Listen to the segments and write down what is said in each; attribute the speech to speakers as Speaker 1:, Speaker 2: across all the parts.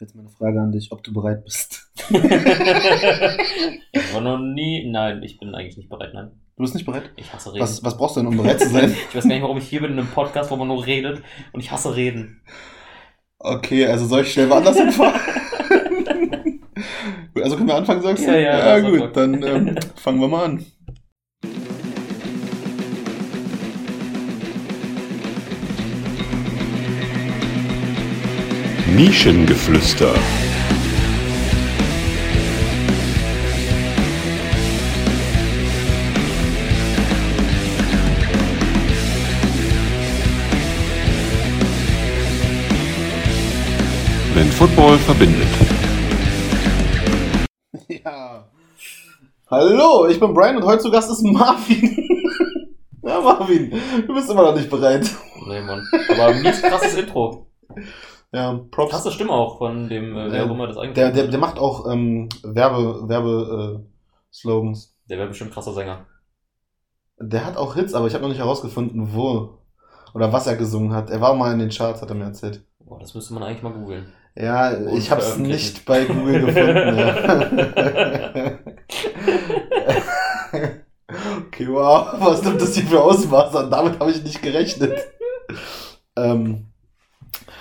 Speaker 1: Jetzt meine Frage an dich, ob du bereit bist.
Speaker 2: ich war noch nie. Nein, ich bin eigentlich nicht bereit, nein.
Speaker 1: Du bist nicht bereit?
Speaker 2: Ich hasse reden.
Speaker 1: Was, was brauchst du denn, um bereit zu sein?
Speaker 2: ich weiß gar nicht, warum ich hier bin in einem Podcast, wo man nur redet und ich hasse reden.
Speaker 1: Okay, also soll ich schnell woanders hinfahren? also können wir anfangen, sagst du?
Speaker 2: Ja, ja,
Speaker 1: ja gut,
Speaker 2: sofort.
Speaker 1: dann ähm, fangen wir mal an.
Speaker 3: Nischengeflüster. Wenn Football verbindet.
Speaker 1: Ja. Hallo, ich bin Brian und heute zu Gast ist Marvin. ja, Marvin, du bist immer noch nicht bereit.
Speaker 2: Nee, Mann. Aber mies krasses Intro.
Speaker 1: Ja, Props.
Speaker 2: Krasse Stimme auch von dem, äh, wer auch immer das eigentlich
Speaker 1: Der, der, der macht auch ähm, Werbe, Werbe äh, Slogans.
Speaker 2: der wäre bestimmt krasser Sänger.
Speaker 1: Der hat auch Hits, aber ich habe noch nicht herausgefunden, wo oder was er gesungen hat. Er war mal in den Charts, hat er mir erzählt.
Speaker 2: Boah, das müsste man eigentlich mal googeln.
Speaker 1: Ja,
Speaker 2: Und
Speaker 1: ich habe es nicht bei Google gefunden. okay, wow, was nimmt das hier für Ausmaße an? Damit habe ich nicht gerechnet. ähm, äh,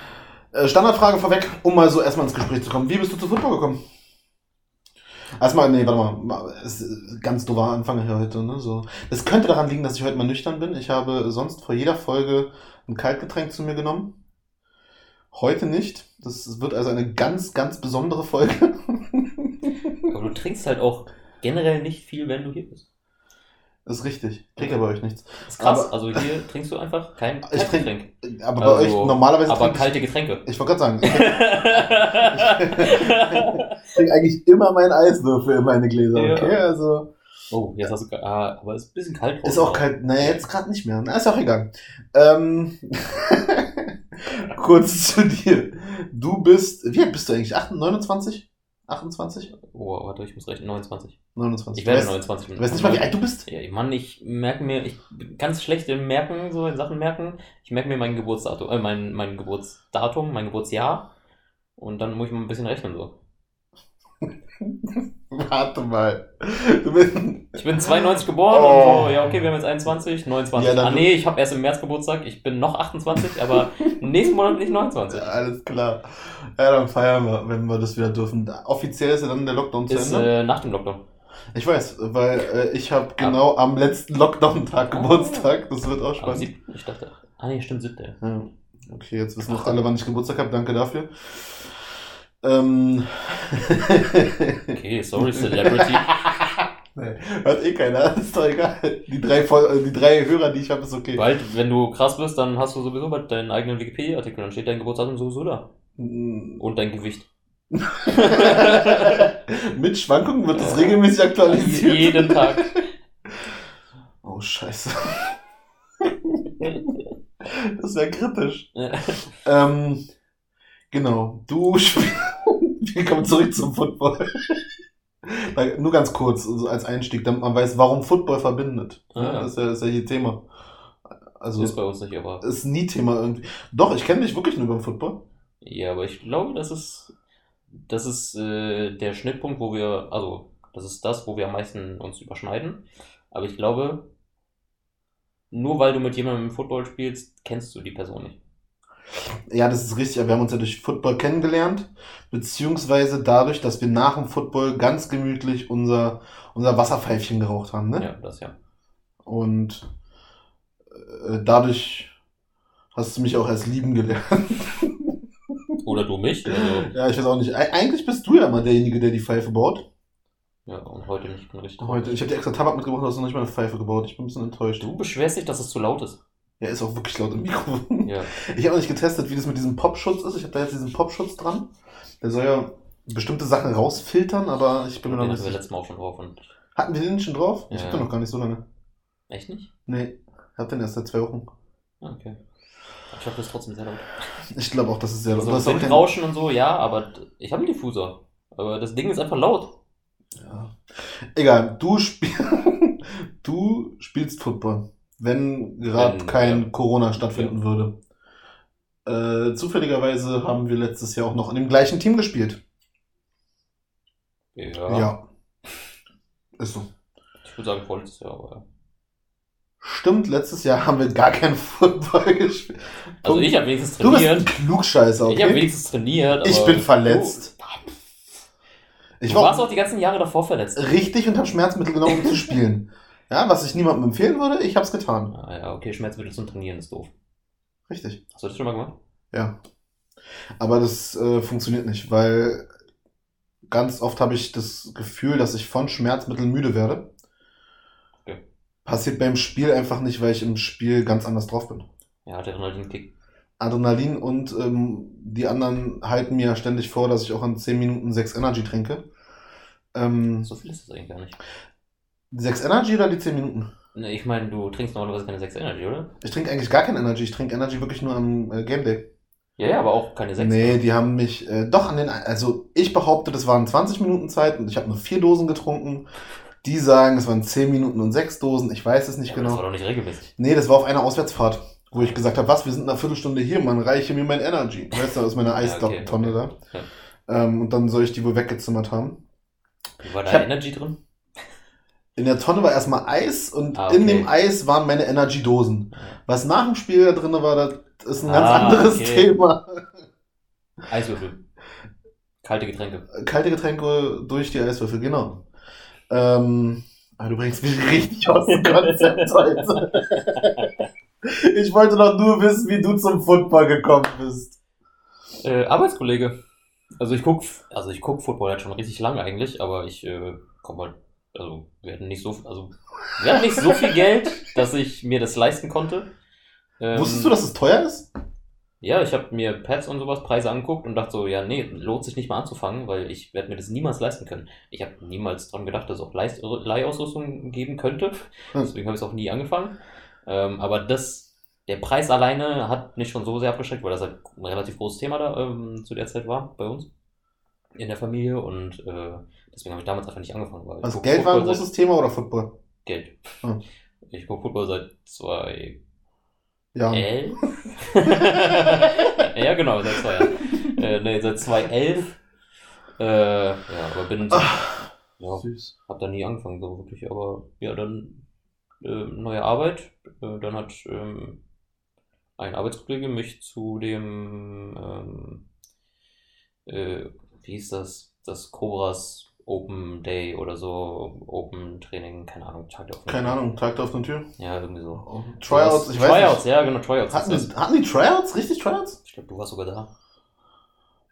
Speaker 1: Standardfrage vorweg, um mal so erstmal ins Gespräch zu kommen. Wie bist du zu Football gekommen? Erstmal, nee, warte mal, es ist ganz doofer Anfang hier heute, ne? So. Das könnte daran liegen, dass ich heute mal nüchtern bin. Ich habe sonst vor jeder Folge ein Kaltgetränk zu mir genommen. Heute nicht. Das wird also eine ganz, ganz besondere Folge.
Speaker 2: Aber du trinkst halt auch generell nicht viel, wenn du hier bist.
Speaker 1: Das ist richtig. Ich kriege ja bei euch nichts.
Speaker 2: Das ist krass.
Speaker 1: Aber-
Speaker 2: also hier trinkst du einfach kein
Speaker 1: Ich trink-
Speaker 2: Kaltgetränk.
Speaker 1: Aber bei
Speaker 2: Also,
Speaker 1: euch normalerweise
Speaker 2: Aber kalte Getränke.
Speaker 1: ich, ich wollte gerade sagen, ich trinke eigentlich immer meinen Eiswürfel in meine Gläser,
Speaker 2: Ja.
Speaker 1: okay? Also
Speaker 2: oh, jetzt hast du. Ah, aber ist ein bisschen kalt
Speaker 1: ist auch kalt. Naja, jetzt gerade nicht mehr. Na, ist auch egal. Ähm, kurz zu dir. Du bist, wie alt bist du eigentlich? 28, 29? 28?
Speaker 2: Oh, warte, ich muss rechnen. 29.
Speaker 1: 29.
Speaker 2: Ich werde
Speaker 1: du weißt,
Speaker 2: 29.
Speaker 1: Du weißt nicht mal, wie alt du bist?
Speaker 2: Ja, Mann, ich merke mir, ich bin ganz schlecht im Merken, so in Sachen merken. Ich merke mir mein Geburtsdatum, äh, mein, mein Geburtsdatum, mein Geburtsjahr. Und dann muss ich mal ein bisschen rechnen, so.
Speaker 1: Warte mal.
Speaker 2: Ich bin 92 geboren
Speaker 1: Oh.
Speaker 2: und so, ja, okay, wir haben jetzt 21, 29.
Speaker 1: Ja,
Speaker 2: ah, nee, ich habe erst im März Geburtstag, ich bin noch 28, aber im nächsten Monat bin ich 29.
Speaker 1: Alles klar. Ja, dann feiern wir, wenn wir das wieder dürfen. Offiziell ist ja dann der Lockdown zu
Speaker 2: Ist
Speaker 1: Ende.
Speaker 2: äh, nach dem Lockdown.
Speaker 1: Ich weiß, weil äh, ich habe genau am letzten Lockdown-Tag
Speaker 2: Ah.
Speaker 1: Geburtstag. Das wird auch spannend.
Speaker 2: ich dachte, ah nee, stimmt, siebte.
Speaker 1: Ja. Okay, jetzt wissen auch alle, wann ich Geburtstag habe. Danke dafür. Ähm.
Speaker 2: Okay, sorry, Celebrity.
Speaker 1: nee, hört eh keiner. Ist doch egal. Die drei, Voll äh, die drei Hörer, die ich habe, ist okay.
Speaker 2: Bald, wenn du krass bist, dann hast du sowieso bald deinen eigenen Wikipedia-Artikel, dann steht dein Geburtsdatum sowieso da.
Speaker 1: Mm.
Speaker 2: Und dein Gewicht.
Speaker 1: Mit Schwankungen wird das regelmäßig aktualisiert.
Speaker 2: Jeden Tag.
Speaker 1: Oh, scheiße. Das wäre kritisch. Ähm, genau. Du spielst. Wir kommen zurück zum Football. Nur ganz kurz, so als Einstieg, damit man weiß, warum Football verbindet.
Speaker 2: Ah, ja.
Speaker 1: Das ist ja, das ist ja hier Thema. Also,
Speaker 2: ist bei uns nicht, aber.
Speaker 1: ist nie Thema irgendwie. Doch, ich kenne dich wirklich nur beim Football.
Speaker 2: Ja, aber ich glaube, das ist. Das ist äh, der Schnittpunkt, wo wir. Also, das ist das, wo wir am meisten uns überschneiden. Aber ich glaube, nur weil du mit jemandem im Football spielst, kennst du die Person nicht.
Speaker 1: Ja, das ist richtig, wir haben uns ja durch Football kennengelernt, beziehungsweise dadurch, dass wir nach dem Football ganz gemütlich unser, unser Wasserpfeifchen geraucht haben, ne?
Speaker 2: Ja, das ja.
Speaker 1: Und äh, dadurch hast du mich auch erst lieben gelernt.
Speaker 2: Oder du mich. Also,
Speaker 1: Ja, ich weiß auch nicht. Eig- Eigentlich bist du ja mal derjenige, der die Pfeife baut.
Speaker 2: ja, und heute nicht mehr richtig.
Speaker 1: Heute, ich habe dir extra Tabak mitgebracht, du hast noch nicht mal eine Pfeife gebaut. Ich bin ein bisschen enttäuscht.
Speaker 2: Du beschwerst dich, dass es zu laut ist.
Speaker 1: Ja, ist auch wirklich laut im Mikro.
Speaker 2: Ja.
Speaker 1: Ich habe noch nicht getestet, wie das mit diesem Popschutz ist. Ich habe da jetzt diesen Popschutz dran. Der soll ja bestimmte Sachen rausfiltern, aber ich bin mir noch nicht
Speaker 2: hatten wir
Speaker 1: sicher.
Speaker 2: letztes Mal auch schon drauf. Und
Speaker 1: Hatten wir den schon drauf? Ich
Speaker 2: Ja.
Speaker 1: hab den noch gar nicht so lange.
Speaker 2: echt nicht?
Speaker 1: Nee, hab den erst seit zwei Wochen.
Speaker 2: Ah, okay. Ich glaube, das ist trotzdem sehr laut.
Speaker 1: Ich glaube auch, das ist sehr laut.
Speaker 2: Also
Speaker 1: Das
Speaker 2: Windrauschen und so, ja, aber ich habe einen Diffusor. Aber das Ding ist einfach laut.
Speaker 1: Ja. Egal, du, spiel du spielst Football, wenn gerade kein
Speaker 2: ja.
Speaker 1: Corona stattfinden würde. Äh, zufälligerweise haben wir letztes Jahr auch noch in dem gleichen Team gespielt.
Speaker 2: Ja.
Speaker 1: Ja. Ist so.
Speaker 2: Ich würde sagen vorletztes Jahr, aber.
Speaker 1: Stimmt, letztes Jahr haben wir gar keinen Football gespielt.
Speaker 2: Also ich habe wenigstens
Speaker 1: Du bist
Speaker 2: trainiert.
Speaker 1: ein Klugscheißer,
Speaker 2: Ich habe
Speaker 1: okay?
Speaker 2: wenigstens trainiert.
Speaker 1: Ich bin verletzt.
Speaker 2: Du,
Speaker 1: Ich
Speaker 2: du
Speaker 1: war
Speaker 2: warst auch die ganzen Jahre davor verletzt.
Speaker 1: richtig und habe Schmerzmittel genommen, um zu spielen. Ja, was ich niemandem empfehlen würde, ich habe es getan.
Speaker 2: Ah, ja, okay, Schmerzmittel zum Trainieren ist doof.
Speaker 1: Richtig.
Speaker 2: Hast du das schon mal gemacht?
Speaker 1: Ja. Aber das äh, funktioniert nicht, weil ganz oft habe ich das Gefühl, dass ich von Schmerzmitteln müde werde.
Speaker 2: Okay.
Speaker 1: Passiert beim Spiel einfach nicht, weil ich im Spiel ganz anders drauf bin.
Speaker 2: Ja, Adrenalinkick.
Speaker 1: Adrenalin und ähm, die anderen halten mir ja ständig vor, dass ich auch in 10 Minuten 6 Energy trinke. Ähm,
Speaker 2: So viel ist das eigentlich gar nicht.
Speaker 1: 6 Energy oder die 10 Minuten?
Speaker 2: Ne, ich meine, du trinkst normalerweise keine 6 Energy, oder?
Speaker 1: Ich trinke eigentlich gar kein Energy. Ich trinke Energy wirklich nur am äh, Game Day.
Speaker 2: Ja, ja, aber auch keine 6.
Speaker 1: Nee, die haben mich äh, doch an den. Also ich behaupte, das waren 20 Minuten Zeit und ich habe nur vier Dosen getrunken. Die sagen, es waren 10 Minuten und 6 Dosen. Ich weiß es nicht
Speaker 2: ja, aber Das
Speaker 1: genau.
Speaker 2: war doch nicht regelmäßig.
Speaker 1: Nee, das war auf einer Auswärtsfahrt, wo ich gesagt habe, was, wir sind in einer Viertelstunde hier, man reiche mir mein Energy. Weißt du, aus meiner
Speaker 2: Ja, okay,
Speaker 1: Eistonne
Speaker 2: okay.
Speaker 1: da. Ähm, und dann soll ich die wohl weggezimmert haben.
Speaker 2: War da
Speaker 1: hab-
Speaker 2: Energy drin?
Speaker 1: In der Tonne war erstmal Eis und
Speaker 2: Ah,
Speaker 1: in
Speaker 2: okay.
Speaker 1: dem Eis waren meine Energy-Dosen. Was nach dem Spiel da drin war, das ist ein ganz
Speaker 2: Ah,
Speaker 1: anderes
Speaker 2: okay.
Speaker 1: Thema.
Speaker 2: Eiswürfel. Kalte Getränke.
Speaker 1: Kalte Getränke durch die Eiswürfel, genau. Ähm, aber du bringst mich richtig aus dem Konzept heute. Ich wollte doch nur wissen, wie du zum Football gekommen bist.
Speaker 2: Äh, Arbeitskollege. Also ich guck, also ich guck Football halt schon richtig lange eigentlich, aber ich äh, komme halt, also wir hatten nicht so, also wir hatten nicht so viel Geld, dass ich mir das leisten konnte. Ähm,
Speaker 1: Wusstest du, dass es teuer ist?
Speaker 2: Ja, ich habe mir Pads und sowas Preise angeguckt und dachte so, ja, nee, lohnt sich nicht mal anzufangen, weil ich werde mir das niemals leisten können. Ich habe niemals dran gedacht, dass es auch Leist Leihausrüstung geben könnte.
Speaker 1: Hm.
Speaker 2: Deswegen habe ich es auch nie angefangen. Ähm, aber das, der Preis alleine hat mich schon so sehr abgeschreckt, weil das halt ein relativ großes Thema da ähm, zu der Zeit war bei uns in der Familie und äh, deswegen habe ich damals einfach nicht angefangen. Weil
Speaker 1: Also Geld war ein
Speaker 2: Football
Speaker 1: großes Thema oder Football?
Speaker 2: Geld.
Speaker 1: Hm.
Speaker 2: Ich gucke Football seit zwei
Speaker 1: Ja.
Speaker 2: elf? ja, genau, seit zwei Jahren. Äh, nee, seit 2011. Äh, ja, aber bin
Speaker 1: Ach,
Speaker 2: ja,
Speaker 1: süß.
Speaker 2: hab da nie angefangen, so wirklich. Aber ja, dann äh, neue Arbeit. Äh, dann hat ähm, ein Arbeitskollege mich zu dem, ähm, äh, wie hieß das? Das Cobras Open Day oder so, Open Training, keine Ahnung, Tag der offenen
Speaker 1: Keine. Ahnung, Tag der offenen Tür.
Speaker 2: Ja, irgendwie so.
Speaker 1: Oh, Tryouts, ich weiß
Speaker 2: Tryouts,
Speaker 1: nicht.
Speaker 2: ja, genau, Tryouts.
Speaker 1: Hatten die, hatten die Tryouts? Richtig Tryouts?
Speaker 2: Ich glaube, du warst sogar da.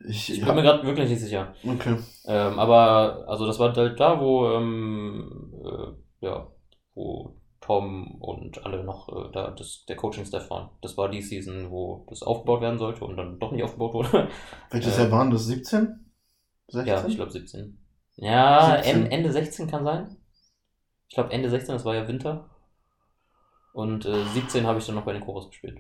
Speaker 1: Ich,
Speaker 2: Ich bin mir gerade wirklich nicht sicher.
Speaker 1: Okay.
Speaker 2: Ähm, aber, also das war halt da, wo, ähm, äh, ja, wo Tom und alle noch äh, da das, der Coaching-Staff waren. Das war die Season, wo das aufgebaut werden sollte und dann doch nicht aufgebaut wurde.
Speaker 1: Welches
Speaker 2: Äh,
Speaker 1: Jahr waren das? 17? 16?
Speaker 2: ja, ich glaube 17. Ja,
Speaker 1: 17.
Speaker 2: En- Ende 16 kann sein. Ich glaube Ende 16, das war ja Winter. Und äh, 17 habe ich dann noch bei den Chorus gespielt.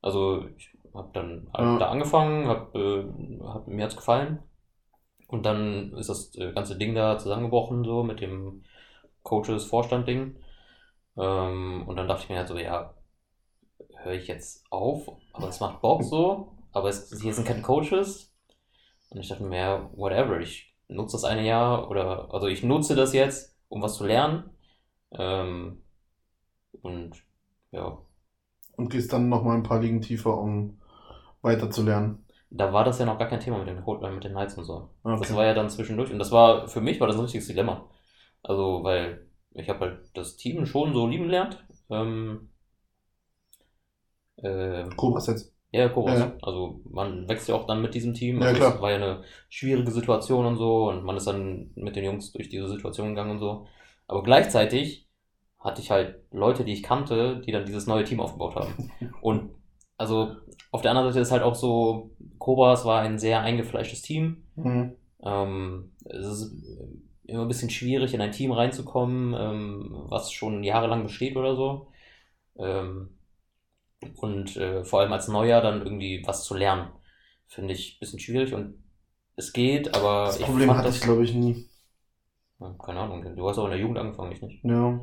Speaker 2: Also ich habe dann halt
Speaker 1: Ja.
Speaker 2: da angefangen, hab, äh, hab, mir hat's gefallen. Und dann ist das äh, ganze Ding da zusammengebrochen, so mit dem Coaches-Vorstand-Ding. Ähm, und dann dachte ich mir halt so, ja, höre ich jetzt auf, aber es macht Bock so, aber es, hier sind keine Coaches. Und ich dachte mir, ja, whatever, ich nutze das eine Jahr oder, also ich nutze das jetzt, um was zu lernen. Ähm, und ja,
Speaker 1: Und gehst dann nochmal ein paar Ligen tiefer, um weiter zu lernen.
Speaker 2: da war das ja noch gar kein Thema mit den, äh, mit den Knights und so. Das
Speaker 1: Okay.
Speaker 2: war ja dann zwischendurch. Und das war, für mich war das ein richtiges Dilemma. Also, weil ich habe halt das Team schon so lieben gelernt. Ähm, äh,
Speaker 1: Cobras jetzt.
Speaker 2: Ja, Kobas.
Speaker 1: Ja.
Speaker 2: Also man wächst ja auch dann mit diesem Team.
Speaker 1: Ja,
Speaker 2: Also
Speaker 1: klar.
Speaker 2: Es war ja eine schwierige Situation und so. Und man ist dann mit den Jungs durch diese Situation gegangen und so. Aber gleichzeitig hatte ich halt Leute, die ich kannte, die dann dieses neue Team aufgebaut haben. Und also auf der anderen Seite ist halt auch so, Kobas war ein sehr eingefleischtes Team.
Speaker 1: Mhm.
Speaker 2: Ähm, es ist immer ein bisschen schwierig, in ein Team reinzukommen, ähm, was schon jahrelang besteht oder so. Ähm, und äh, vor allem als Neuer dann irgendwie was zu lernen, finde ich ein bisschen schwierig und es geht, aber
Speaker 1: Das
Speaker 2: ich
Speaker 1: Problem hatte ich, glaube ich, nie.
Speaker 2: Ja, keine Ahnung, du hast auch in der Jugend angefangen, ich nicht.
Speaker 1: Ja.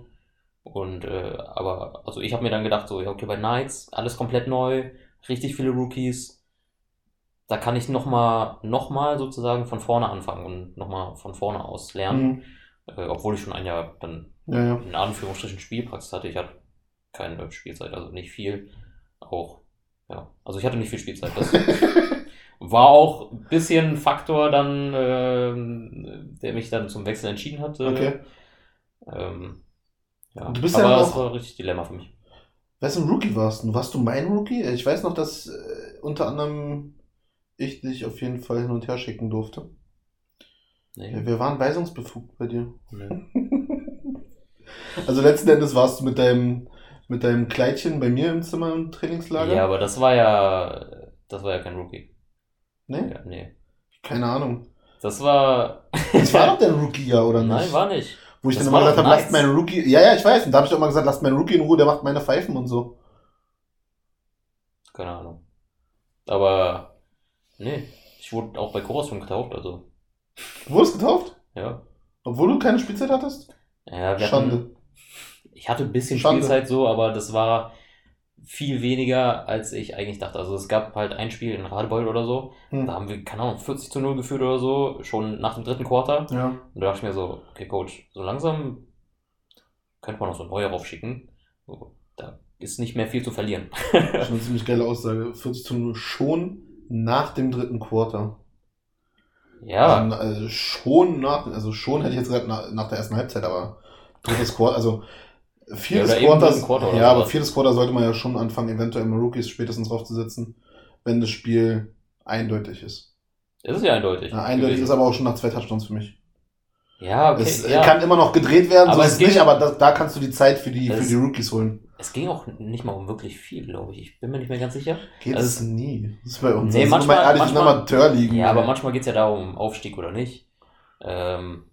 Speaker 2: Und äh, aber also ich habe mir dann gedacht, so, ja, okay, bei Knights, alles komplett neu, richtig viele Rookies. Da kann ich nochmal noch mal sozusagen von vorne anfangen und nochmal von vorne aus lernen.
Speaker 1: Mhm.
Speaker 2: Äh, obwohl ich schon ein Jahr dann
Speaker 1: Ja, ja.
Speaker 2: in Anführungsstrichen Spielpraxis hatte. Ich hatte keine Spielzeit, also nicht viel. Auch, ja. Also ich hatte nicht viel Spielzeit. Das war auch ein bisschen ein Faktor dann, ähm, der mich dann zum Wechsel entschieden hatte.
Speaker 1: Okay.
Speaker 2: Ähm, ja.
Speaker 1: Du bist
Speaker 2: Aber
Speaker 1: ja
Speaker 2: das
Speaker 1: noch-
Speaker 2: war richtig Dilemma für mich.
Speaker 1: Wessen Rookie warst du? Warst du mein Rookie? Ich weiß noch, dass äh, unter anderem ich dich auf jeden Fall hin und her schicken durfte.
Speaker 2: Nee.
Speaker 1: Ja, wir waren weisungsbefugt bei dir.
Speaker 2: Nee.
Speaker 1: Also letzten Endes warst du mit deinem, mit deinem Kleidchen bei mir im Zimmer im Trainingslager?
Speaker 2: Ja, aber das war ja, das war ja kein Rookie.
Speaker 1: Nee?
Speaker 2: Ja, nee.
Speaker 1: Keine Ahnung.
Speaker 2: Das war.
Speaker 1: Das war doch dein Rookie-Jahr, oder nicht?
Speaker 2: Nein, war nicht.
Speaker 1: Wo ich
Speaker 2: das
Speaker 1: dann immer gesagt habe, lasst
Speaker 2: nice.
Speaker 1: meinen Rookie. Ja, ja, ich weiß. Und da habe ich doch immer gesagt, lasst meinen Rookie in Ruhe, der macht meine Pfeifen und so.
Speaker 2: Keine Ahnung. Aber, nee. Ich wurde auch bei Chorus schon getauft, also,
Speaker 1: Du wurdest getauft?
Speaker 2: ja.
Speaker 1: Obwohl du keine Spielzeit hattest?
Speaker 2: Ja, wir
Speaker 1: Schande.
Speaker 2: hatten, ich hatte ein bisschen
Speaker 1: Schande.
Speaker 2: Spielzeit so, aber das war viel weniger, als ich eigentlich dachte. Also es gab halt ein Spiel in Radebeul oder so,
Speaker 1: Hm.
Speaker 2: da haben wir, keine Ahnung, 40 zu 0 geführt oder so, schon nach dem dritten Quarter.
Speaker 1: Ja.
Speaker 2: Und da dachte ich mir so, okay, Coach, so langsam könnte man noch so ein Neuer raufschicken. So, da ist nicht mehr viel zu verlieren.
Speaker 1: Schon eine ziemlich geile Aussage. 40 zu 0 schon nach dem dritten Quarter.
Speaker 2: Ja,
Speaker 1: Also, also schon nach, also schon hätte ich jetzt gesagt nach, nach der ersten Halbzeit, aber drittes Quarter, also viertes
Speaker 2: Ja, eben
Speaker 1: Quarter, ja, aber viertes Quarter sollte man ja schon anfangen, eventuell mal Rookies spätestens draufzusetzen, wenn das Spiel eindeutig ist.
Speaker 2: das ist ja eindeutig.
Speaker 1: Ja, eindeutig
Speaker 2: gewesen.
Speaker 1: ist aber auch schon nach zwei Touchdowns für mich.
Speaker 2: Ja, okay.
Speaker 1: es
Speaker 2: ja.
Speaker 1: kann immer noch gedreht werden,
Speaker 2: Aber
Speaker 1: so
Speaker 2: es ging-
Speaker 1: nicht, aber da, da kannst du die Zeit für die, für die Rookies holen.
Speaker 2: Es ging auch nicht mal um wirklich viel, glaube ich. Ich bin mir nicht mehr ganz sicher.
Speaker 1: Geht
Speaker 2: Also
Speaker 1: es nie. Das ist bei uns.
Speaker 2: Nee, manchmal-
Speaker 1: ehrlich,
Speaker 2: manchmal-
Speaker 1: Amateurligen.
Speaker 2: Ja, aber manchmal geht es ja darum, Aufstieg oder nicht. Ähm,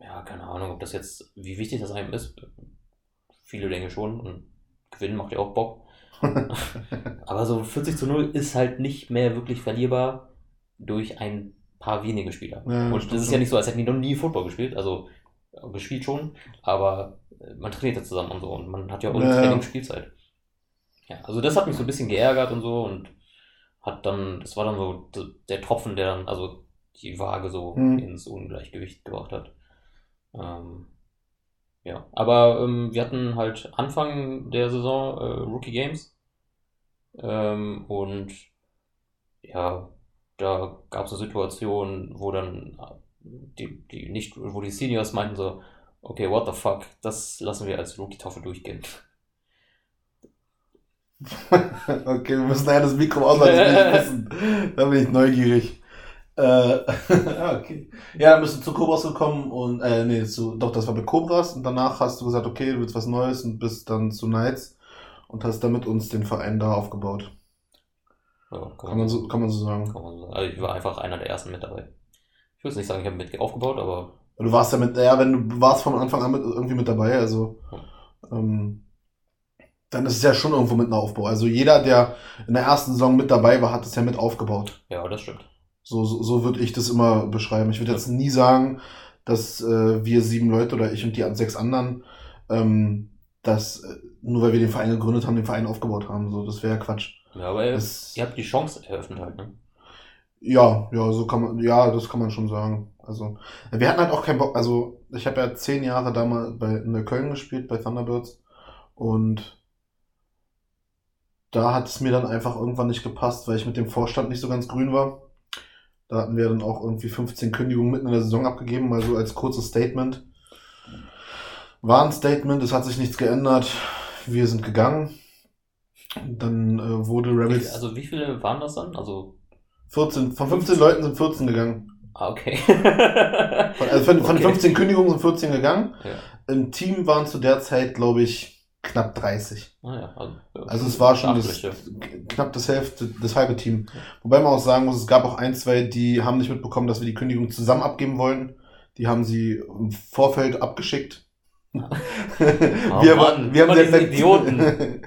Speaker 2: ja, keine Ahnung, ob das jetzt, wie wichtig das einem ist. Viele denken schon und gewinnen macht ja auch Bock. Aber so 40 zu 0 ist halt nicht mehr wirklich verlierbar durch ein paar wenige Spieler.
Speaker 1: Ja,
Speaker 2: und das ist ja nicht so, als hätten die noch nie Football gespielt. Also äh, gespielt schon, aber äh, man trainiert ja zusammen und so und man hat ja auch
Speaker 1: Ja.
Speaker 2: Training Spielzeit. Ja, also das hat mich so ein bisschen geärgert und so und hat dann, das war dann so der Tropfen, der dann, also die Waage so
Speaker 1: Mhm.
Speaker 2: ins Ungleichgewicht gebracht hat. Ähm, ja, aber ähm, wir hatten halt Anfang der Saison äh, Rookie Games ähm, und ja, da gab es eine Situation, wo dann äh, die, die nicht, wo die Seniors meinten so, okay, what the fuck, das lassen wir als Rookie-Taufe durchgehen.
Speaker 1: Okay, wir müssen nachher das Mikro wissen. Da bin ich neugierig. Äh, ja, okay. Ja, dann bist du zu Cobras gekommen und, äh, nee, zu, doch, das war bei Cobras und danach hast du gesagt, okay, du willst was Neues und bist dann zu Knights und hast damit uns den Verein da aufgebaut.
Speaker 2: Ja,
Speaker 1: Kann man so, kann man so sagen.
Speaker 2: kann man so sagen. Also ich war einfach einer der ersten mit dabei. Ich würde nicht sagen, ich habe mit aufgebaut, aber
Speaker 1: Du warst ja mit, ja, wenn du warst von Anfang an mit, irgendwie mit dabei, also, ähm, dann ist es ja schon irgendwo mit einem Aufbau. Also jeder, der in der ersten Saison mit dabei war, hat es ja mit aufgebaut.
Speaker 2: ja, das stimmt.
Speaker 1: So, so, so würde ich das immer beschreiben. Ich würde jetzt nie sagen, dass äh, wir sieben Leute oder ich und die sechs anderen, ähm, dass äh, nur weil wir den Verein gegründet haben, den Verein aufgebaut haben. So, das wäre ja Quatsch.
Speaker 2: Ja, aber ihr,
Speaker 1: Das,
Speaker 2: ihr habt die Chance eröffnet halt, ne?
Speaker 1: ja, ja, so kann man, ja, das kann man schon sagen. Also, wir hatten halt auch keinen Bock. Also, ich habe ja zehn Jahre damals bei in der Köln gespielt, bei Thunderbirds. Und da hat es mir dann einfach irgendwann nicht gepasst, weil ich mit dem Vorstand nicht so ganz grün war. Da hatten wir dann auch irgendwie 15 Kündigungen mitten in der Saison abgegeben, mal so als kurzes Statement. War ein Statement, es hat sich nichts geändert. Wir sind gegangen. Dann äh, wurde Rebels
Speaker 2: also wie viele waren das dann? Also,
Speaker 1: 14, von 15 Leuten sind 14 gegangen.
Speaker 2: ah, okay.
Speaker 1: Von, also von, von
Speaker 2: Okay.
Speaker 1: 15 Kündigungen sind 14 gegangen.
Speaker 2: Ja.
Speaker 1: Im Team waren zu der Zeit, glaube ich, knapp 30.
Speaker 2: Ah, ja, also,
Speaker 1: Also es war schon das, knapp das Hälfte, das halbe Team. Wobei man auch sagen muss, es gab auch ein, zwei, die haben nicht mitbekommen, dass wir die Kündigung zusammen abgeben wollten. Die haben sie im Vorfeld abgeschickt. wir,
Speaker 2: Mann,
Speaker 1: wir haben
Speaker 2: immer
Speaker 1: sie
Speaker 2: diese
Speaker 1: jetzt-
Speaker 2: Idioten.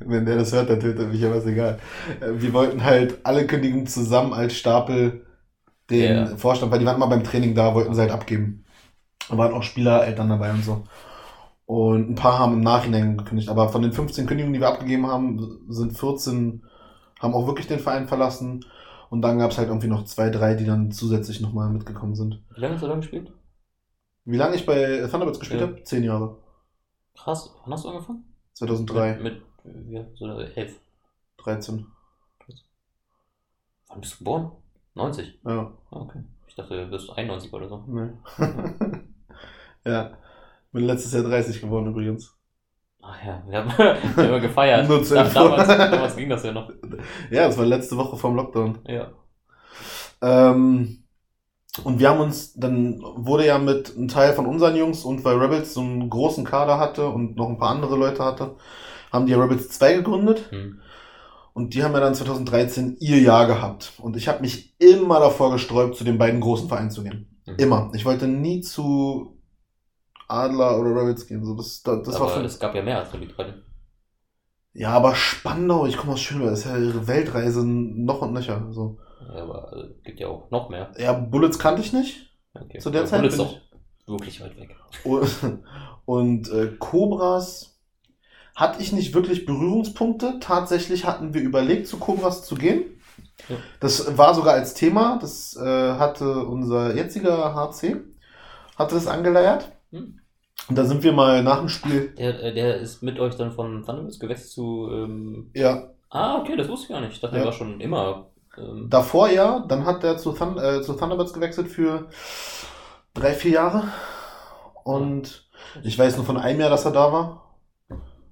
Speaker 1: Wenn der das hört, dann tötet er mich, aber ist egal. Wir wollten halt alle Kündigungen zusammen als Stapel den
Speaker 2: Ja.
Speaker 1: Vorstand, weil die waren immer beim Training da, wollten sie halt abgeben. Da waren auch Spielereltern dabei und so. Und ein paar haben im Nachhinein gekündigt. Aber von den 15 Kündigungen, die wir abgegeben haben, sind 14, haben auch wirklich den Verein verlassen. Und dann gab es halt irgendwie noch zwei, drei, die dann zusätzlich nochmal mitgekommen sind.
Speaker 2: Wie lange hast du da gespielt?
Speaker 1: Wie lange ich bei Thunderbirds gespielt
Speaker 2: Ja.
Speaker 1: habe? Zehn Jahre.
Speaker 2: Krass. Wann hast du angefangen?
Speaker 1: 2003,
Speaker 2: Mit, mit wie, so elf.
Speaker 1: 13.
Speaker 2: Wann bist du geboren? 90.
Speaker 1: Ja,
Speaker 2: Ah, okay. Ich dachte, du bist 91 oder so.
Speaker 1: ne. ja. Bin letztes Jahr 30 geworden übrigens.
Speaker 2: Ach ja, wir haben, wir haben gefeiert.
Speaker 1: Nur Info.
Speaker 2: damals, damals ging das ja noch.
Speaker 1: Ja, das war letzte Woche vom Lockdown.
Speaker 2: Ja.
Speaker 1: Ähm, und wir haben uns, dann wurde ja mit einem Teil von unseren Jungs und weil Rebels so einen großen Kader hatte und noch ein paar andere Leute hatte, haben die ja Rebels 2 gegründet.
Speaker 2: Hm.
Speaker 1: Und die haben ja dann 2013 ihr Jahr gehabt. Und ich habe mich immer davor gesträubt, zu den beiden großen Vereinen zu gehen.
Speaker 2: Mhm.
Speaker 1: Immer. Ich wollte nie zu Adler oder Rebels gehen. So, das das, das war
Speaker 2: Aber
Speaker 1: für
Speaker 2: es gab ja mehr als die beiden.
Speaker 1: Ja, aber Spandau, ich komme aus Schönberg, das ist ja ihre Weltreise noch und nöcher. So.
Speaker 2: Ja, aber es gibt ja auch noch mehr.
Speaker 1: Ja, Bullets kannte ich nicht.
Speaker 2: Okay.
Speaker 1: Zu der
Speaker 2: Aber
Speaker 1: Zeit
Speaker 2: Bull ist
Speaker 1: bin
Speaker 2: doch wirklich weit weg.
Speaker 1: Und, und äh, Cobras hatte ich nicht wirklich Berührungspunkte. Tatsächlich hatten wir überlegt, zu Cobras zu gehen.
Speaker 2: Ja.
Speaker 1: Das war sogar als Thema. Das äh, hatte unser jetziger HC, hatte das angeleiert.
Speaker 2: Hm.
Speaker 1: Und da sind wir mal nach dem Spiel.
Speaker 2: Der, äh, der ist mit euch dann von Thunderbirds gewechselt zu. Ähm...
Speaker 1: Ja,
Speaker 2: Ah, okay, das wusste ich gar nicht. Ich dachte,
Speaker 1: Ja.
Speaker 2: der war schon immer. Ähm...
Speaker 1: davor ja. Dann hat er zu, Thun äh, zu Thunderbirds gewechselt für drei, vier Jahre. Und ich weiß nur von einem Jahr, dass er da war.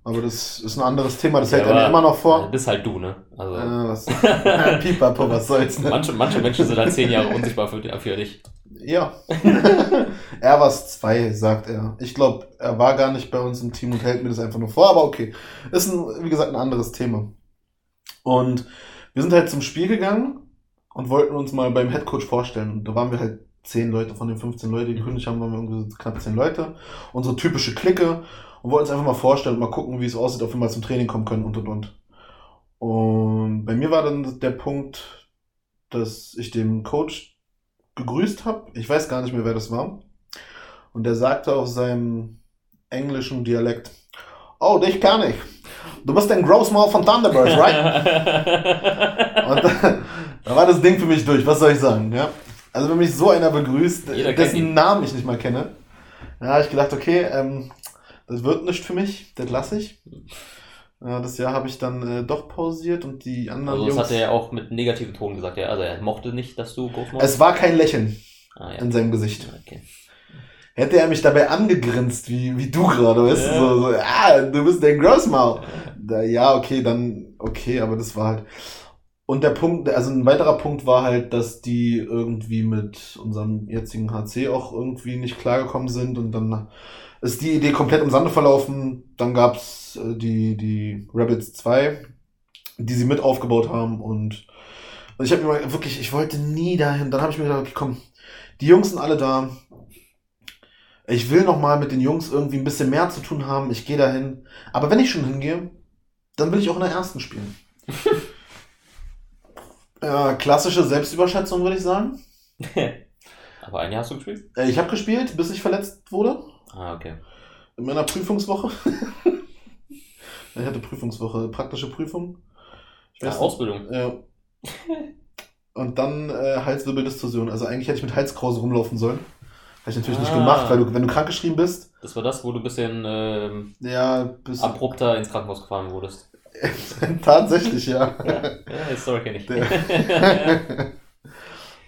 Speaker 1: Aber das ist ein anderes Thema. Das hält er
Speaker 2: aber,
Speaker 1: mir immer noch vor.
Speaker 2: Bist halt du, ne? Also.
Speaker 1: Äh, was? Pipapo, was soll's, ne?
Speaker 2: Manche, manche Menschen sind halt zehn Jahre unsichtbar für, für dich.
Speaker 1: Ja. er war zwei, sagt er. Ich glaube, er war gar nicht bei uns im Team und hält mir das einfach nur vor, aber okay. Ist, ein, wie gesagt, ein anderes Thema. Und wir sind halt zum Spiel gegangen und wollten uns mal beim Headcoach vorstellen. Und da waren wir halt zehn Leute von den 15 Leuten, die gekündigt haben, waren wir irgendwie so knapp zehn Leute. Unsere typische Clique und wollten uns einfach mal vorstellen und mal gucken, wie es aussieht, ob wir mal zum Training kommen können und und und. Und bei mir war dann der Punkt, dass ich dem Coach gegrüßt habe. Ich weiß gar nicht mehr, wer das war. Und der sagte auf seinem englischen Dialekt, oh, dich kann ich. Du bist ein Grossmaul von Thunderbirds, right? Und da, da war das Ding für mich durch, was soll ich sagen, ja? Also wenn mich so einer begrüßt,
Speaker 2: Jeder
Speaker 1: dessen. Namen ich nicht mal kenne, da habe ich gedacht, okay, ähm, das wird nicht für mich, das lasse ich. Ja, das Jahr habe ich dann äh, doch pausiert und die anderen
Speaker 2: Also, das
Speaker 1: Jungs...
Speaker 2: hat er ja auch mit negativen Ton gesagt. Ja, also, er mochte nicht, dass du groß
Speaker 1: es war kein Lächeln
Speaker 2: Ah, ja.
Speaker 1: in seinem Gesicht.
Speaker 2: Okay.
Speaker 1: Hätte er mich dabei angegrinst, wie, wie du gerade, weißt
Speaker 2: Ja.
Speaker 1: du, so, so, ah, du bist der Grossmaul. Da, ja, okay, dann, okay, aber das war halt. Und der Punkt, also ein weiterer Punkt war halt, dass die irgendwie mit unserem jetzigen HC auch irgendwie nicht klargekommen sind und dann ist die Idee komplett im Sande verlaufen. Dann gab's äh, die, die Rebels 2, die sie mit aufgebaut haben und, und ich habe mir wirklich, ich wollte nie dahin. Dann habe ich mir gedacht, okay, komm, die Jungs sind alle da. Ich will noch mal mit den Jungs irgendwie ein bisschen mehr zu tun haben. Ich gehe dahin. Aber wenn ich schon hingehe, dann will ich auch in der ersten spielen. ja, klassische Selbstüberschätzung, würde ich sagen.
Speaker 2: Aber ein Jahr hast du gespielt?
Speaker 1: Äh, Ich habe gespielt, bis ich verletzt wurde.
Speaker 2: Ah, okay.
Speaker 1: In meiner Prüfungswoche. ich hatte Prüfungswoche, praktische Prüfung. Ich
Speaker 2: Ja, Ausbildung.
Speaker 1: Ja. Und dann äh, Halswirbeldistorsion. Also eigentlich hätte ich mit Halskrause rumlaufen sollen. Habe ich natürlich nicht
Speaker 2: Ah.
Speaker 1: gemacht, weil du, wenn du krankgeschrieben bist,
Speaker 2: Das war das, wo du ein bisschen ähm,
Speaker 1: ja, bist
Speaker 2: abrupter ins Krankenhaus gefahren wurdest.
Speaker 1: tatsächlich, ja.
Speaker 2: Ja, die Story kenne ich.
Speaker 1: Der-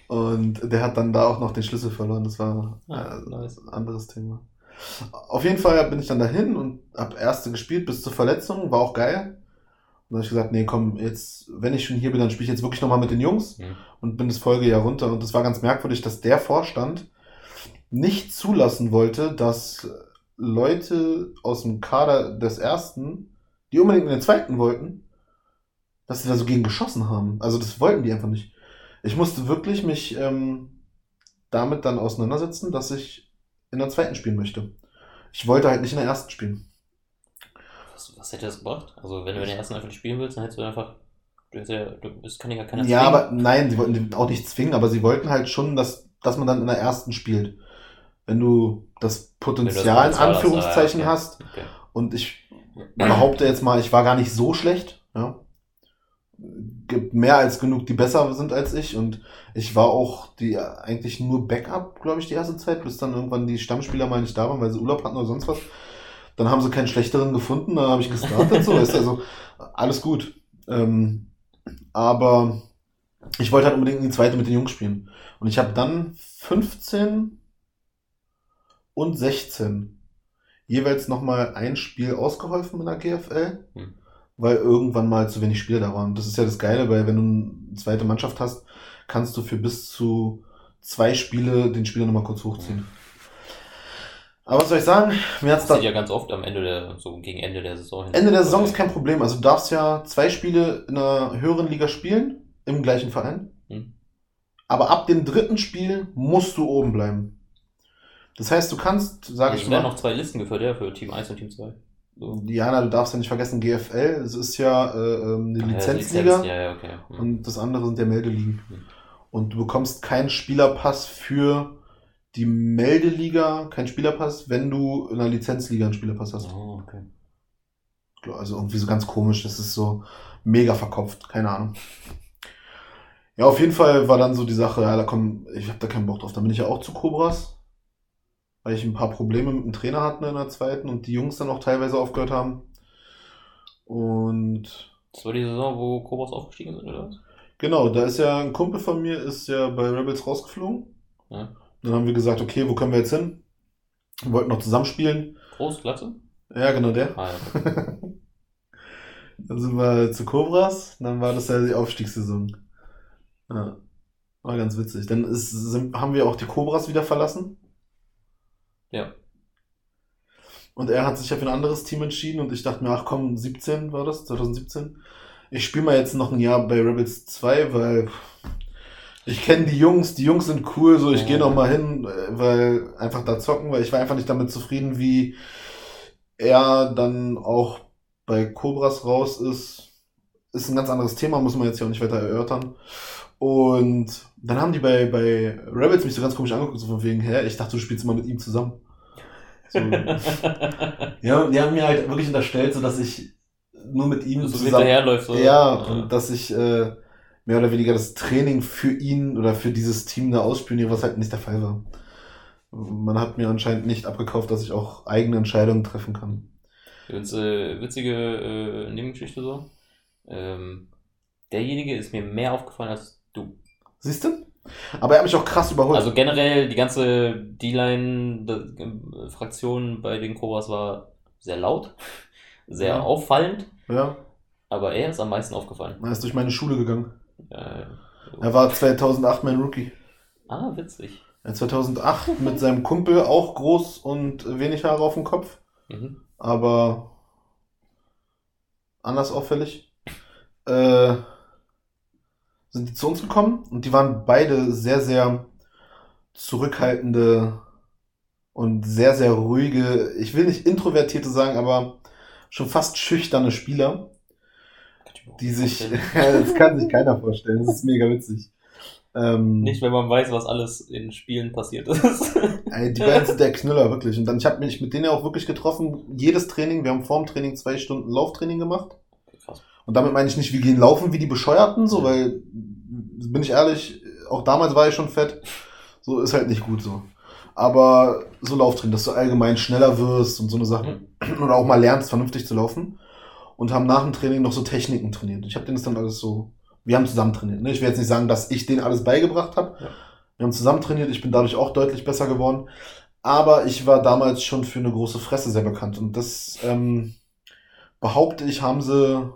Speaker 1: Und der hat dann da auch noch den Schlüssel verloren. Das war
Speaker 2: Ah,
Speaker 1: äh,
Speaker 2: nice.
Speaker 1: ein anderes Thema. Auf jeden Fall bin ich dann dahin und hab erste gespielt bis zur Verletzung. War auch geil. Und dann habe ich gesagt, nee, komm, jetzt, wenn ich schon hier bin, dann spiele ich jetzt wirklich nochmal mit den Jungs.
Speaker 2: Hm.
Speaker 1: Und bin das Folgejahr runter. Und das war ganz merkwürdig, dass der Vorstand nicht zulassen wollte, dass Leute aus dem Kader des ersten, die unbedingt in den zweiten wollten, dass sie da so gegen geschossen haben. Also das wollten die einfach nicht. Ich musste wirklich mich ähm, damit dann auseinandersetzen, dass ich in der zweiten spielen möchte. Ich wollte halt nicht in der ersten spielen.
Speaker 2: Was, was hätte das gebracht? Also, wenn du in der ersten einfach nicht spielen willst, dann hättest du einfach. Du, hättest ja, du das kann ja keiner
Speaker 1: Ja,
Speaker 2: zwingen.
Speaker 1: aber nein, sie wollten auch nicht zwingen, aber sie wollten halt schon, dass, dass man dann in der ersten spielt. wenn du das Potenzial in
Speaker 2: Potenzial hast,
Speaker 1: Anführungszeichen
Speaker 2: ah,
Speaker 1: hast.
Speaker 2: Okay.
Speaker 1: Und ich behaupte jetzt mal, ich war gar nicht so schlecht. Ja. Gibt mehr als genug, die besser sind als ich. Und ich war auch die eigentlich nur Backup, glaube ich, die erste Zeit, bis dann irgendwann die Stammspieler mal nicht da waren, weil sie Urlaub hatten oder sonst was. Dann haben sie keinen schlechteren gefunden, dann habe ich gestartet. so ist also alles gut. Ähm, aber ich wollte halt unbedingt in die zweite mit den Jungs spielen. Und ich habe dann 15 und 16 jeweils nochmal ein Spiel ausgeholfen in der GFL,
Speaker 2: Hm.
Speaker 1: Weil irgendwann mal zu wenig Spieler da waren. Das ist ja das Geile, weil wenn du eine zweite Mannschaft hast, kannst du für bis zu zwei Spiele den Spieler nochmal kurz hochziehen. Aber was soll ich sagen? Mir hat's
Speaker 2: Das
Speaker 1: da
Speaker 2: sieht ja ganz oft am Ende der, so gegen Ende der Saison hin.
Speaker 1: Ende der Saison ist kein Problem. Also du darfst ja zwei Spiele in einer höheren Liga spielen, im gleichen Verein.
Speaker 2: Hm.
Speaker 1: Aber ab dem dritten Spiel musst du oben bleiben. Das heißt, du kannst, sage
Speaker 2: Also
Speaker 1: ich mal,
Speaker 2: noch zwei Listen geführt, ja, für Team 1 und Team 2.
Speaker 1: Diana, du darfst ja nicht vergessen, GFL, es ist ja äh, ähm, eine
Speaker 2: ja,
Speaker 1: Lizenzliga
Speaker 2: Lizenz, Ja, okay. Hm.
Speaker 1: und das andere sind ja Meldeligen.
Speaker 2: Hm.
Speaker 1: Und du bekommst keinen Spielerpass für die Meldeliga, keinen Spielerpass, wenn du in einer Lizenzliga einen Spielerpass hast.
Speaker 2: Oh, okay.
Speaker 1: Also irgendwie so ganz komisch, das ist so mega verkopft, keine Ahnung. Ja, auf jeden Fall war dann so die Sache, ja, da komm, ich habe da keinen Bock drauf. Dann bin ich ja auch zu Cobras, weil ich ein paar Probleme mit dem Trainer hatte in der zweiten und die Jungs dann auch teilweise aufgehört haben. Und
Speaker 2: Das war die Saison, wo Kobos aufgestiegen sind, oder was?
Speaker 1: genau, da ist ja ein Kumpel von mir, ist ja bei Rebels rausgeflogen.
Speaker 2: Ja.
Speaker 1: Dann haben wir gesagt, okay, wo können wir jetzt hin? Wir wollten noch zusammenspielen.
Speaker 2: Groß, Glatze?
Speaker 1: Ja, genau der.
Speaker 2: Ah, ja.
Speaker 1: Dann sind wir zu Cobras, dann war das ja die Aufstiegssaison. Ja, war ganz witzig. Dann ist, sind, haben wir auch die Cobras wieder verlassen.
Speaker 2: Ja.
Speaker 1: Und er hat sich ja für ein anderes Team entschieden und ich dachte mir, ach komm, 17 war das, 2017. Ich spiele mal jetzt noch ein Jahr bei Rebels 2, weil ich kenne die Jungs, die Jungs sind cool, so ich gehe noch mal hin, äh, weil einfach da zocken, weil ich war einfach nicht damit zufrieden, wie er dann auch bei Cobras raus ist. Ist ein ganz anderes Thema, muss man jetzt ja auch nicht weiter erörtern. Und dann haben die bei, bei Rebels mich so ganz komisch angeguckt, so von wegen, hä, ich dachte, du spielst immer mit ihm zusammen. So, ja, die haben mir halt wirklich unterstellt, so dass ich nur mit ihm
Speaker 2: so
Speaker 1: zusammen.
Speaker 2: hinterherläuft. So.
Speaker 1: Ja, und dass ich äh, mehr oder weniger das Training für ihn oder für dieses Team da ausspioniere, was halt nicht der Fall war. Man hat mir anscheinend nicht abgekauft, dass ich auch eigene Entscheidungen treffen kann.
Speaker 2: Übrigens, äh, witzige äh, Nebengeschichte so. Ähm, derjenige ist mir mehr aufgefallen als.
Speaker 1: Siehst du? Aber er hat mich auch krass überholt.
Speaker 2: Also generell die ganze D-Line-Fraktion bei den Cobras war sehr laut, sehr
Speaker 1: Ja.
Speaker 2: auffallend,
Speaker 1: ja,
Speaker 2: aber er ist am meisten aufgefallen.
Speaker 1: er ist durch meine Schule gegangen.
Speaker 2: Äh,
Speaker 1: Er war 2008 mein Rookie.
Speaker 2: ah, witzig.
Speaker 1: Er 2008 mit seinem Kumpel auch groß und wenig Haare auf dem Kopf,
Speaker 2: Mhm.
Speaker 1: aber anders auffällig. Äh, sind die zu uns gekommen und die waren beide sehr, sehr zurückhaltende und sehr, sehr ruhige, ich will nicht introvertierte sagen, aber schon fast schüchterne Spieler, die sich, das kann sich keiner vorstellen, das ist mega witzig. Ähm,
Speaker 2: Nicht, wenn man weiß, was alles in Spielen passiert ist.
Speaker 1: Ey, die beiden sind der Knüller, wirklich. Und dann, ich habe mich mit denen ja auch wirklich getroffen. Jedes Training, wir haben vorm Training zwei Stunden Lauftraining gemacht. Und damit meine ich nicht, wir gehen laufen wie die Bescheuerten, so, weil, bin ich ehrlich, auch damals war ich schon fett. So ist halt nicht gut so. Aber so Lauftraining, dass du allgemein schneller wirst und so eine Sache. Oder auch mal lernst, vernünftig zu laufen. Und haben nach dem Training noch so Techniken trainiert. Ich habe denen das dann alles so. Wir haben zusammen trainiert. Ne? Ich will jetzt nicht sagen, dass ich denen alles beigebracht habe.
Speaker 2: Ja.
Speaker 1: Wir haben zusammen trainiert. Ich bin dadurch auch deutlich besser geworden. Aber ich war damals schon für eine große Fresse sehr bekannt. Und das ähm, behaupte ich, haben sie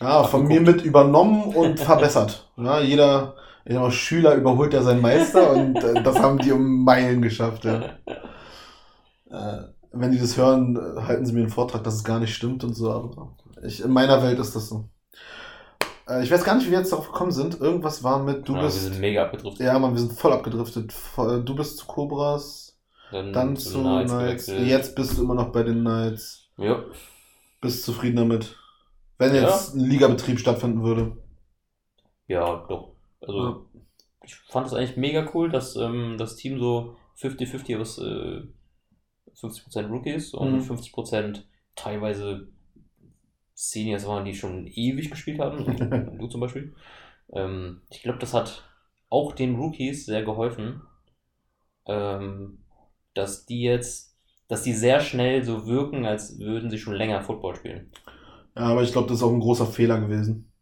Speaker 1: ja, von mir mit übernommen und verbessert. Ja, jeder, jeder Schüler überholt ja seinen Meister und äh, das haben die um Meilen geschafft. Ja. Äh, wenn die das hören, halten sie mir einen Vortrag, dass es gar nicht stimmt und so. Aber ich, in meiner Welt ist das so. Äh, ich weiß gar nicht, wie wir jetzt darauf gekommen sind. Irgendwas war mit, du
Speaker 2: ja, Wir
Speaker 1: bist.
Speaker 2: sind mega abgedriftet.
Speaker 1: Ja, Mann, wir sind voll abgedriftet. Du bist zu Cobras, dann zu Knights. Jetzt bist du immer noch bei den Knights.
Speaker 2: Ja.
Speaker 1: Bist zufrieden damit. Wenn
Speaker 2: Ja.
Speaker 1: jetzt ein Ligabetrieb stattfinden würde.
Speaker 2: ja, doch. Also,
Speaker 1: Ja.
Speaker 2: ich fand es eigentlich mega cool, dass ähm, das Team so 50-50 aus äh, 50% Rookies und
Speaker 1: Mhm.
Speaker 2: 50% teilweise Seniors waren, die schon ewig gespielt haben, so du zum Beispiel. Ähm, ich glaube, das hat auch den Rookies sehr geholfen, ähm, dass die jetzt, dass die sehr schnell so wirken, als würden sie schon länger Football spielen.
Speaker 1: Ja, aber ich glaube, das ist auch ein großer Fehler gewesen.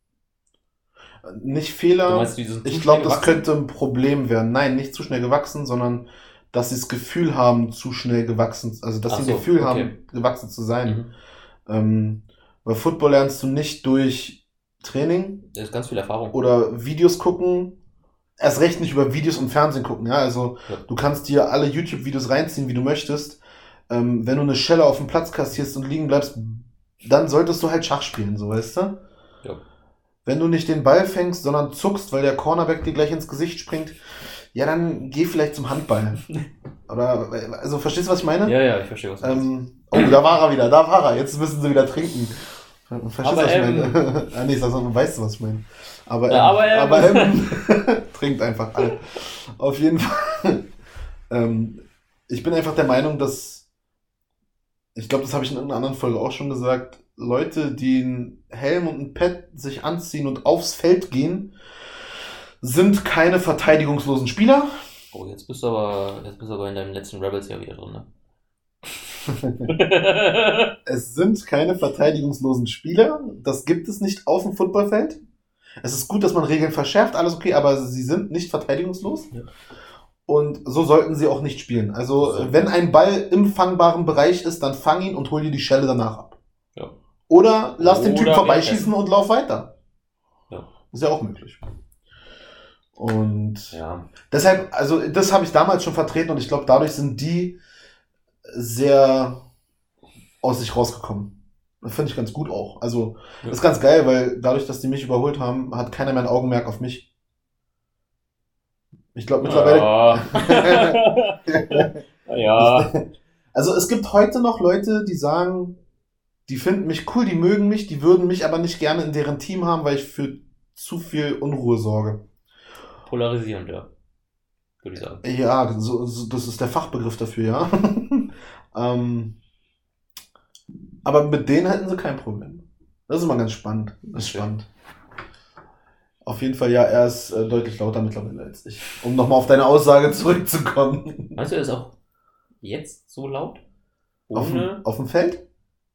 Speaker 1: Nicht
Speaker 2: Du
Speaker 1: Fehler.
Speaker 2: meinst, sind zu
Speaker 1: Ich glaube, das könnte ein Problem werden. Nein, nicht zu schnell gewachsen, sondern dass sie das Gefühl haben, zu schnell gewachsen, also dass
Speaker 2: Ach
Speaker 1: sie ein
Speaker 2: so,
Speaker 1: Gefühl
Speaker 2: okay.
Speaker 1: haben, gewachsen zu sein.
Speaker 2: Mhm.
Speaker 1: Ähm, weil Football lernst du nicht durch Training
Speaker 2: Das ist ganz viel Erfahrung.
Speaker 1: oder Videos gucken. Erst recht nicht über Videos und Fernsehen gucken, ja. Also
Speaker 2: Ja.
Speaker 1: du kannst dir alle YouTube-Videos reinziehen, wie du möchtest. Ähm, wenn du eine Schelle auf dem Platz kassierst und liegen bleibst, dann solltest du halt Schach spielen, so weißt du?
Speaker 2: Ja.
Speaker 1: Wenn du nicht den Ball fängst, sondern zuckst, weil der Cornerback dir gleich ins Gesicht springt, ja, dann geh vielleicht zum Handball. Oder, also, verstehst du, was ich meine?
Speaker 2: Ja, ja, ich verstehe, was du meinst.
Speaker 1: Ähm, oh, da war er wieder, da war er. Jetzt müssen sie wieder trinken. Verstehst du, was ich meine? ah, nee, sag mal, weißt du, was ich meine? Aber,
Speaker 2: Ja,
Speaker 1: ähm,
Speaker 2: aber,
Speaker 1: aber,
Speaker 2: ähm,
Speaker 1: trinkt einfach alle. Auf jeden Fall. ähm, ich bin einfach der Meinung, dass, ich glaube, das habe ich in irgendeiner anderen Folge auch schon gesagt, Leute, die einen Helm und ein Pad sich anziehen und aufs Feld gehen, sind keine verteidigungslosen Spieler.
Speaker 2: Oh, jetzt bist du aber, jetzt bist du aber in deinem letzten Rebels ja wieder drin, ne?
Speaker 1: Es sind keine verteidigungslosen Spieler. Das gibt es nicht auf dem Footballfeld. Es ist gut, dass man Regeln verschärft, alles okay, aber sie sind nicht verteidigungslos.
Speaker 2: Ja.
Speaker 1: Und so sollten sie auch nicht spielen. Also,
Speaker 2: So.
Speaker 1: wenn ein Ball im fangbaren Bereich ist, dann fang ihn und hol dir die Schelle danach ab.
Speaker 2: Ja.
Speaker 1: Oder lass den Typ
Speaker 2: Oder
Speaker 1: vorbeischießen und lauf weiter.
Speaker 2: Ja.
Speaker 1: Ist ja auch möglich. Und
Speaker 2: ja.
Speaker 1: Deshalb, also das habe ich damals schon vertreten und ich glaube, dadurch sind die sehr aus sich rausgekommen. Das finde ich ganz gut auch. Also,
Speaker 2: Ja.
Speaker 1: ist ganz geil, weil dadurch, dass die mich überholt haben, hat keiner mehr ein Augenmerk auf mich. Ich glaube mittlerweile.
Speaker 2: Ja. ja.
Speaker 1: Also es gibt heute noch Leute, die sagen, die finden mich cool, die mögen mich, die würden mich aber nicht gerne in deren Team haben, weil ich für zu viel Unruhe sorge.
Speaker 2: Polarisierend, ja. Würde ich sagen.
Speaker 1: Ja, so, so, das ist der Fachbegriff dafür, ja. ähm, aber mit denen hätten sie kein Problem. Das ist immer ganz spannend. Das ist
Speaker 2: Okay.
Speaker 1: spannend. Auf jeden Fall, ja, er ist äh, deutlich lauter mittlerweile als ich. Um nochmal auf deine Aussage zurückzukommen.
Speaker 2: Meinst du, er ist auch jetzt so laut?
Speaker 1: Auf,
Speaker 2: Ohne?
Speaker 1: dem, auf dem Feld?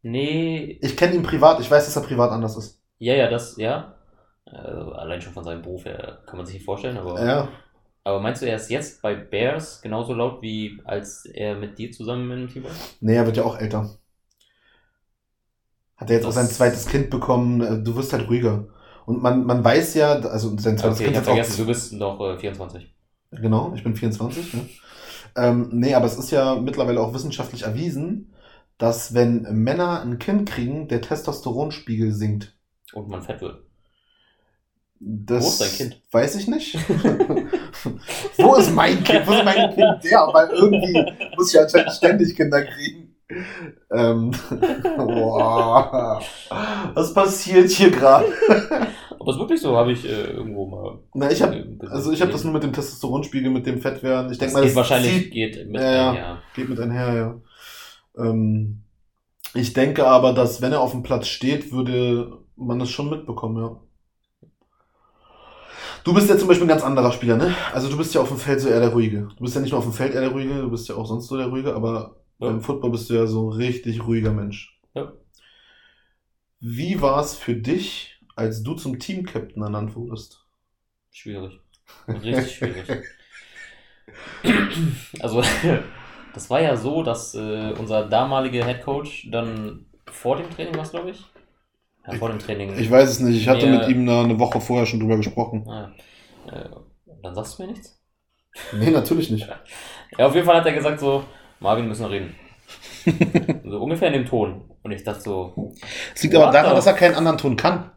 Speaker 2: Nee.
Speaker 1: Ich kenne ihn privat, ich weiß, dass er privat anders ist.
Speaker 2: Ja, ja, das, ja. Also, allein schon von seinem Beruf her kann man sich nicht vorstellen, aber.
Speaker 1: Ja.
Speaker 2: Aber meinst du, er ist jetzt bei Bears genauso laut, wie als er mit dir zusammen im Team war?
Speaker 1: Nee, er wird ja auch älter. Hat er jetzt auch
Speaker 2: Das-
Speaker 1: sein zweites Kind bekommen, äh, du wirst halt ruhiger. Und man, man weiß ja, also sein zweites
Speaker 2: Okay, ich
Speaker 1: Kind
Speaker 2: hab
Speaker 1: hat auch
Speaker 2: vergessen, du bist noch äh, 24.
Speaker 1: Genau, ich bin 24. Ne? Ähm, nee, aber es ist ja mittlerweile auch wissenschaftlich erwiesen, dass wenn Männer ein Kind kriegen, der Testosteronspiegel sinkt.
Speaker 2: Und man fett wird.
Speaker 1: Das
Speaker 2: Wo ist dein Kind?
Speaker 1: Weiß ich nicht. Wo ist mein Kind? Wo ist mein Kind der? Weil irgendwie muss ich anscheinend ständig Kinder kriegen. Ähm, boah. Was passiert hier gerade?
Speaker 2: Aber ist wirklich so, habe ich äh, irgendwo mal.
Speaker 1: Na, ich habe also ich habe das nur mit dem Testosteronspiegel, mit dem Fettwerden. Ich denke
Speaker 2: das
Speaker 1: mal,
Speaker 2: geht wahrscheinlich
Speaker 1: zieht
Speaker 2: geht mit
Speaker 1: ja.
Speaker 2: einher.
Speaker 1: Geht mit einher, ja. Ähm, ich denke aber, dass wenn er auf dem Platz steht, würde man das schon mitbekommen, ja. Du bist ja zum Beispiel ein ganz anderer Spieler, ne? Also du bist ja auf dem Feld so eher der Ruhige. Du bist ja nicht nur auf dem Feld eher der Ruhige, du bist ja auch sonst so der Ruhige, aber
Speaker 2: Ja.
Speaker 1: beim Football bist du ja so ein richtig ruhiger Mensch.
Speaker 2: Ja.
Speaker 1: Wie war es für dich, als du zum Team-Captain ernannt wurdest?
Speaker 2: Schwierig. Richtig schwierig. Also, das war ja so, dass äh, unser damaliger Head Coach dann vor dem Training war glaube ich. Ja, vor dem Training.
Speaker 1: Ich weiß es nicht, ich hatte mit ihm da eine Woche vorher schon drüber gesprochen.
Speaker 2: Ah, äh, dann sagst du mir nichts?
Speaker 1: Nee, natürlich nicht.
Speaker 2: Ja, auf jeden Fall hat er gesagt so, Marvin, müssen wir reden. so ungefähr in dem Ton. Und ich dachte so,
Speaker 1: Es liegt aber daran, dass er keinen anderen Ton kann.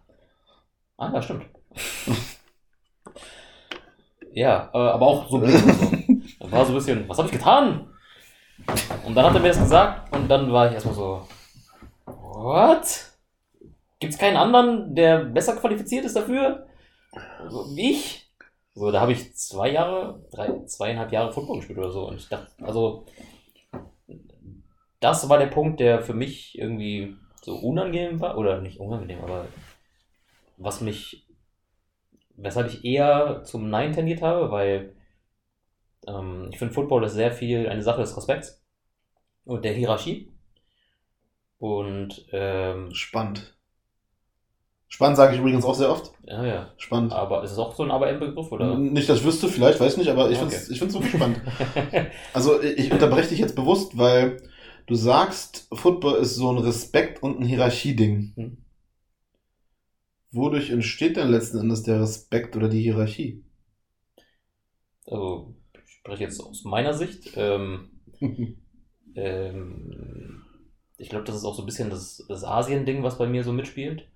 Speaker 2: ah ja, stimmt. ja, äh, aber auch so blöd und so. Das war so ein bisschen, was habe ich getan? Und dann hat er mir das gesagt und dann war ich erstmal so, what? Gibt's keinen anderen, der besser qualifiziert ist dafür? Also, wie ich? So, da habe ich zwei Jahre, drei, zweieinhalb Jahre Football gespielt oder so. Und ich dachte, also, das war der Punkt, der für mich irgendwie so unangenehm war. Oder nicht unangenehm, aber was mich, weshalb ich eher zum Nein tendiert habe, weil ähm, ich finde, Football ist sehr viel eine Sache des Respekts und der Hierarchie. Und, ähm,
Speaker 1: Spannend. Spannend sage ich übrigens auch sehr oft.
Speaker 2: ja, ja.
Speaker 1: Spannend.
Speaker 2: Aber ist es auch so ein Aber-Im-Begriff, oder?
Speaker 1: Nicht, dass ich wüsste, vielleicht, weiß nicht, aber ich
Speaker 2: Okay.
Speaker 1: finde es wirklich spannend. Also ich unterbreche dich jetzt bewusst, weil du sagst, Football ist so ein Respekt und ein Hierarchieding.
Speaker 2: Hm.
Speaker 1: Wodurch entsteht denn letzten Endes der Respekt oder die Hierarchie?
Speaker 2: also, ich spreche jetzt aus meiner Sicht. Ähm, ähm, ich glaube, das ist auch so ein bisschen das, das Asien-Ding, was bei mir so mitspielt.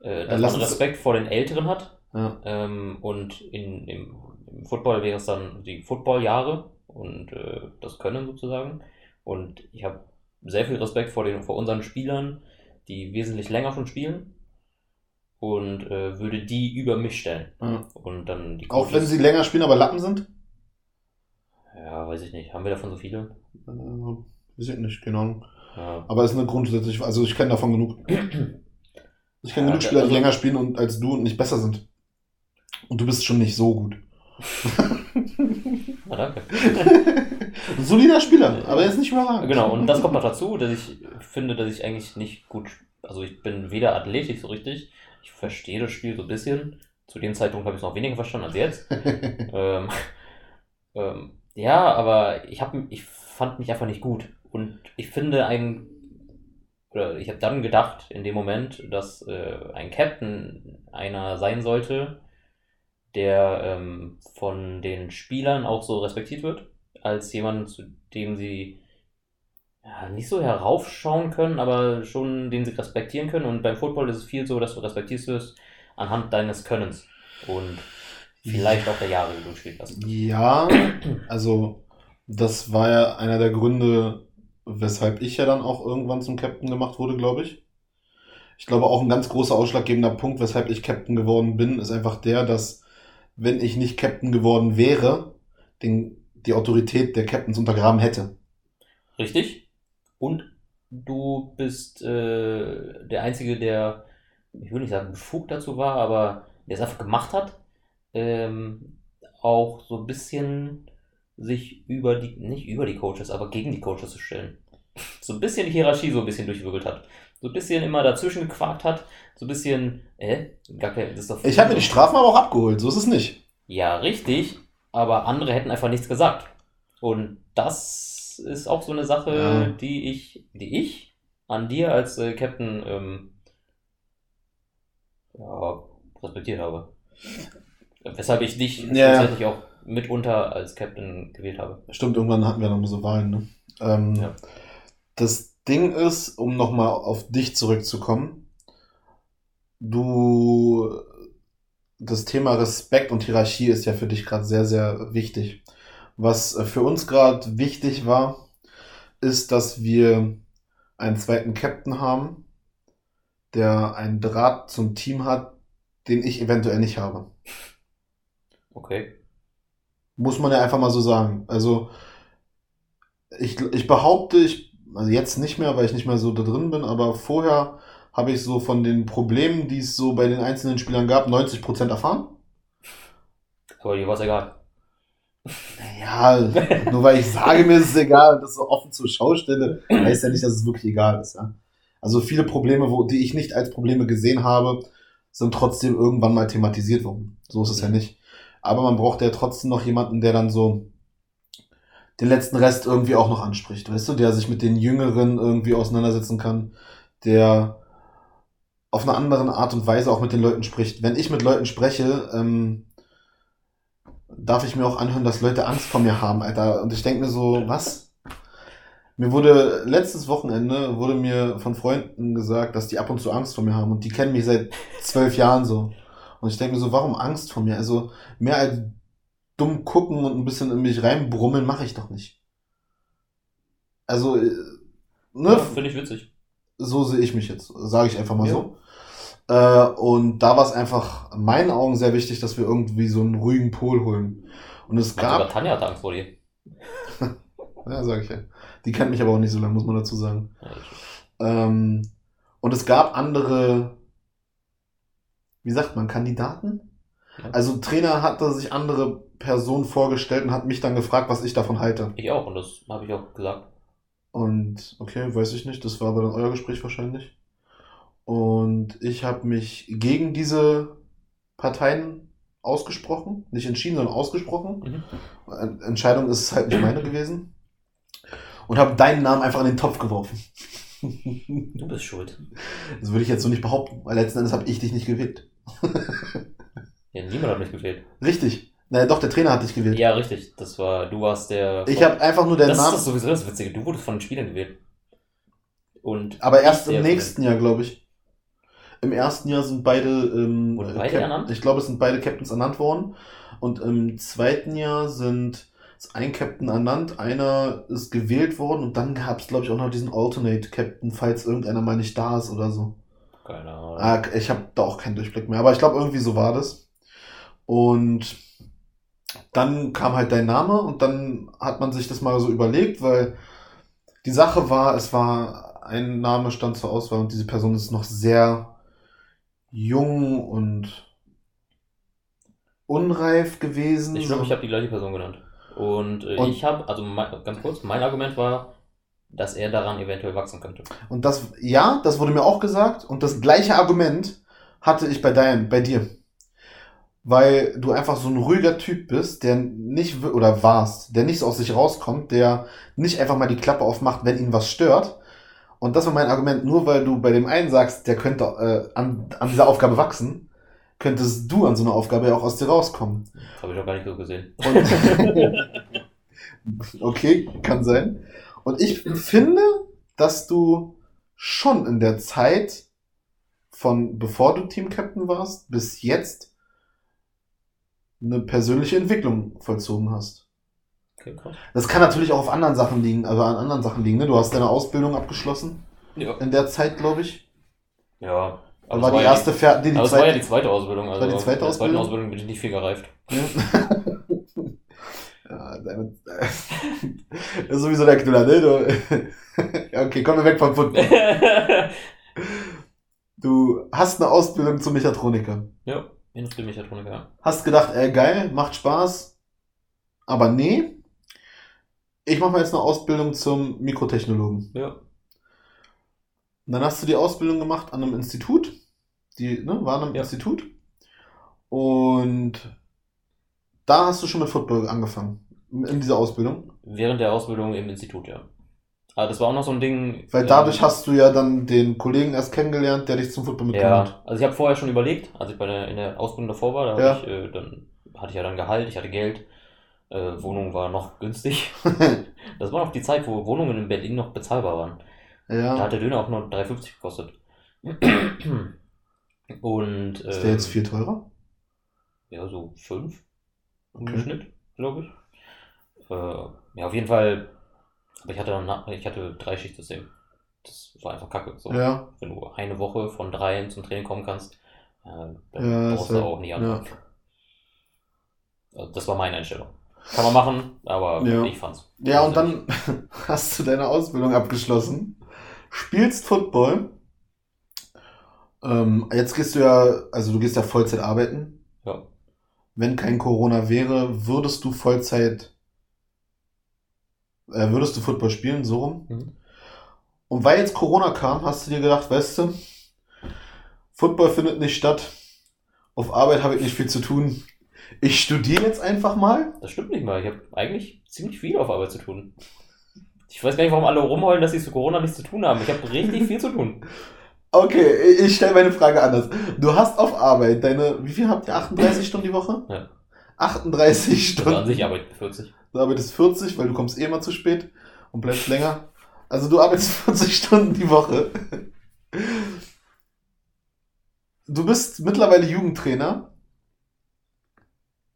Speaker 2: Äh, dass
Speaker 1: lass
Speaker 2: man Respekt vor den Älteren hat.
Speaker 1: ja.
Speaker 2: Ähm, und in, im, im Football wäre es dann die Football-Jahre und äh, das Können sozusagen. Und ich habe sehr viel Respekt vor, den, vor unseren Spielern, die wesentlich länger schon spielen. Und äh, würde die über mich stellen.
Speaker 1: Ja.
Speaker 2: Und dann die
Speaker 1: Auch wenn sie länger spielen, aber Lappen sind?
Speaker 2: Ja, weiß ich nicht. Haben wir davon so viele?
Speaker 1: Äh, weiß ich nicht, keine Ahnung.
Speaker 2: Ja.
Speaker 1: Aber es ist eine grundsätzliche, also ich kenne davon genug. Ich kenne
Speaker 2: Ja,
Speaker 1: genug Spieler, die
Speaker 2: also-
Speaker 1: länger spielen und als du und nicht besser sind. Und du bist schon nicht so gut.
Speaker 2: Danke.
Speaker 1: Ein solider Spieler, aber er ist nicht überragend.
Speaker 2: Genau, und das kommt noch dazu, dass ich finde, dass ich eigentlich nicht gut, also ich bin weder athletisch so richtig, ich verstehe das Spiel so ein bisschen. Zu dem Zeitpunkt habe ich es noch weniger verstanden als jetzt. ähm, ähm, ja, aber ich, hab, ich fand mich einfach nicht gut. Und ich finde ein, oder ich habe dann gedacht in dem Moment, dass äh, ein Captain einer sein sollte, der ähm, von den Spielern auch so respektiert wird, als jemand, zu dem sie ja, nicht so heraufschauen können, aber schon den sie respektieren können. Und beim Football ist es viel so, dass du respektierst wirst anhand deines Könnens und vielleicht auch der Jahre, die du gespielt hast.
Speaker 1: Ja, also das war ja einer der Gründe, weshalb ich ja dann auch irgendwann zum Captain gemacht wurde, glaube ich. Ich glaube auch ein ganz großer ausschlaggebender Punkt, weshalb ich Captain geworden bin, ist einfach der, dass wenn ich nicht Captain geworden wäre, den, die Autorität der Captains untergraben hätte.
Speaker 2: Richtig? Und du bist äh, der Einzige, der, ich will nicht sagen befugt dazu war, aber der es einfach gemacht hat, ähm, auch so ein bisschen sich über die, nicht über die Coaches, aber gegen die Coaches zu stellen. So ein bisschen die Hierarchie so ein bisschen durchwirbelt hat. So ein bisschen immer dazwischen gequakt hat. So ein bisschen, äh, gar kein, das ist doch
Speaker 1: Ich habe mir die Strafen aber auch abgeholt, so ist es nicht.
Speaker 2: Ja, richtig, aber andere hätten einfach nichts gesagt. Und das ist auch so eine Sache,
Speaker 1: Ja.
Speaker 2: die ich, die ich an dir als äh, Captain ähm, ja, respektiert habe. Weshalb ich dich
Speaker 1: Ja.
Speaker 2: tatsächlich auch mitunter als Captain gewählt habe.
Speaker 1: Stimmt, irgendwann hatten wir noch so Wahlen, ne? Ähm,
Speaker 2: Ja.
Speaker 1: Das Ding ist, um nochmal auf dich zurückzukommen, du, das Thema Respekt und Hierarchie ist ja für dich gerade sehr, sehr wichtig. Was äh, für uns gerade wichtig war, ist, dass wir einen zweiten Captain haben, der einen Draht zum Team hat, den ich eventuell nicht habe.
Speaker 2: Okay.
Speaker 1: Muss man ja einfach mal so sagen. Also, ich, ich behaupte, ich, also jetzt nicht mehr, weil ich nicht mehr so da drin bin, aber vorher habe ich so von den Problemen, die es so bei den einzelnen Spielern gab, 90% erfahren.
Speaker 2: Aber dir war es egal.
Speaker 1: Ja, nur weil ich sage, mir ist es egal und das so offen zur Schau stelle, heißt ja nicht, dass es wirklich egal ist. Ja? Also viele Probleme, wo, die ich nicht als Probleme gesehen habe, sind trotzdem irgendwann mal thematisiert worden. So ist es ja nicht. Aber man braucht ja trotzdem noch jemanden, der dann so den letzten Rest irgendwie auch noch anspricht, weißt du, der sich mit den Jüngeren irgendwie auseinandersetzen kann, der auf eine andere Art und Weise auch mit den Leuten spricht. Wenn ich mit Leuten spreche, ähm, darf ich mir auch anhören, dass Leute Angst vor mir haben, Alter. Und ich denke mir so, was? Mir wurde letztes Wochenende wurde mir von Freunden gesagt, dass die ab und zu Angst vor mir haben und die kennen mich seit zwölf Jahren so. Und ich denke mir so, warum Angst vor mir? Also mehr als dumm gucken und ein bisschen in mich reinbrummeln mache ich doch nicht. Also, äh, ne?
Speaker 2: Ja, Finde ich witzig.
Speaker 1: so sehe ich mich jetzt, sage ich einfach mal
Speaker 2: Ja.
Speaker 1: so. Äh, und da war es einfach in meinen Augen sehr wichtig, dass wir irgendwie so einen ruhigen Pol holen. Und es gab,
Speaker 2: Tanja hat Angst vor dir.
Speaker 1: ja, sag ich ja. Die kennt mich aber auch nicht so lange, muss man dazu sagen.
Speaker 2: Ja.
Speaker 1: Ähm, und es gab andere, wie sagt man, Kandidaten?
Speaker 2: Ja.
Speaker 1: Also Trainer hatte sich andere Personen vorgestellt und hat mich dann gefragt, was ich davon halte.
Speaker 2: ich auch, und das habe ich auch gesagt.
Speaker 1: Und okay, weiß ich nicht, das war aber dann euer Gespräch wahrscheinlich. Und ich habe mich gegen diese Parteien ausgesprochen, nicht entschieden, sondern ausgesprochen.
Speaker 2: Mhm.
Speaker 1: En- Entscheidung ist halt nicht meine gewesen. Und habe deinen Namen einfach in den Topf geworfen.
Speaker 2: Du bist schuld.
Speaker 1: Das würde ich jetzt so nicht behaupten, weil letzten Endes habe ich dich nicht gewählt.
Speaker 2: Ja, niemand hat mich gewählt.
Speaker 1: Richtig. Naja, doch, der Trainer hat dich gewählt.
Speaker 2: Ja, richtig. Das war, du warst der.
Speaker 1: Ich habe einfach nur den
Speaker 2: das
Speaker 1: Namen.
Speaker 2: ist sowieso das Witzige. Du wurdest von den Spielern gewählt. Und
Speaker 1: aber erst im nächsten Jahr, glaube ich. Im ersten Jahr sind beide, ähm,
Speaker 2: Wurden beide
Speaker 1: Cap-
Speaker 2: ernannt?
Speaker 1: ich glaube, es sind beide Captains ernannt worden. Und im zweiten Jahr sind ist ein Captain ernannt, einer ist gewählt worden und dann gab es, glaube ich, auch noch diesen Alternate Captain, falls irgendeiner mal nicht da ist oder so.
Speaker 2: Keine Ahnung.
Speaker 1: Ah, ich habe da auch keinen Durchblick mehr, aber ich glaube, irgendwie so war das. Und dann kam halt dein Name und dann hat man sich das mal so überlegt, weil die Sache war, es war ein Name stand zur Auswahl und diese Person ist noch sehr jung und unreif gewesen.
Speaker 2: Ich glaube, ich habe die gleiche Person genannt. Und, äh,
Speaker 1: Und-
Speaker 2: ich habe, also mein, ganz kurz, mein Argument war, dass er daran eventuell wachsen könnte.
Speaker 1: Und das, ja, das wurde mir auch gesagt. Und das gleiche Argument hatte ich bei Diane, bei dir. Weil du einfach so ein ruhiger Typ bist, der nicht, oder warst, der nicht so aus sich rauskommt, der nicht einfach mal die Klappe aufmacht, wenn ihn was stört. Und das war mein Argument, nur weil du bei dem einen sagst, der könnte äh, an, an dieser Aufgabe wachsen, könntest du an so einer Aufgabe ja auch aus dir rauskommen.
Speaker 2: Das habe ich auch gar nicht so gesehen.
Speaker 1: Okay, kann sein. Und ich finde, dass du schon in der Zeit von bevor du Team Captain warst bis jetzt eine persönliche Entwicklung vollzogen hast.
Speaker 2: Okay.
Speaker 1: Das kann natürlich auch auf anderen Sachen liegen, also an anderen Sachen liegen. Ne? Du hast deine Ausbildung abgeschlossen
Speaker 2: Ja.
Speaker 1: in der Zeit, glaube ich.
Speaker 2: Ja.
Speaker 1: Aber war die
Speaker 2: ja
Speaker 1: erste Fer die, die
Speaker 2: aber es war ja
Speaker 1: zweite.
Speaker 2: die zweite Ausbildung. Also
Speaker 1: war die zweite
Speaker 2: in der zweiten
Speaker 1: Ausbildung?
Speaker 2: Ausbildung bin ich nicht viel gereift.
Speaker 1: ja, deine, das ist sowieso der Knüller, ne? Du, ja, okay, kommen wir weg vom Football. Du hast eine Ausbildung zum Mechatroniker.
Speaker 2: ja, Industriemechatroniker. ja.
Speaker 1: Hast gedacht, ey, geil, macht Spaß. Aber nee. Ich mache mal jetzt eine Ausbildung zum Mikrotechnologen.
Speaker 2: Ja.
Speaker 1: Und dann hast du die Ausbildung gemacht an einem Institut. Die, ne, war an einem
Speaker 2: Ja.
Speaker 1: Institut. Und da hast du schon mit Football angefangen. In dieser Ausbildung.
Speaker 2: Während der Ausbildung im Institut, ja. Aber das war auch noch so ein Ding.
Speaker 1: Weil
Speaker 2: ähm,
Speaker 1: dadurch hast du ja dann den Kollegen erst kennengelernt, der dich zum Football mitgenommen
Speaker 2: Ja, also ich habe vorher schon überlegt, als ich bei der, in der Ausbildung davor war, da
Speaker 1: Ja.
Speaker 2: ich, äh, dann hatte ich ja dann Gehalt, ich hatte Geld, äh, Wohnung war noch günstig.
Speaker 1: hat.
Speaker 2: Das war noch die Zeit, wo Wohnungen in Berlin noch bezahlbar waren. Da
Speaker 1: ja.
Speaker 2: hat der Döner auch nur 3,50 gekostet. Und
Speaker 1: Ist der jetzt
Speaker 2: ähm,
Speaker 1: viel teurer?
Speaker 2: ja, so 5 im
Speaker 1: Okay.
Speaker 2: Schnitt, glaube ich. Äh, ja, auf jeden Fall, aber ich hatte dann nach- ich hatte drei Schichtsystem. Das war einfach kacke. So.
Speaker 1: Ja.
Speaker 2: wenn du eine Woche von dreien zum Training kommen kannst, äh, dann
Speaker 1: Ja,
Speaker 2: brauchst du auch nicht anfangen. Also das war meine Einstellung. Kann man machen, aber
Speaker 1: Ja.
Speaker 2: ich fand's.
Speaker 1: Ja, und dann hast du deine Ausbildung abgeschlossen, spielst Football. Ähm, jetzt gehst du ja, also du gehst ja Vollzeit arbeiten.
Speaker 2: Ja.
Speaker 1: Wenn kein Corona wäre, würdest du Vollzeit, äh, würdest du Football spielen, so rum.
Speaker 2: Mhm.
Speaker 1: Und weil jetzt Corona kam, hast du dir gedacht, weißt du, Football findet nicht statt. Auf Arbeit habe ich nicht viel zu tun. Ich studiere jetzt einfach mal.
Speaker 2: Das stimmt nicht mal. Ich habe eigentlich ziemlich viel auf Arbeit zu tun. Ich weiß gar nicht, warum alle rumheulen, dass sie zu Corona nichts zu tun haben. Ich habe richtig viel zu tun.
Speaker 1: Okay, ich stelle meine Frage anders. Du hast auf Arbeit deine, wie viel habt ihr? 38 Stunden die Woche?
Speaker 2: Ja.
Speaker 1: 38
Speaker 2: Also an
Speaker 1: Stunden.
Speaker 2: sich arbeite ich 40.
Speaker 1: Du arbeitest 40, weil du kommst eh immer zu spät und bleibst länger. Also du arbeitest 40 Stunden die Woche. Du bist mittlerweile Jugendtrainer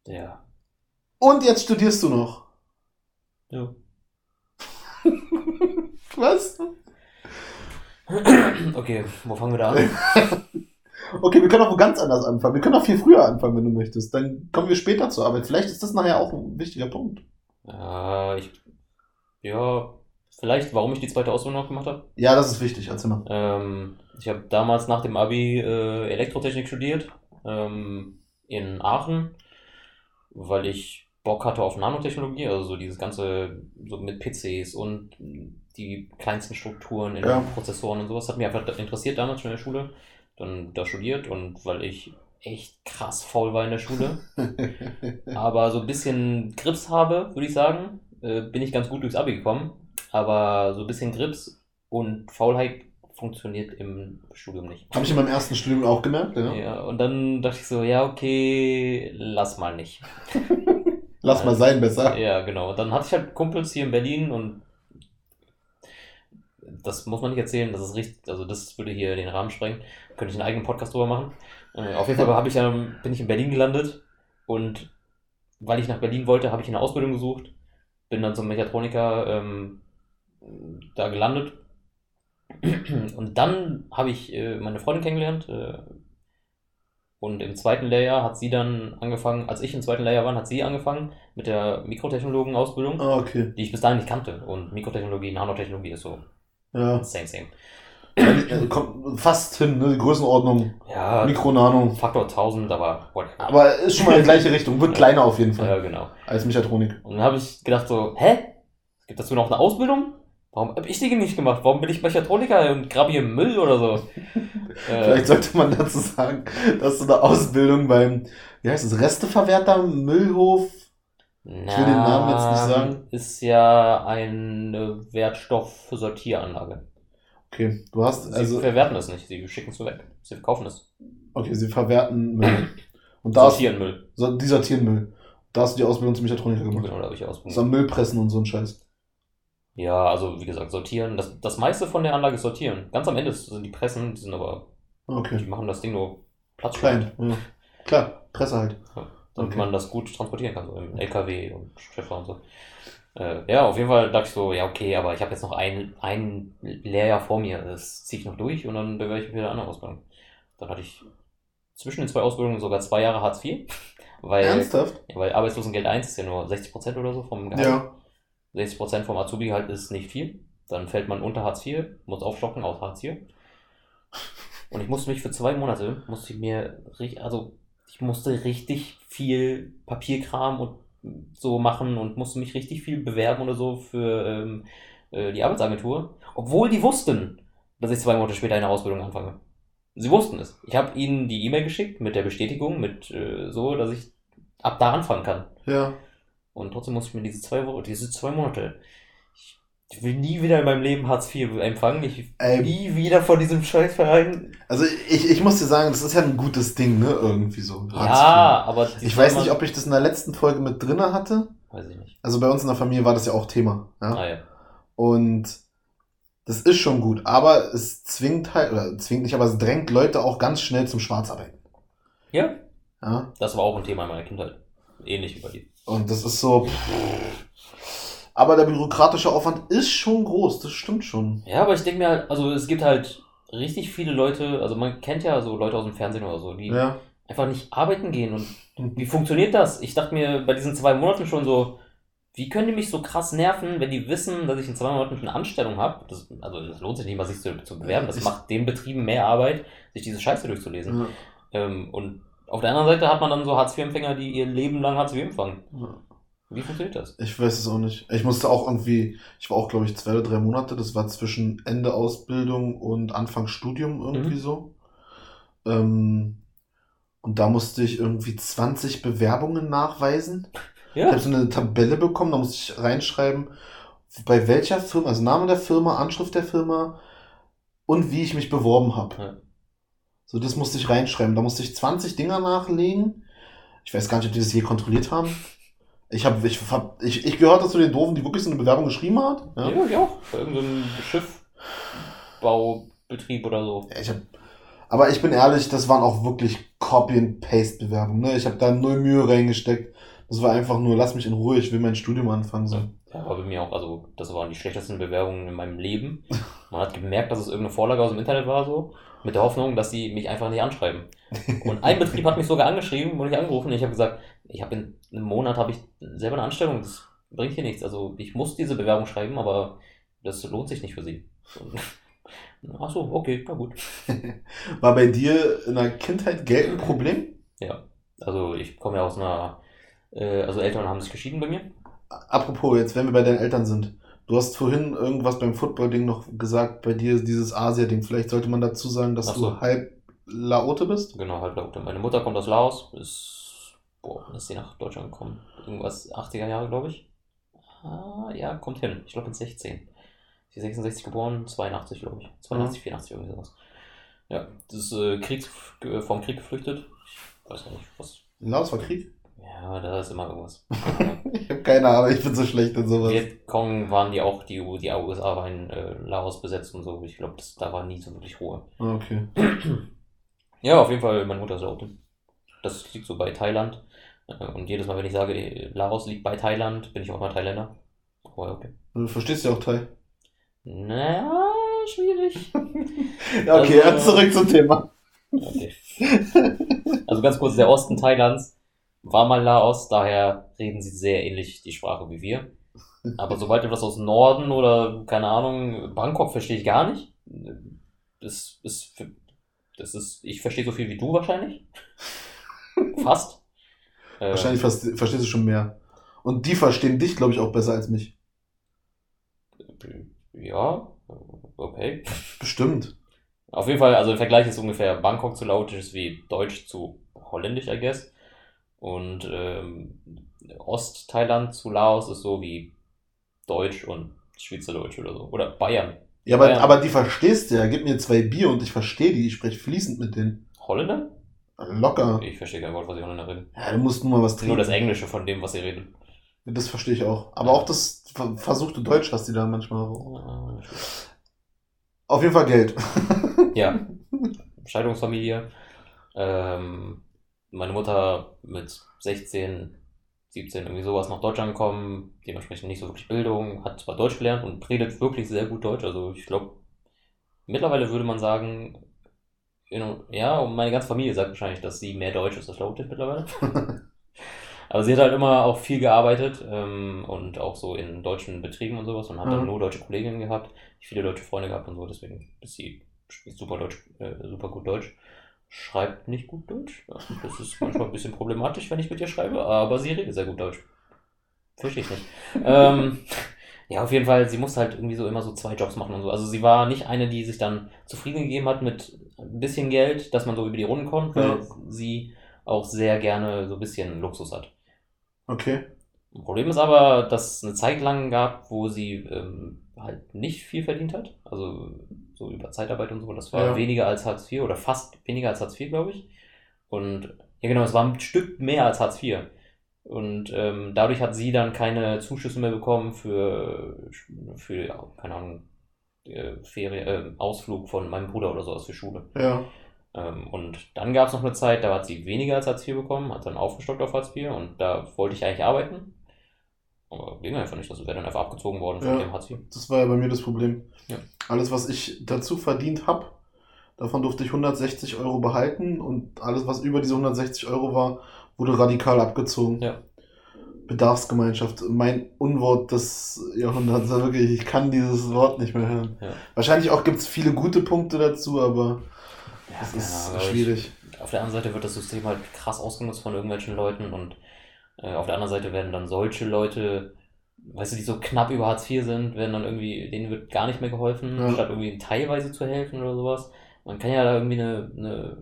Speaker 2: Ja.
Speaker 1: und jetzt studierst du noch.
Speaker 2: ja.
Speaker 1: Was?
Speaker 2: Okay, wo fangen wir da an?
Speaker 1: Okay, wir können auch ganz anders anfangen. Wir können auch viel früher anfangen, wenn du möchtest. Dann kommen wir später zur Arbeit. Vielleicht ist das nachher auch ein wichtiger Punkt.
Speaker 2: Ja, ich, ja, vielleicht, warum ich die zweite Ausbildung noch gemacht habe.
Speaker 1: Ja, das ist wichtig. Erzähl mal.
Speaker 2: Ähm, ich habe damals nach dem Abi äh, Elektrotechnik studiert ähm, in Aachen, weil ich Bock hatte auf Nanotechnologie, also so dieses ganze so mit PCs und die kleinsten Strukturen in
Speaker 1: Ja.
Speaker 2: Prozessoren und sowas hat mich einfach interessiert damals schon in der Schule. Dann da studiert und weil ich echt krass faul war in der Schule, aber so ein bisschen Grips habe, würde ich sagen, äh, bin ich ganz gut durchs Abi gekommen. Aber so ein bisschen Grips und Faulheit funktioniert im Studium nicht.
Speaker 1: Habe ich in meinem ersten Studium auch gemerkt, ja.
Speaker 2: Ja, und dann dachte ich so, ja, okay, lass mal nicht.
Speaker 1: Lass mal sein, besser.
Speaker 2: Ja, genau. Dann hatte ich halt Kumpels hier in Berlin und das muss man nicht erzählen, das ist richtig, also das würde hier den Rahmen sprengen. Könnte ich einen eigenen Podcast drüber machen. Auf jeden Fall habe ich, ähm, bin ich in Berlin gelandet und weil ich nach Berlin wollte, habe ich eine Ausbildung gesucht. Bin dann zum Mechatroniker ähm, da gelandet. Und dann habe ich äh, meine Freundin kennengelernt. Äh, und im zweiten Lehrjahr hat sie dann angefangen, als ich im zweiten Lehrjahr war, hat sie angefangen mit der Mikrotechnologen-Ausbildung,
Speaker 1: Ah, okay.
Speaker 2: die ich bis dahin nicht kannte. Und Mikrotechnologie, Nanotechnologie ist so
Speaker 1: Ja.
Speaker 2: same, same.
Speaker 1: Äh, Kommt fast hin, ne? Die Größenordnung.
Speaker 2: Ja,
Speaker 1: Mikronano.
Speaker 2: Faktor 1000, aber whatever.
Speaker 1: Aber ist schon mal in die gleiche Richtung. Wird kleiner auf jeden Fall.
Speaker 2: Ja, genau.
Speaker 1: Als Mechatronik.
Speaker 2: Und dann habe ich gedacht so, hä? Gibt dazu noch eine Ausbildung? Warum habe ich die nicht gemacht? Warum bin ich Mechatroniker und grabe hier Müll oder so? äh,
Speaker 1: Vielleicht sollte man dazu sagen, dass du eine Ausbildung beim, wie heißt es, Resteverwerter, Müllhof.
Speaker 2: ich
Speaker 1: will den Namen jetzt nicht sagen.
Speaker 2: Ist ja eine Wertstoffsortieranlage.
Speaker 1: Okay, du hast,
Speaker 2: Sie
Speaker 1: also,
Speaker 2: verwerten es nicht, sie schicken es weg. Sie kaufen es.
Speaker 1: okay, sie verwerten Müll. Und da
Speaker 2: Sortieren Müll.
Speaker 1: so, die sortieren Müll. Da hast du die Ausbildung zum Mechatroniker gemacht.
Speaker 2: Genau, da habe ich
Speaker 1: So
Speaker 2: Ausbildung.
Speaker 1: am Müll pressen und so ein Scheiß.
Speaker 2: Ja, also wie gesagt, sortieren. Das, das meiste von der Anlage ist sortieren. Ganz am Ende sind die Pressen, die sind aber, die
Speaker 1: Okay.
Speaker 2: machen das Ding nur Platz
Speaker 1: Klein, ja. Klar, Presse halt.
Speaker 2: damit
Speaker 1: Okay.
Speaker 2: man das gut transportieren kann, so im LKW und Schiffer und so. Äh, ja, auf jeden Fall dachte ich so, ja, okay, aber ich habe jetzt noch ein, ein Lehrjahr vor mir, das ziehe ich noch durch und dann bewerbe ich mich wieder eine andere Ausbildung. Dann hatte ich zwischen den zwei Ausbildungen sogar zwei Jahre Hartz IV, weil,
Speaker 1: Ernsthaft?
Speaker 2: ja, weil Arbeitslosengeld 1 ist ja nur 60% oder so vom Gehalt.
Speaker 1: Ja.
Speaker 2: 60% vom Azubi-Gehalt ist nicht viel. Dann fällt man unter Hartz IV, muss aufstocken auf Hartz IV. Und ich musste mich für zwei Monate, musste ich mir, also ich musste richtig viel Papierkram und so machen und musste mich richtig viel bewerben oder so für ähm, äh, die Arbeitsagentur. Obwohl die wussten, dass ich zwei Monate später eine Ausbildung anfange. Sie wussten es. Ich habe ihnen die E-Mail geschickt mit der Bestätigung, mit äh, so, dass ich ab da anfangen kann.
Speaker 1: Ja.
Speaker 2: Und trotzdem muss ich mir diese zwei Wochen, diese zwei Monate. Ich, will nie wieder in meinem Leben Hartz IV empfangen. Ich will
Speaker 1: Ey.
Speaker 2: nie wieder von diesem Scheißverein.
Speaker 1: Also ich, ich muss dir sagen, das ist ja ein gutes Ding, ne? Irgendwie so. Hartz
Speaker 2: Ja, aber
Speaker 1: IV. Ich weiß nicht, ob ich das in der letzten Folge mit drinne hatte.
Speaker 2: Weiß ich nicht.
Speaker 1: Also bei uns in der Familie war das ja auch Thema. Ja?
Speaker 2: Ah ja.
Speaker 1: Und das ist schon gut, aber es zwingt halt, oder zwingt nicht, aber es drängt Leute auch ganz schnell zum Schwarzarbeiten.
Speaker 2: Ja,
Speaker 1: Ja?
Speaker 2: das war auch ein Thema in meiner Kindheit. Ähnlich wie bei dir.
Speaker 1: Und das ist so. Aber der bürokratische Aufwand ist schon groß, das stimmt schon.
Speaker 2: Ja, aber ich denke mir halt, also es gibt halt richtig viele Leute, also man kennt ja so Leute aus dem Fernsehen oder so, die
Speaker 1: Ja.
Speaker 2: einfach nicht arbeiten gehen. Und wie funktioniert das? Ich dachte mir bei diesen zwei Monaten schon so, wie können die mich so krass nerven, wenn die wissen, dass ich in zwei Monaten eine Anstellung habe? Das, also das lohnt sich nicht mal, sich zu, zu bewerben. Das
Speaker 1: Ich-
Speaker 2: macht den Betrieben mehr Arbeit, sich diese Scheiße durchzulesen.
Speaker 1: Ja.
Speaker 2: Ähm, und auf der anderen Seite hat man dann so Hartz-IV-Empfänger, die ihr Leben lang Hartz IV empfangen.
Speaker 1: Ja.
Speaker 2: Wie funktioniert das?
Speaker 1: Ich weiß es auch nicht. Ich musste auch irgendwie, ich war auch, glaube ich, zwei oder drei Monate, das war zwischen Ende Ausbildung und Anfang Studium irgendwie
Speaker 2: Mhm.
Speaker 1: so. Ähm, und da musste ich irgendwie 20 Bewerbungen nachweisen. Ich
Speaker 2: Ja.
Speaker 1: habe so eine Tabelle bekommen, da musste ich reinschreiben, bei welcher Firma, also Name der Firma, Anschrift der Firma und wie ich mich beworben habe.
Speaker 2: Ja.
Speaker 1: So, das musste ich reinschreiben. Da musste ich 20 Dinger nachlegen. Ich weiß gar nicht, ob die das je kontrolliert haben. Ich habe, ich, hab- ich, ich gehörte zu den Doofen, die wirklich so eine Bewerbung geschrieben hat.
Speaker 2: Ja,
Speaker 1: Ja.
Speaker 2: ich auch. Bei irgendeinem Schiffbaubetrieb oder so.
Speaker 1: Ja, ich hab, aber ich bin ehrlich, das waren auch wirklich Copy-and-Paste-Bewerbungen. Ne? Ich habe da null Mühe reingesteckt. Das war einfach nur, lass mich in Ruhe, ich will mein Studium anfangen. So.
Speaker 2: Ja, war bei mir auch, also das waren die schlechtesten Bewerbungen in meinem Leben. Man hat gemerkt, dass es irgendeine Vorlage aus dem Internet war, so, mit der Hoffnung, dass sie mich einfach nicht anschreiben. Und ein Betrieb hat mich sogar angeschrieben und ich angerufen. Und ich habe gesagt, ich habe in einem Monat habe ich selber eine Anstellung, das bringt hier nichts. Also ich muss diese Bewerbung schreiben, aber das lohnt sich nicht für sie. Ach so, okay, na gut.
Speaker 1: War bei dir in der Kindheit Geld ein Problem?
Speaker 2: Ja, also ich komme ja aus einer, äh, also Eltern haben sich geschieden bei mir.
Speaker 1: Apropos, jetzt wenn wir bei deinen Eltern sind. Du hast vorhin irgendwas beim Football-Ding noch gesagt, bei dir ist dieses Asia-Ding. Vielleicht sollte man dazu sagen, dass
Speaker 2: so.
Speaker 1: du halb Laote bist?
Speaker 2: Genau, halb Laute. Meine Mutter kommt aus Laos, ist, boah, wann ist sie nach Deutschland gekommen? Irgendwas 80er Jahre, glaube ich. Ah, ja, kommt hin. Ich glaube mit 16. Sie ist 66 geboren, 82, glaube ich. 82, 84, irgendwie sowas. Ja, das ist äh, Kriegs, äh, vom Krieg geflüchtet. Ich weiß nicht, was.
Speaker 1: Laos war Krieg?
Speaker 2: Ja, da ist immer irgendwas.
Speaker 1: Ich habe keine Ahnung, ich bin so schlecht in sowas.
Speaker 2: Vietcong waren die auch, die, die USA waren in äh, Laos besetzt und so. Ich glaube, da war nie so wirklich Ruhe.
Speaker 1: Okay.
Speaker 2: Ja, auf jeden Fall, meine Mutter ist Laute. Das liegt so bei Thailand. Äh, Und jedes Mal, wenn ich sage, Laos liegt bei Thailand, bin ich auch mal Thailänder. Aber okay.
Speaker 1: Du verstehst ja auch Thai.
Speaker 2: Naja, schwierig.
Speaker 1: Ja, okay,
Speaker 2: Also-
Speaker 1: zurück zum Thema.
Speaker 2: Okay. Also ganz kurz, der Osten Thailands war mal Laos, daher reden sie sehr ähnlich die Sprache wie wir. Aber sobald etwas aus Norden oder, keine Ahnung, Bangkok verstehe ich gar nicht. Das ist, das ist, ich verstehe so viel wie du wahrscheinlich. Fast. Äh,
Speaker 1: Wahrscheinlich verste- verstehst du schon mehr. Und die verstehen dich, glaube ich, auch besser als mich.
Speaker 2: Ja, okay.
Speaker 1: Bestimmt.
Speaker 2: Auf jeden Fall, also im Vergleich ist ungefähr Bangkok zu Lautisch ist wie Deutsch zu Holländisch, I guess. Und ähm, Ost-Thailand zu Laos ist so wie Deutsch und Schweizerdeutsch oder so. Oder Bayern.
Speaker 1: Ja, aber,
Speaker 2: Bayern.
Speaker 1: aber die verstehst du ja. Gib mir zwei Bier und ich verstehe die. Ich spreche fließend mit denen.
Speaker 2: Holländer?
Speaker 1: Locker.
Speaker 2: Ich verstehe kein Wort, was die Holländer reden.
Speaker 1: Ja, du musst nur mal was trinken.
Speaker 2: Nur das Englische von dem, was sie reden.
Speaker 1: Das verstehe ich auch. Aber auch das ver- versuchte Deutsch, was die da manchmal. Auf jeden Fall Geld.
Speaker 2: Ja, Scheidungsfamilie. Ähm, meine Mutter mit 16, 17 irgendwie sowas nach Deutschland gekommen, dementsprechend nicht so wirklich Bildung, hat zwar Deutsch gelernt und redet wirklich sehr gut Deutsch. Also ich glaube, mittlerweile würde man sagen, ja, und meine ganze Familie sagt wahrscheinlich, dass sie mehr Deutsch ist als Lautisch mittlerweile. Aber sie hat halt immer auch viel gearbeitet ähm, und auch so in deutschen Betrieben und sowas und hat dann
Speaker 1: Mhm.
Speaker 2: nur deutsche Kolleginnen gehabt, viele deutsche Freunde gehabt und so, deswegen ist sie super Deutsch, äh, super gut Deutsch. Schreibt nicht gut Deutsch. Das ist manchmal ein bisschen problematisch, wenn ich mit ihr schreibe, aber sie redet sehr gut Deutsch. Verstehe ich nicht. ähm, ja, auf jeden Fall, sie musste halt irgendwie so immer so zwei Jobs machen und so. Also sie war nicht eine, die sich dann zufrieden gegeben hat mit ein bisschen Geld, dass man so über die Runden kommt, weil
Speaker 1: Ja.
Speaker 2: sie auch sehr gerne so ein bisschen Luxus hat.
Speaker 1: Okay.
Speaker 2: Problem ist aber, dass es eine Zeit lang gab, wo sie ähm, halt nicht viel verdient hat. Also so über Zeitarbeit und so. Das war
Speaker 1: Ja.
Speaker 2: weniger als Hartz IV oder fast weniger als Hartz IV, glaube ich. Und ja genau, es war ein Stück mehr als Hartz IV. Und ähm, dadurch hat sie dann keine Zuschüsse mehr bekommen für, für ja, keine Ahnung, äh, Ferien, äh, Ausflug von meinem Bruder oder sowas für Schule.
Speaker 1: Ja.
Speaker 2: Ähm, und dann gab es noch eine Zeit, da hat sie weniger als Hartz IV bekommen, hat dann aufgestockt auf Hartz IV und da wollte ich eigentlich arbeiten. Aber ging einfach nicht, das wäre dann einfach abgezogen worden von
Speaker 1: Ja.
Speaker 2: dem Hartz IV.
Speaker 1: Das war ja bei mir das Problem.
Speaker 2: Ja.
Speaker 1: Alles, was ich dazu verdient habe, davon durfte ich 160 Euro behalten und alles, was über diese 160 Euro war, wurde radikal abgezogen.
Speaker 2: Ja.
Speaker 1: Bedarfsgemeinschaft, mein Unwort des Jahrhunderts. Also wirklich, ich kann dieses Wort nicht mehr hören.
Speaker 2: Ja.
Speaker 1: Wahrscheinlich auch gibt es viele gute Punkte dazu, aber
Speaker 2: Ja,
Speaker 1: es ist
Speaker 2: aber
Speaker 1: schwierig.
Speaker 2: Ich, auf der anderen Seite wird das System halt krass ausgenutzt von irgendwelchen Leuten und äh, auf der anderen Seite werden dann solche Leute, weißt du, die so knapp über Hartz IV sind, werden dann irgendwie, denen wird gar nicht mehr geholfen,
Speaker 1: Ja.
Speaker 2: statt irgendwie teilweise zu helfen oder sowas. Man kann ja da irgendwie eine, eine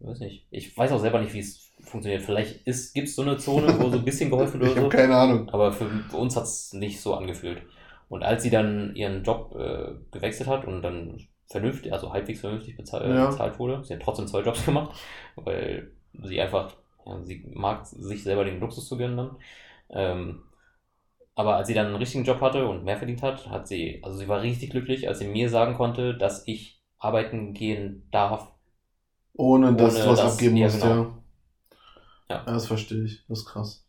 Speaker 2: weiß nicht, ich weiß auch selber nicht, wie es funktioniert. Vielleicht gibt es so eine Zone, wo so ein bisschen geholfen wird
Speaker 1: Ich
Speaker 2: oder so.
Speaker 1: keine Ahnung.
Speaker 2: Aber für, für uns hat es nicht so angefühlt. Und als sie dann ihren Job äh, gewechselt hat und dann vernünftig, also halbwegs vernünftig bezahl
Speaker 1: Ja.
Speaker 2: bezahlt wurde, sie hat trotzdem zwei Jobs gemacht, weil sie einfach, ja, sie mag sich selber den Luxus zu gönnen dann. Ähm, aber als sie dann einen richtigen Job hatte und mehr verdient hat, hat sie, also sie war richtig glücklich, als sie mir sagen konnte, dass ich arbeiten gehen darf.
Speaker 1: Ohne dass
Speaker 2: Ohne
Speaker 1: du was
Speaker 2: dass-
Speaker 1: abgeben
Speaker 2: ja,
Speaker 1: musst,
Speaker 2: genau.
Speaker 1: ja.
Speaker 2: Ja.
Speaker 1: Das verstehe ich. Das ist krass.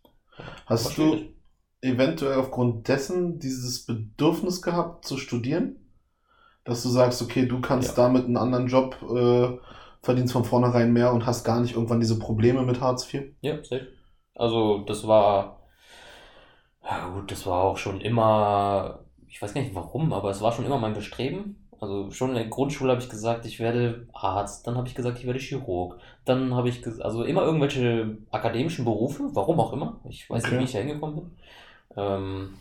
Speaker 1: Hast du
Speaker 2: schwierig.
Speaker 1: eventuell aufgrund dessen dieses Bedürfnis gehabt zu studieren? dass du sagst, okay, du kannst
Speaker 2: Ja.
Speaker 1: damit einen anderen Job, äh, verdienst von vornherein mehr und hast gar nicht irgendwann diese Probleme mit Hartz IV?
Speaker 2: Ja, safe. Also, das war. Ja, gut, das war auch schon immer. Ich weiß gar nicht warum, aber es war schon immer mein Bestreben. Also, schon in der Grundschule habe ich gesagt, ich werde Arzt. Dann habe ich gesagt, ich werde Chirurg. Dann habe ich gesagt, also immer irgendwelche akademischen Berufe, warum auch immer. Ich weiß
Speaker 1: Okay.
Speaker 2: nicht, wie ich da hingekommen bin. Ähm,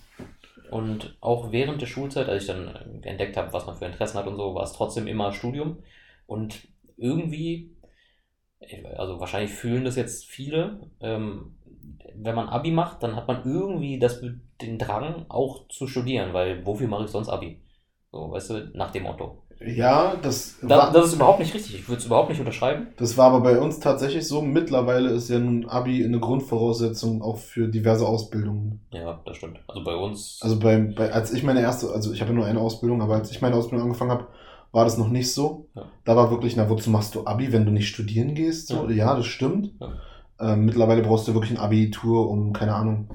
Speaker 2: und auch während der Schulzeit, als ich dann entdeckt habe, was man für Interessen hat und so, war es trotzdem immer Studium. Und irgendwie, also wahrscheinlich fühlen das jetzt viele, ähm, wenn man Abi macht, dann hat man irgendwie das, den Drang auch zu studieren, weil wofür mache ich sonst Abi? So, weißt du, nach dem Motto.
Speaker 1: Ja, das,
Speaker 2: Da,
Speaker 1: war,
Speaker 2: das ist überhaupt nicht richtig. Ich würde es überhaupt nicht unterschreiben.
Speaker 1: das war aber bei uns tatsächlich so. Mittlerweile ist ja nun Abi eine Grundvoraussetzung auch für diverse Ausbildungen.
Speaker 2: Ja, das stimmt. Also bei uns.
Speaker 1: Also bei, bei als ich meine erste, also ich habe ja nur eine Ausbildung, aber als ich meine Ausbildung angefangen habe, war das noch nicht so.
Speaker 2: Ja.
Speaker 1: Da war wirklich, na, wozu machst du Abi, wenn du nicht studieren gehst? So, ja,
Speaker 2: Ja.
Speaker 1: das stimmt.
Speaker 2: Ja.
Speaker 1: Ähm, mittlerweile brauchst du wirklich ein Abitur, um, keine Ahnung,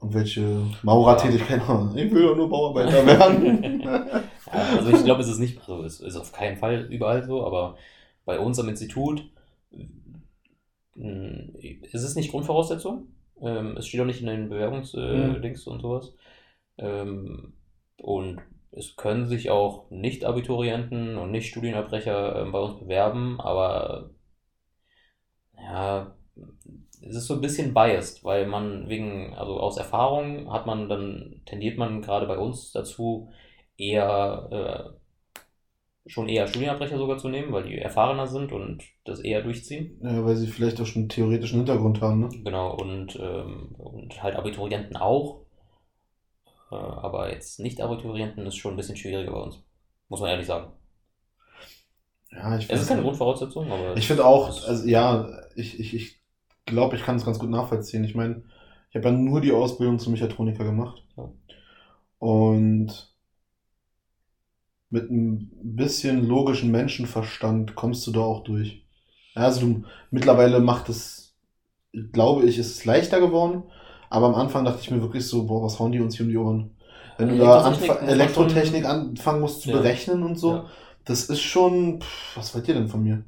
Speaker 1: irgendwelche Maurertätigkeiten. Ich will doch nur Bauarbeiter werden.
Speaker 2: Ja, also ich glaube, es ist nicht, also es ist auf keinen Fall überall so, aber bei uns am Institut ist es nicht Grundvoraussetzung. Ähm, es steht auch nicht in den
Speaker 1: Mhm.
Speaker 2: Bewerbungsdings und sowas. Ähm, und es können sich auch Nicht-Abiturienten und Nicht-Studienabbrecher ähm, bei uns bewerben, aber ja, es ist so ein bisschen biased, weil man wegen, also aus Erfahrung hat man dann, tendiert man gerade bei uns dazu, eher äh, schon eher Studienabbrecher sogar zu nehmen, weil die erfahrener sind und das eher durchziehen.
Speaker 1: ja, weil sie vielleicht auch schon einen theoretischen Hintergrund haben, ne?
Speaker 2: Genau, und, ähm, und halt Abiturienten auch. Äh, aber jetzt Nicht-Abiturienten ist schon ein bisschen schwieriger bei uns. Muss man ehrlich sagen.
Speaker 1: Ja, ich
Speaker 2: Es ist keine. Grundvoraussetzung, aber.
Speaker 1: Ich finde auch, also ja, ich, ich, ich glaube, ich kann es ganz gut nachvollziehen. Ich meine, ich habe ja nur die Ausbildung zum Mechatroniker gemacht.
Speaker 2: Ja.
Speaker 1: Und mit ein bisschen logischen Menschenverstand kommst du da auch durch. Also du, mittlerweile macht es, glaube ich, ist es leichter geworden. Aber am Anfang dachte ich mir wirklich so, boah, was hauen die uns hier um die Ohren? Wenn du da
Speaker 2: Elektrotechnik
Speaker 1: anfa- Elektrotechnik anfangen musst zu
Speaker 2: Ja.
Speaker 1: berechnen und so,
Speaker 2: Ja.
Speaker 1: das ist schon, pff, was wollt ihr denn von mir?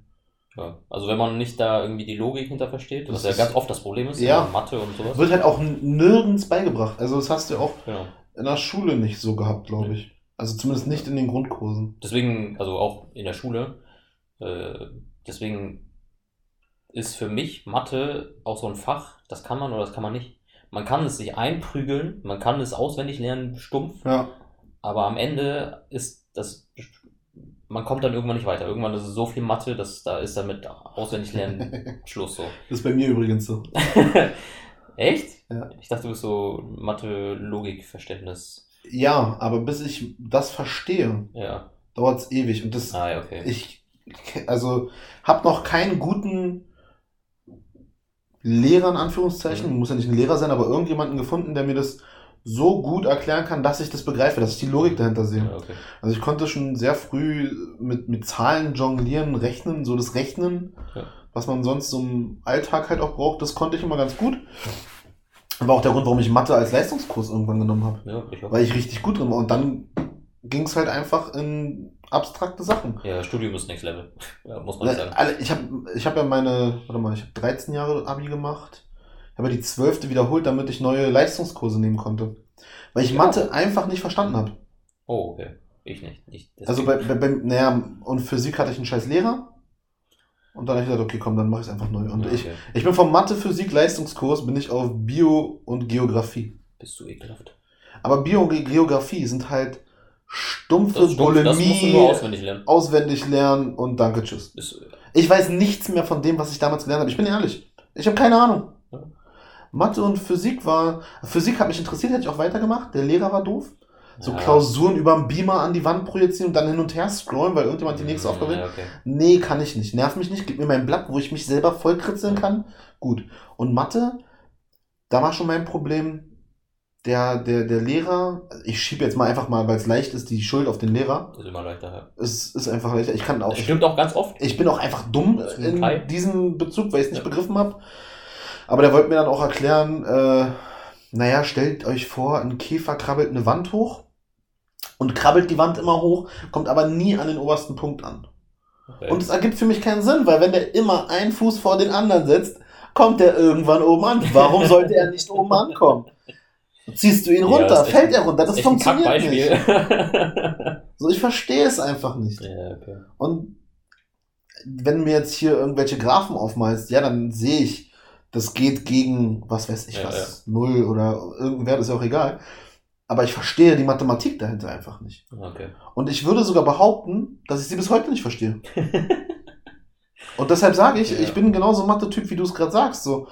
Speaker 2: Ja, also wenn man nicht da irgendwie die Logik hinter versteht,
Speaker 1: Das
Speaker 2: was ja ganz oft das Problem ist,
Speaker 1: Ja.
Speaker 2: Mathe und sowas.
Speaker 1: Wird halt auch nirgends beigebracht. Also das hast du auch
Speaker 2: Genau.
Speaker 1: in der Schule nicht so gehabt, glaube ich. Also zumindest nicht in den Grundkursen.
Speaker 2: Deswegen, also auch in der Schule, äh, deswegen ist für mich Mathe auch so ein Fach, das kann man oder das kann man nicht. Man kann es sich einprügeln, man kann es auswendig lernen, stumpf,
Speaker 1: Ja.
Speaker 2: aber am Ende ist das, man kommt dann irgendwann nicht weiter. Irgendwann ist es so viel Mathe, dass da ist damit auswendig lernen Schluss so.
Speaker 1: Das ist bei mir übrigens so.
Speaker 2: Echt?
Speaker 1: Ja.
Speaker 2: Ich dachte, du bist so Mathe-Logik-Verständnis.
Speaker 1: Ja, aber bis ich das verstehe,
Speaker 2: Ja.
Speaker 1: dauert es ewig. Und das,
Speaker 2: Ah, okay.
Speaker 1: ich, also, hab noch keinen guten Lehrer, in Anführungszeichen,
Speaker 2: Mhm.
Speaker 1: muss ja nicht ein Lehrer sein, aber irgendjemanden gefunden, der mir das so gut erklären kann, dass ich das begreife, dass ich die Logik dahinter sehe.
Speaker 2: ja, okay.
Speaker 1: Also ich konnte schon sehr früh mit, mit Zahlen jonglieren, rechnen, so das Rechnen,
Speaker 2: Ja.
Speaker 1: was man sonst so im Alltag halt auch braucht, das konnte ich immer ganz gut. War auch der Grund, warum ich Mathe als Leistungskurs irgendwann genommen habe.
Speaker 2: Ja, ich.
Speaker 1: Weil ich richtig gut drin war. Und dann ging es halt einfach in abstrakte Sachen.
Speaker 2: Ja, Studium ist Next Level. Muss man nicht sagen.
Speaker 1: Ich habe ich hab ja meine, warte mal, ich habe 13 Jahre Abi gemacht. Ja die 12. wiederholt, damit ich neue Leistungskurse nehmen konnte. Weil ich
Speaker 2: Ja.
Speaker 1: Mathe einfach nicht verstanden habe.
Speaker 2: Oh, okay. Ich nicht. Ich,
Speaker 1: Also bei, bei, bei naja, und Physik hatte ich einen scheiß Lehrer. Und dann habe ich gesagt, okay, komm, dann mache ich es einfach neu. Und
Speaker 2: Ja,
Speaker 1: ich,
Speaker 2: okay.
Speaker 1: ich bin vom Mathe, Physik, Leistungskurs, bin ich auf Bio und Geografie.
Speaker 2: Bist du ekelhaft.
Speaker 1: Aber Bio und Ge- Geografie sind halt stumpfe
Speaker 2: Das, das du
Speaker 1: Bulimie,
Speaker 2: nur auswendig lernen.
Speaker 1: auswendig lernen und danke, tschüss.
Speaker 2: Ist,
Speaker 1: Ich weiß nichts mehr von dem, was ich damals gelernt habe. Ich bin ehrlich. Ich habe keine Ahnung. Mathe und Physik war. Physik hat mich interessiert, hätte ich auch weitergemacht. Der Lehrer war doof. So
Speaker 2: ja.
Speaker 1: Klausuren über den Beamer an die Wand projizieren und dann hin und her scrollen, weil irgendjemand die nächste Aufgabe will.
Speaker 2: Ja, okay.
Speaker 1: Nee, kann ich nicht. Nerv mich nicht. Gib mir mein Blatt, wo ich mich selber vollkritzeln kann. Gut. Und Mathe, da war schon mein Problem. Der, der, der Lehrer, ich schiebe jetzt mal einfach mal, weil es leicht ist, die Schuld auf den Lehrer.
Speaker 2: Ist immer leichter. Ja.
Speaker 1: Es ist einfach leichter. Ich kann auch.
Speaker 2: Das stimmt auch ganz oft.
Speaker 1: Ich bin auch einfach dumm in
Speaker 2: Teil.
Speaker 1: diesem Bezug, weil ich es nicht
Speaker 2: Ja.
Speaker 1: begriffen habe. Aber der wollte mir dann auch erklären, äh, naja, stellt euch vor, ein Käfer krabbelt eine Wand hoch und krabbelt die Wand immer hoch, kommt aber nie an den obersten Punkt an.
Speaker 2: Okay.
Speaker 1: Und es ergibt für mich keinen Sinn, weil wenn der immer einen Fuß vor den anderen setzt, kommt der irgendwann oben an. Warum sollte er nicht oben ankommen? Ziehst du ihn
Speaker 2: Ja,
Speaker 1: runter,
Speaker 2: echt-
Speaker 1: fällt er runter, das funktioniert nicht. So, ich verstehe es einfach nicht.
Speaker 2: ja, okay.
Speaker 1: Und wenn mir jetzt hier irgendwelche Graphen aufmalst, ja, dann sehe ich, das geht gegen, was weiß ich
Speaker 2: Ja,
Speaker 1: was, null oder irgendein Wert, ist ja auch egal. Aber ich verstehe die Mathematik dahinter einfach nicht.
Speaker 2: okay.
Speaker 1: Und ich würde sogar behaupten, dass ich sie bis heute nicht verstehe. Und deshalb sage ich,
Speaker 2: Ja.
Speaker 1: ich bin genauso ein Mathe-Typ, wie du es gerade sagst. So,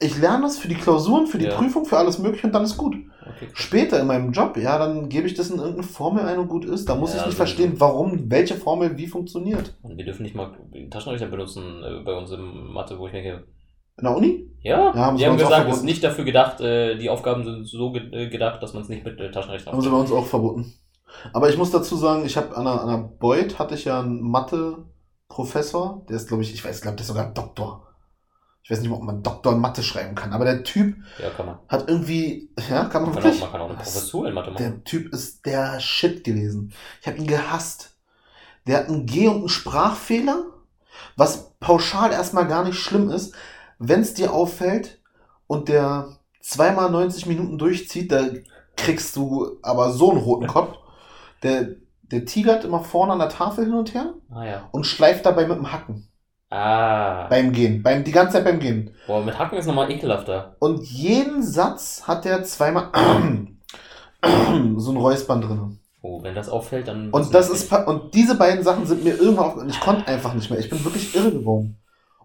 Speaker 1: ich lerne das für die Klausuren, für die
Speaker 2: Ja.
Speaker 1: Prüfung, für alles Mögliche und dann ist gut.
Speaker 2: okay.
Speaker 1: Später in meinem Job, ja, dann gebe ich das in irgendeine Formel ein und gut ist. Da muss
Speaker 2: Ja,
Speaker 1: ich nicht
Speaker 2: sowieso.
Speaker 1: verstehen, warum, welche Formel wie funktioniert.
Speaker 2: Und wir dürfen nicht mal Taschenrechner benutzen äh, bei uns im Mathe, wo ich denke,
Speaker 1: In der Uni?
Speaker 2: ja,
Speaker 1: Ja,
Speaker 2: die haben gesagt, es ist nicht dafür gedacht, äh, die Aufgaben sind so ge äh, gedacht, dass man es nicht mit äh, Taschenrechner
Speaker 1: Haben sie bei uns auch verboten. Aber ich muss dazu sagen, ich habe an der, an der Beuth hatte ich ja einen Mathe-Professor, der ist, glaube ich, ich weiß, glaube, der ist sogar Doktor. Ich weiß nicht, ob man Doktor in Mathe schreiben kann, aber der Typ
Speaker 2: Ja, kann man.
Speaker 1: hat irgendwie, ja, kann man
Speaker 2: Man kann, auch,
Speaker 1: wirklich.
Speaker 2: man kann auch eine? Professur in Mathe machen.
Speaker 1: Der Typ ist der Shit gewesen. Ich habe ihn gehasst. Der hat einen G- und einen Sprachfehler, was pauschal erstmal gar nicht schlimm ist. Wenn es dir auffällt und der zweimal 90 Minuten durchzieht, da kriegst du aber so einen roten Kopf. Der, der tigert immer vorne an der Tafel hin und her
Speaker 2: Ah ja.
Speaker 1: und schleift dabei mit dem Hacken.
Speaker 2: Ah.
Speaker 1: Beim Gehen. Beim, die ganze Zeit beim Gehen.
Speaker 2: Boah, mit Hacken ist nochmal ekelhafter.
Speaker 1: Und jeden Satz hat der zweimal so ein Räuspern drin.
Speaker 2: Oh, wenn das auffällt, dann.
Speaker 1: Und das ist und diese beiden Sachen sind mir irgendwann aufgefallen. Ich konnte einfach nicht mehr. Ich bin wirklich irre geworden.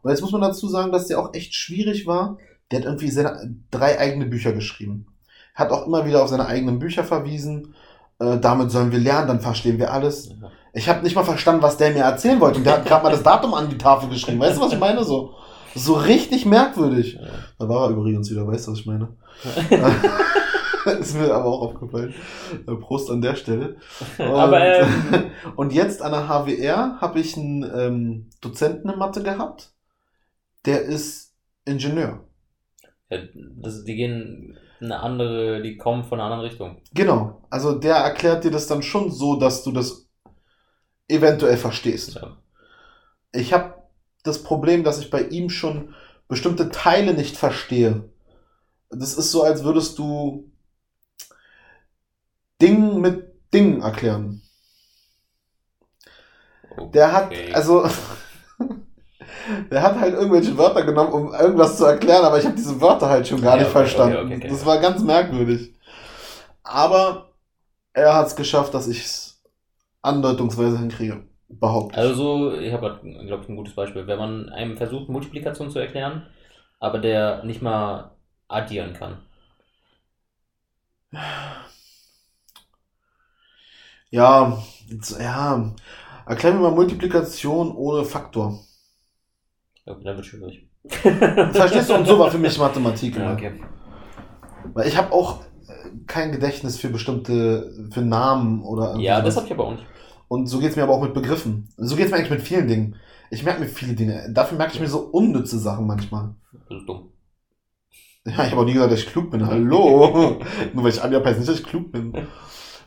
Speaker 1: Und jetzt muss man dazu sagen, dass der auch echt schwierig war. Der hat irgendwie seine, drei eigene Bücher geschrieben. Hat auch immer wieder auf seine eigenen Bücher verwiesen. Äh, damit sollen wir lernen, dann verstehen wir alles.
Speaker 2: Ja.
Speaker 1: Ich habe nicht mal verstanden, was der mir erzählen wollte. Und der hat gerade mal das Datum an die Tafel geschrieben. Weißt du, was ich meine? So, so richtig merkwürdig.
Speaker 2: Ja.
Speaker 1: Da war er übrigens wieder, weißt du, was ich meine? ist mir aber auch aufgefallen. Äh, Prost an der Stelle. Und,
Speaker 2: Aber, ähm,
Speaker 1: und jetzt an der HWR habe ich einen ähm, Dozenten in Mathe gehabt. Der ist Ingenieur.
Speaker 2: Ja, das, die gehen eine andere, die kommen von einer anderen Richtung.
Speaker 1: Genau. Also der erklärt dir das dann schon so, dass du das eventuell verstehst.
Speaker 2: Ja.
Speaker 1: Ich habe das Problem, dass ich bei ihm schon bestimmte Teile nicht verstehe. Das ist so, als würdest du Ding mit Ding erklären. Der hat,
Speaker 2: Okay.
Speaker 1: also, der hat halt irgendwelche Wörter genommen, um irgendwas zu erklären, aber ich habe diese Wörter halt schon gar
Speaker 2: Ja,
Speaker 1: nicht
Speaker 2: okay,
Speaker 1: verstanden.
Speaker 2: okay, okay.
Speaker 1: Das war ganz merkwürdig. Aber er hat es geschafft, dass ich es andeutungsweise hinkriege. Behaupte. ich.
Speaker 2: Also so, ich habe, glaube ich, ein gutes Beispiel. Wenn man einem versucht, Multiplikation zu erklären, aber der nicht mal addieren kann.
Speaker 1: Ja, ja. Erklär mir mal Multiplikation ohne Faktor.
Speaker 2: Okay, dann wird schwierig.
Speaker 1: Verstehst du? Und so war für mich Mathematik.
Speaker 2: Ja,
Speaker 1: immer.
Speaker 2: okay.
Speaker 1: Weil ich habe auch äh, kein Gedächtnis für bestimmte, für Namen oder
Speaker 2: Ja, das habe ich aber auch nicht.
Speaker 1: Und so geht's mir aber auch mit Begriffen. So geht's mir eigentlich mit vielen Dingen. Ich merke mir viele Dinge. Dafür merke ich mir so unnütze Sachen manchmal.
Speaker 2: Das ist dumm.
Speaker 1: Ja, ich habe auch nie gesagt, dass ich klug bin. Hallo. Nur weil ich heißt nicht, dass ich klug bin.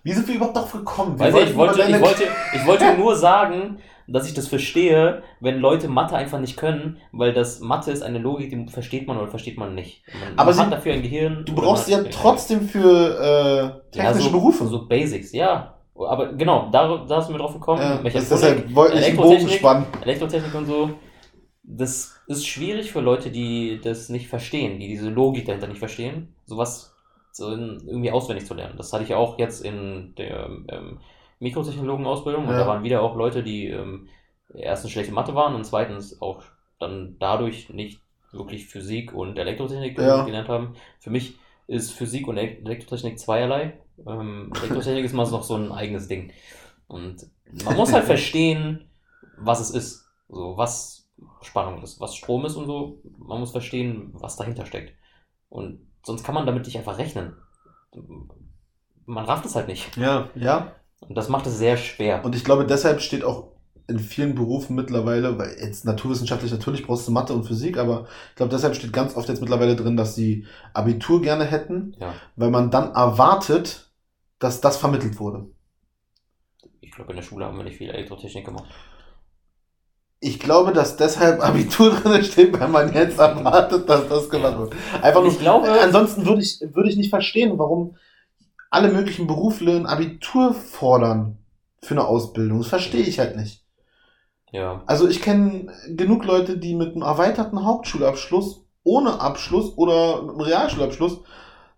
Speaker 1: Wie sind wir überhaupt darauf gekommen?
Speaker 2: Weiß ich, wollte, ich wollte, ich wollte nur sagen, dass ich das verstehe, wenn Leute Mathe einfach nicht können, weil das Mathe ist eine Logik, die versteht man oder versteht man nicht. Man,
Speaker 1: Aber
Speaker 2: man hat
Speaker 1: sie-
Speaker 2: dafür ein Gehirn.
Speaker 1: Du brauchst ja
Speaker 2: hat-
Speaker 1: trotzdem für äh,
Speaker 2: Ja,
Speaker 1: technische
Speaker 2: so,
Speaker 1: Berufe.
Speaker 2: So Basics, ja. Aber genau, da, da sind wir drauf gekommen.
Speaker 1: ja, das,
Speaker 2: Mechatronik,
Speaker 1: deshalb wollte ich Bogen
Speaker 2: Elektrotechnik.
Speaker 1: spannen.
Speaker 2: Elektrotechnik und so. Das ist schwierig für Leute, die das nicht verstehen, die diese Logik dahinter nicht verstehen, sowas so irgendwie auswendig zu lernen. Das hatte ich auch jetzt in der ähm, Mikrotechnologen-Ausbildung und
Speaker 1: Ja.
Speaker 2: da waren wieder auch Leute, die ähm, erstens schlechte Mathe waren und zweitens auch dann dadurch nicht wirklich Physik und Elektrotechnik
Speaker 1: Ja.
Speaker 2: gelernt haben. Für mich ist Physik und Elek- Elektrotechnik zweierlei. Ähm, Elektrotechnik ist mal noch so ein eigenes Ding. Und man muss halt verstehen, was es ist. So, was Spannung ist, was Strom ist und so. Man muss verstehen, was dahinter steckt. Und sonst kann man damit nicht einfach rechnen. Man rafft es halt nicht.
Speaker 1: Ja, ja.
Speaker 2: Und das macht es sehr schwer.
Speaker 1: Und ich glaube, deshalb steht auch in vielen Berufen mittlerweile, weil jetzt naturwissenschaftlich natürlich brauchst du Mathe und Physik, aber ich glaube, deshalb steht ganz oft jetzt mittlerweile drin, dass sie Abitur gerne hätten,
Speaker 2: Ja.
Speaker 1: weil man dann erwartet, dass das vermittelt wurde.
Speaker 2: glaube, in der Schule haben wir nicht viel Elektrotechnik gemacht.
Speaker 1: Ich glaube, dass deshalb Abitur drin steht, weil man jetzt erwartet, dass das gemacht wird. Einfach nur,
Speaker 2: Ich glaube-
Speaker 1: äh, ansonsten würde ich, würde ich nicht verstehen, warum alle möglichen Berufle ein Abitur fordern für eine Ausbildung. Das verstehe ich halt nicht.
Speaker 2: Ja.
Speaker 1: Also ich kenne genug Leute, die mit einem erweiterten Hauptschulabschluss, ohne Abschluss oder mit einem Realschulabschluss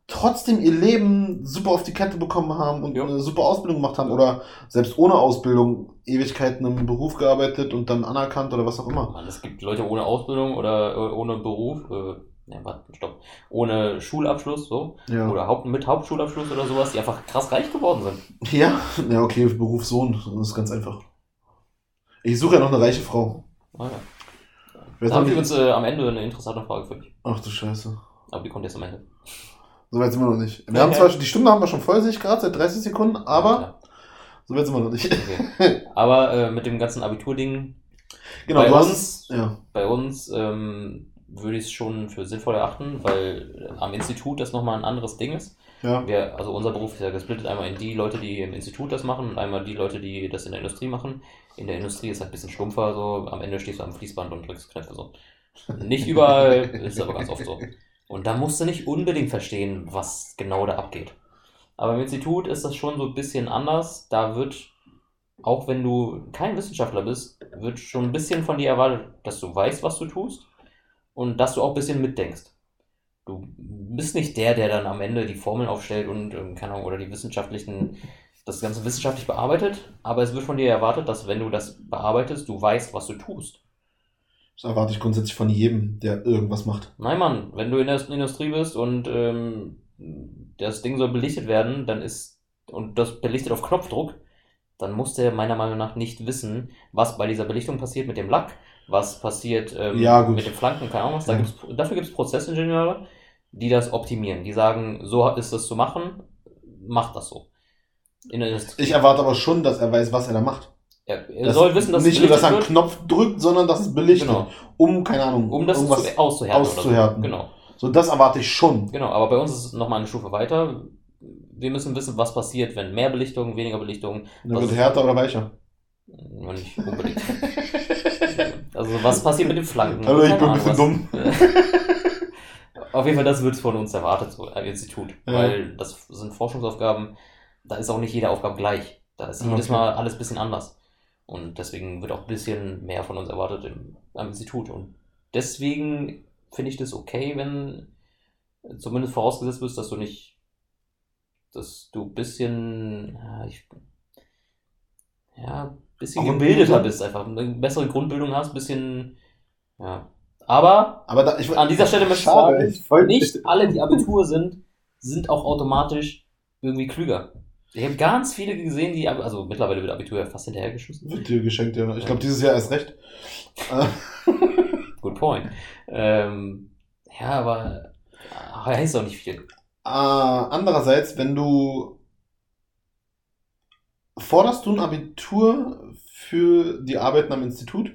Speaker 1: trotzdem ihr Leben super auf die Kette bekommen haben und
Speaker 2: Ja.
Speaker 1: eine super Ausbildung gemacht haben oder selbst ohne Ausbildung Ewigkeiten im Beruf gearbeitet und dann anerkannt oder was auch immer.
Speaker 2: Mann, es gibt Leute ohne Ausbildung oder ohne Beruf, äh, ne, warte, stopp, ohne Schulabschluss, so,
Speaker 1: Ja.
Speaker 2: oder Haupt, mit Hauptschulabschluss oder sowas, die einfach krass reich geworden sind.
Speaker 1: Ja, ja, okay, Berufssohn, das ist ganz einfach. Ich suche ja noch eine reiche Frau.
Speaker 2: Ah, ja. Da haben wir uns äh, am Ende eine interessante Frage für dich.
Speaker 1: Ach du Scheiße.
Speaker 2: Aber die kommt jetzt am Ende.
Speaker 1: So weit sind wir noch nicht. Wir haben zwar, die Stunde haben wir schon voll, sehe ich gerade, seit 30 Sekunden, aber
Speaker 2: Ja,
Speaker 1: so weit sind wir noch nicht.
Speaker 2: okay. Aber äh, mit dem ganzen Abiturding,
Speaker 1: Genau,
Speaker 2: Bei uns-
Speaker 1: hast, ja.
Speaker 2: bei uns ähm, würde ich es schon für sinnvoll erachten, weil äh, am Institut das nochmal ein anderes Ding ist.
Speaker 1: Ja.
Speaker 2: Wir, also unser Beruf ist ja gesplittet einmal in die Leute, die im Institut das machen und einmal die Leute, die das in der Industrie machen. In der Industrie ist halt ein bisschen stumpfer, so am Ende stehst du am Fließband und drückst Knöpfe so. Nicht überall, ist aber ganz oft so. Und da musst du nicht unbedingt verstehen, was genau da abgeht. Aber im Institut ist das schon so ein bisschen anders. Da wird, auch wenn du kein Wissenschaftler bist, wird schon ein bisschen von dir erwartet, dass du weißt, was du tust und dass du auch ein bisschen mitdenkst. Du bist nicht der, der dann am Ende die Formeln aufstellt und, ähm, keine Ahnung, oder die wissenschaftlichen, das Ganze wissenschaftlich bearbeitet, aber es wird von dir erwartet, dass wenn du das bearbeitest, du weißt, was du tust.
Speaker 1: Das erwarte ich grundsätzlich von jedem, der irgendwas macht.
Speaker 2: Nein, Mann, wenn du in der Industrie bist und ähm, das Ding soll belichtet werden, dann ist, und das belichtet auf Knopfdruck, dann muss der meiner Meinung nach nicht wissen, was bei dieser Belichtung passiert mit dem Lack, was passiert ähm,
Speaker 1: Ja,
Speaker 2: mit den Flanken, keine Ahnung was. Da
Speaker 1: Ja.
Speaker 2: gibt's, dafür gibt es Prozessingenieure, die das optimieren. Die sagen, so ist das zu machen, macht das so. In der Industrie.
Speaker 1: Ich erwarte aber schon, dass er weiß, was er da macht.
Speaker 2: Er, er
Speaker 1: Das-
Speaker 2: soll wissen, dass
Speaker 1: nicht nur, dass er einen Knopf drückt, sondern dass es belichtet.
Speaker 2: Genau.
Speaker 1: Um, keine Ahnung,
Speaker 2: um das
Speaker 1: irgendwas.
Speaker 2: zu, auszuhärten.
Speaker 1: auszuhärten.
Speaker 2: So. Genau.
Speaker 1: So, das erwarte ich schon.
Speaker 2: Genau, aber bei uns ist es nochmal eine Stufe weiter. Wir müssen wissen, was passiert, wenn mehr Belichtung, weniger Belichtung.
Speaker 1: Dann wird härter oder weicher.
Speaker 2: Nicht unbedingt. also was passiert mit den Flanken?
Speaker 1: Hallo, ich bin ein bisschen
Speaker 2: was. Auf jeden Fall, das wird von uns erwartet, so am Institut.
Speaker 1: Ja.
Speaker 2: Weil das sind Forschungsaufgaben, da ist auch nicht jede Aufgabe gleich. Da ist
Speaker 1: Ah,
Speaker 2: jedes
Speaker 1: okay.
Speaker 2: Mal alles ein bisschen anders. Und deswegen wird auch ein bisschen mehr von uns erwartet im, am Institut. Und deswegen finde ich das okay, wenn zumindest vorausgesetzt bist, dass du nicht, dass du ein bisschen, ja, ich, ja, ein bisschen
Speaker 1: Grundbildung?
Speaker 2: gebildeter bist, einfach eine bessere Grundbildung hast, ein bisschen, ja. Aber
Speaker 1: Aber da, ich,
Speaker 2: an dieser Stelle möchte ich
Speaker 1: Schade,
Speaker 2: sagen, nicht alle, die Abitur sind, sind auch automatisch irgendwie klüger. Ich habe ganz viele gesehen, die, also mittlerweile wird Abitur ja fast hinterhergeschossen.
Speaker 1: Wird dir geschenkt, ja. Ich glaube, dieses Jahr erst recht.
Speaker 2: Good point. Ähm, ja, aber äh, heißt auch nicht viel.
Speaker 1: Äh, andererseits, wenn du forderst du ein Abitur für die Arbeiten am Institut?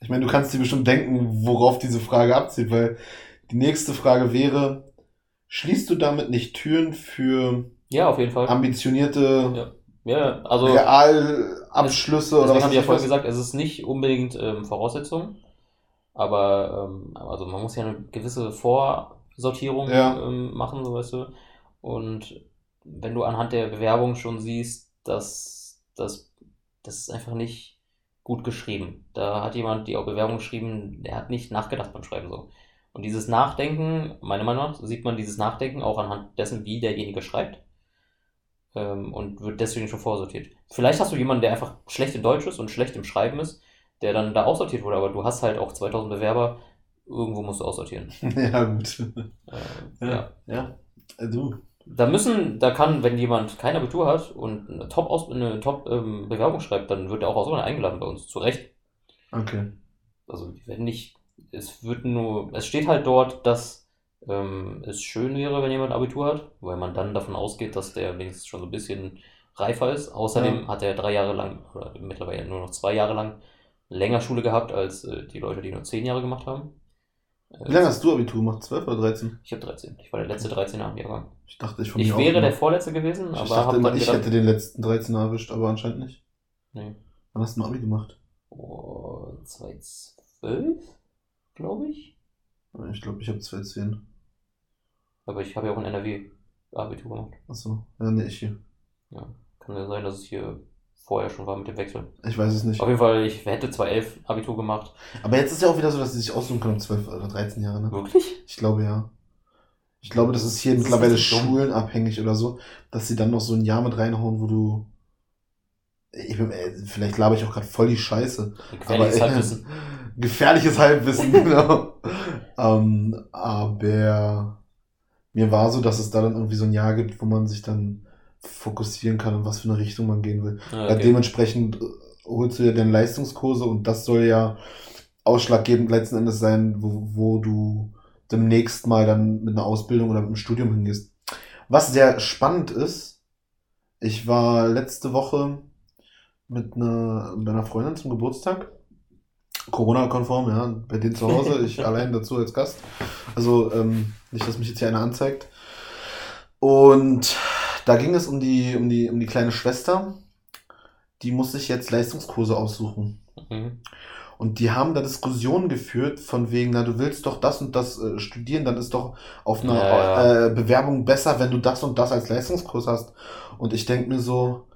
Speaker 1: Ich meine, du kannst dir bestimmt denken, worauf diese Frage abzielt, weil die nächste Frage wäre, schließt du damit nicht Türen für
Speaker 2: Ja, auf jeden Fall.
Speaker 1: ambitionierte
Speaker 2: ja, also
Speaker 1: Realabschlüsse oder
Speaker 2: deswegen
Speaker 1: was
Speaker 2: habe ich ja vorhin gesagt, es ist nicht unbedingt ähm, Voraussetzung, aber ähm, also man muss ja eine gewisse Vorsortierung
Speaker 1: Ja.
Speaker 2: ähm, machen, so weißt du. Und wenn du anhand der Bewerbung schon siehst, dass das, das ist einfach nicht gut geschrieben. Da hat jemand die Bewerbung geschrieben, der hat nicht nachgedacht beim Schreiben so. Und dieses Nachdenken, meiner Meinung nach, sieht man dieses Nachdenken auch anhand dessen, wie derjenige schreibt. Ähm, und wird deswegen schon vorsortiert. Vielleicht hast du jemanden, der einfach schlecht in Deutsch ist und schlecht im Schreiben ist, der dann da aussortiert wurde, aber du hast halt auch 2000 Bewerber, irgendwo musst du aussortieren.
Speaker 1: Ja, gut.
Speaker 2: Äh, ja.
Speaker 1: Ja. Äh, Du.
Speaker 2: Da müssen, da kann, wenn jemand kein Abitur hat und eine Top, -Aus eine Top ähm, schreibt, dann wird er auch ausgerechnet eingeladen bei uns, zu Recht.
Speaker 1: Okay.
Speaker 2: Also die werden nicht, es wird nur, es steht halt dort, dass ähm, es schön wäre, wenn jemand Abitur hat, weil man dann davon ausgeht, dass der wenigstens schon so ein bisschen reifer ist. Außerdem
Speaker 1: Ja.
Speaker 2: hat er drei Jahre lang, oder mittlerweile nur noch zwei Jahre lang, länger Schule gehabt als äh, die Leute, die nur zehn Jahre gemacht haben.
Speaker 1: Wie lange hast du Abitur gemacht? 12 oder 13?
Speaker 2: Ich habe 13. Ich war der letzte 13er am Jahrgang.
Speaker 1: Ich dachte, ich von
Speaker 2: Ich
Speaker 1: mir
Speaker 2: wäre
Speaker 1: auch
Speaker 2: der. Vorletzte gewesen,
Speaker 1: Ich
Speaker 2: aber
Speaker 1: dachte
Speaker 2: habe
Speaker 1: immer, ich
Speaker 2: gedacht,
Speaker 1: hätte den letzten 13 erwischt, aber anscheinend nicht.
Speaker 2: nee.
Speaker 1: Wann hast du ein Abi gemacht?
Speaker 2: Oh, 2012, glaube ich.
Speaker 1: Ich glaube, ich habe 210.
Speaker 2: Aber ich habe ja auch in NRW Abitur gemacht.
Speaker 1: Achso, ja, nee, ich hier.
Speaker 2: Ja. Kann ja sein, dass es hier vorher schon war mit dem Wechsel.
Speaker 1: Ich weiß es nicht.
Speaker 2: Auf jeden Fall, ich hätte 2011 Abitur gemacht.
Speaker 1: Aber jetzt ist ja auch wieder so, dass sie sich aussuchen können, 12 oder 13 Jahre, ne?
Speaker 2: Wirklich?
Speaker 1: Ich glaube ja. Ich glaube, das ist hier
Speaker 2: Das ist
Speaker 1: mittlerweile
Speaker 2: dumm.
Speaker 1: schulenabhängig oder so, dass sie dann noch so ein Jahr mit reinhauen, wo du. Ich bin, äh, vielleicht laber ich auch gerade voll die Scheiße.
Speaker 2: Ein
Speaker 1: Aber, äh. Gefährliches Halbwissen, genau. ähm, aber mir war so, dass es da dann irgendwie so ein Jahr gibt, wo man sich dann fokussieren kann, in was für eine Richtung man gehen will.
Speaker 2: Ja,
Speaker 1: Ja,
Speaker 2: okay.
Speaker 1: dementsprechend äh, holst du dir dann Leistungskurse und das soll ja ausschlaggebend letzten Endes sein, wo, wo du demnächst mal dann mit einer Ausbildung oder mit einem Studium hingehst. Was sehr spannend ist, ich war letzte Woche mit einer, mit einer Freundin zum Geburtstag. Corona-konform, ja, bei denen zu Hause, ich allein dazu als Gast. Also ähm, nicht, dass mich jetzt hier einer anzeigt. Und da ging es um die, um die, um die kleine Schwester. Die muss sich jetzt Leistungskurse aussuchen.
Speaker 2: Mhm.
Speaker 1: Und die haben da Diskussionen geführt von wegen, na, du willst doch das und das äh, studieren, dann ist doch auf einer
Speaker 2: Ja,
Speaker 1: Äh, Bewerbung besser, wenn du das und das als Leistungskurs hast. Und ich denk mir so,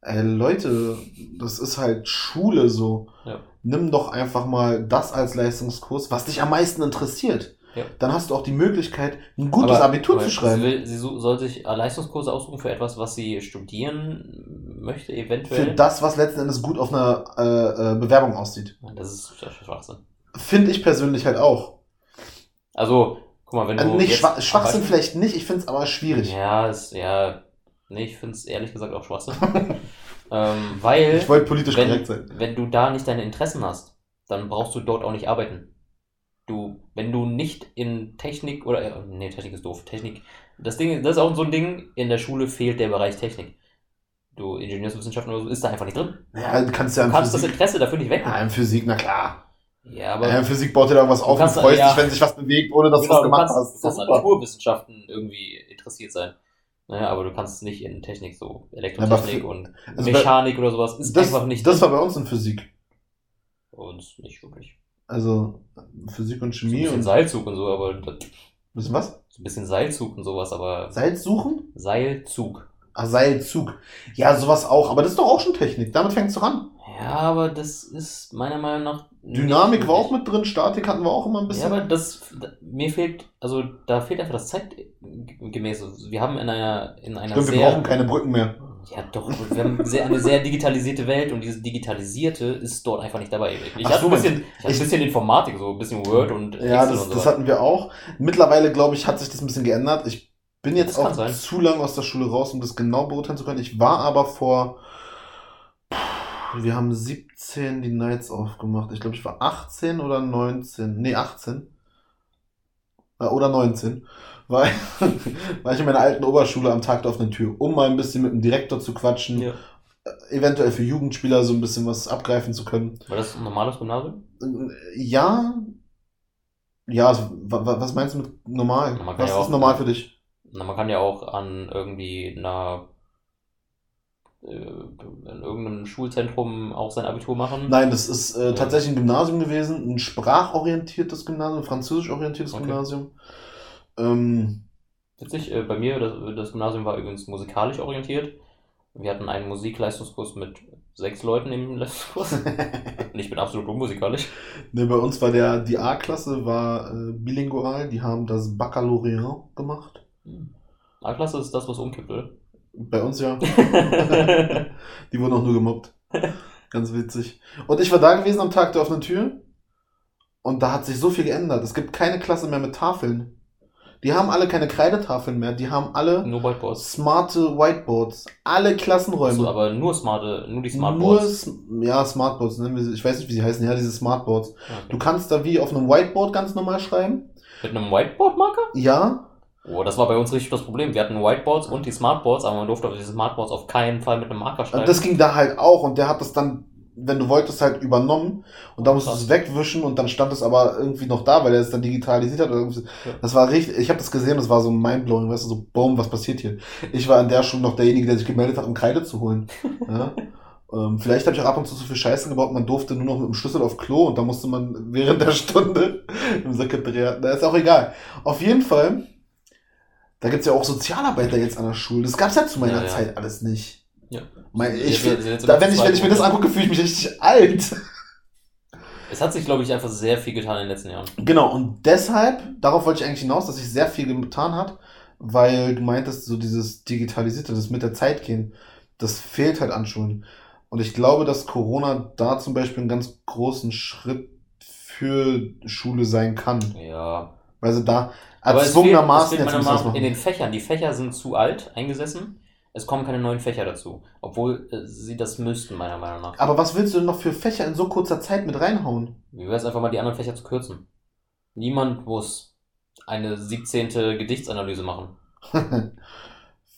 Speaker 1: ey, Leute, das ist halt Schule so.
Speaker 2: Ja.
Speaker 1: Nimm doch einfach mal das als Leistungskurs, was dich am meisten interessiert.
Speaker 2: Ja.
Speaker 1: Dann hast du auch die Möglichkeit, ein gutes
Speaker 2: Aber,
Speaker 1: Abitur
Speaker 2: aber
Speaker 1: zu schreiben.
Speaker 2: Sie, will, sie so- soll sich äh, Leistungskurse aussuchen für etwas, was sie studieren möchte,
Speaker 1: Für
Speaker 2: eventuell.
Speaker 1: das, was letzten Endes gut auf einer äh, äh, Bewerbung aussieht.
Speaker 2: Das ist Schwachsinn.
Speaker 1: Finde ich persönlich halt auch.
Speaker 2: Also, guck mal, wenn du.
Speaker 1: Also nicht Schwa Schwachsinn vielleicht nicht, ich finde es aber schwierig.
Speaker 2: Ja, ist, ja. Nee, ich finde es ehrlich gesagt auch Schwachsinn. ähm, weil,
Speaker 1: Ich wollte politisch
Speaker 2: wenn,
Speaker 1: korrekt sein.
Speaker 2: wenn du da nicht deine Interessen hast, dann brauchst du dort auch nicht arbeiten. Du, wenn du nicht in Technik oder, äh, nee, Technik ist doof. Technik, das Ding, das ist auch so ein Ding, in der Schule fehlt der Bereich Technik. Du, Ingenieurswissenschaften oder so, ist da einfach nicht drin.
Speaker 1: Ja, du kannst ja
Speaker 2: Du kannst das
Speaker 1: Physik.
Speaker 2: Interesse dafür nicht weg.
Speaker 1: Ja, in Physik, na klar.
Speaker 2: Ja, aber
Speaker 1: Ja, in Physik baut dir da irgendwas auf und freust
Speaker 2: ja.
Speaker 1: dich, wenn sich was bewegt, ohne dass
Speaker 2: genau,
Speaker 1: du was
Speaker 2: du
Speaker 1: gemacht
Speaker 2: kannst,
Speaker 1: hast.
Speaker 2: du kannst an. Naturwissenschaften irgendwie interessiert sein. Naja, aber du kannst nicht in Technik, so Elektrotechnik
Speaker 1: für-
Speaker 2: und
Speaker 1: also bei-
Speaker 2: Mechanik oder sowas, ist
Speaker 1: Das,
Speaker 2: einfach nicht
Speaker 1: das war bei uns in Physik.
Speaker 2: Bei uns nicht wirklich.
Speaker 1: Also Physik und
Speaker 2: So ein
Speaker 1: Chemie
Speaker 2: bisschen
Speaker 1: und
Speaker 2: Seilzug und so, aber das,
Speaker 1: bisschen was?
Speaker 2: so ein bisschen Seilzug und sowas, aber
Speaker 1: Salz suchen?
Speaker 2: Seilzug.
Speaker 1: Ah, Seilzug. Ja, sowas auch, aber das ist doch auch schon Technik. Damit fängst du an.
Speaker 2: Ja, aber das ist meiner Meinung nach.
Speaker 1: Dynamik war auch mit drin, Statik hatten wir auch immer ein
Speaker 2: Ja,
Speaker 1: bisschen.
Speaker 2: aber das, da- mir fehlt, also da fehlt einfach das Zeitgemäße. Wir haben in einer, in einer
Speaker 1: Stimmt, wir
Speaker 2: sehr,
Speaker 1: brauchen keine Brücken mehr.
Speaker 2: Ja, doch, wir haben sehr, eine sehr digitalisierte Welt und dieses Digitalisierte ist dort einfach nicht dabei. Ich
Speaker 1: Ach
Speaker 2: hatte
Speaker 1: so,
Speaker 2: ein bisschen, ich hatte ein bisschen Informatik, so ein bisschen Word und Excel
Speaker 1: Ja, das,
Speaker 2: und
Speaker 1: das
Speaker 2: so.
Speaker 1: hatten wir auch. Mittlerweile, glaube ich, hat sich das ein bisschen geändert. Ich bin jetzt
Speaker 2: Das
Speaker 1: auch
Speaker 2: sein.
Speaker 1: zu lang aus der Schule raus, um das genau beurteilen zu können. Ich war aber vor. Wir haben 17 die Nights aufgemacht. Ich glaube, ich war 18 oder 19. Nee, 18. Äh, Oder 19. War, war ich in meiner alten Oberschule am Tag der offenen Tür, um mal ein bisschen mit dem Direktor zu quatschen,
Speaker 2: Ja.
Speaker 1: eventuell für Jugendspieler so ein bisschen was abgreifen zu können.
Speaker 2: War das ein normales Gymnasium?
Speaker 1: Ja. Ja, wa- was meinst du mit normal? Was
Speaker 2: ja
Speaker 1: ist normal für dich?
Speaker 2: Na, man kann ja auch an irgendwie einer äh, in irgendeinem Schulzentrum auch sein Abitur machen.
Speaker 1: Nein, das ist äh, tatsächlich ein Gymnasium gewesen, ein sprachorientiertes Gymnasium, ein französisch orientiertes
Speaker 2: Okay.
Speaker 1: Gymnasium. Ähm,
Speaker 2: Witzig, äh, bei mir, das, das Gymnasium war übrigens musikalisch orientiert. Wir hatten einen Musikleistungskurs mit sechs Leuten im Leistungskurs. Und ich bin absolut unmusikalisch.
Speaker 1: ne, bei uns war der, die A-Klasse war äh, bilingual, die haben das Baccalaureat gemacht.
Speaker 2: A-Klasse ist das, was umkippt, oder?
Speaker 1: Bei uns ja. Die wurden auch nur gemobbt. Ganz witzig. Und ich war da gewesen am Tag der offenen Tür. Und da hat sich so viel geändert. Es gibt keine Klasse mehr mit Tafeln. Die haben alle keine Kreidetafeln mehr. Die haben alle
Speaker 2: Nur Whiteboards.
Speaker 1: smarte Whiteboards. Alle Klassenräume.
Speaker 2: So, aber nur smarte, nur die
Speaker 1: Nur,
Speaker 2: Smartboards.
Speaker 1: S- ja, Smartboards. nennen wir sie. Ich weiß nicht, wie sie heißen. Ja, diese Smartboards.
Speaker 2: Okay.
Speaker 1: Du kannst da wie auf einem Whiteboard ganz normal schreiben.
Speaker 2: Mit einem Whiteboard-Marker?
Speaker 1: Ja.
Speaker 2: Oh, das war bei uns richtig das Problem. Wir hatten Whiteboards und die Smartboards, aber man durfte auf diese Smartboards auf keinen Fall mit einem Marker schreiben.
Speaker 1: Und das ging da halt auch. Und der hat das dann wenn du wolltest, halt übernommen und da musstest du es wegwischen und dann stand es aber irgendwie noch da, weil er es dann digitalisiert hat. Das war richtig, ich habe das gesehen, das war so mindblowing, weißt du, so, boom, was passiert hier? Ich war an der Schule noch derjenige, der sich gemeldet hat, um Kreide zu holen. Ja? ähm, vielleicht habe ich auch ab und zu so viel Scheiße gebaut, man durfte nur noch mit dem Schlüssel auf Klo und da musste man während der Stunde im Sekretariat, na, ist auch egal. Auf jeden Fall, da gibt's ja auch Sozialarbeiter jetzt an der Schule. Das gab's ja zu meiner
Speaker 2: Ja, ja.
Speaker 1: Zeit alles nicht.
Speaker 2: Ja.
Speaker 1: Mein, ich,
Speaker 2: jetzt- jetzt
Speaker 1: da, wenn, ich, wenn ich mir das angucke, fühle ich mich richtig alt.
Speaker 2: Es hat sich, glaube ich, einfach sehr viel getan in den letzten Jahren.
Speaker 1: Genau, und deshalb, darauf wollte ich eigentlich hinaus, dass sich sehr viel getan hat, weil du meintest, so dieses Digitalisierte, das mit der Zeit gehen, das fehlt halt an Schulen. Und ich glaube, dass Corona da zum Beispiel einen ganz großen Schritt für Schule sein kann.
Speaker 2: Ja.
Speaker 1: Weil sie da
Speaker 2: Aber es
Speaker 1: erzwungenermaßen
Speaker 2: fehlt, es
Speaker 1: jetzt
Speaker 2: fehlt
Speaker 1: machen.
Speaker 2: in den Fächern. Die Fächer sind zu alt eingesessen. Es kommen keine neuen Fächer dazu. Obwohl äh, sie das müssten, meiner Meinung nach.
Speaker 1: Aber was willst du denn noch für Fächer in so kurzer Zeit mit reinhauen?
Speaker 2: Wie wäre es einfach mal, die anderen Fächer zu kürzen? Niemand muss eine 17. Gedichtsanalyse machen.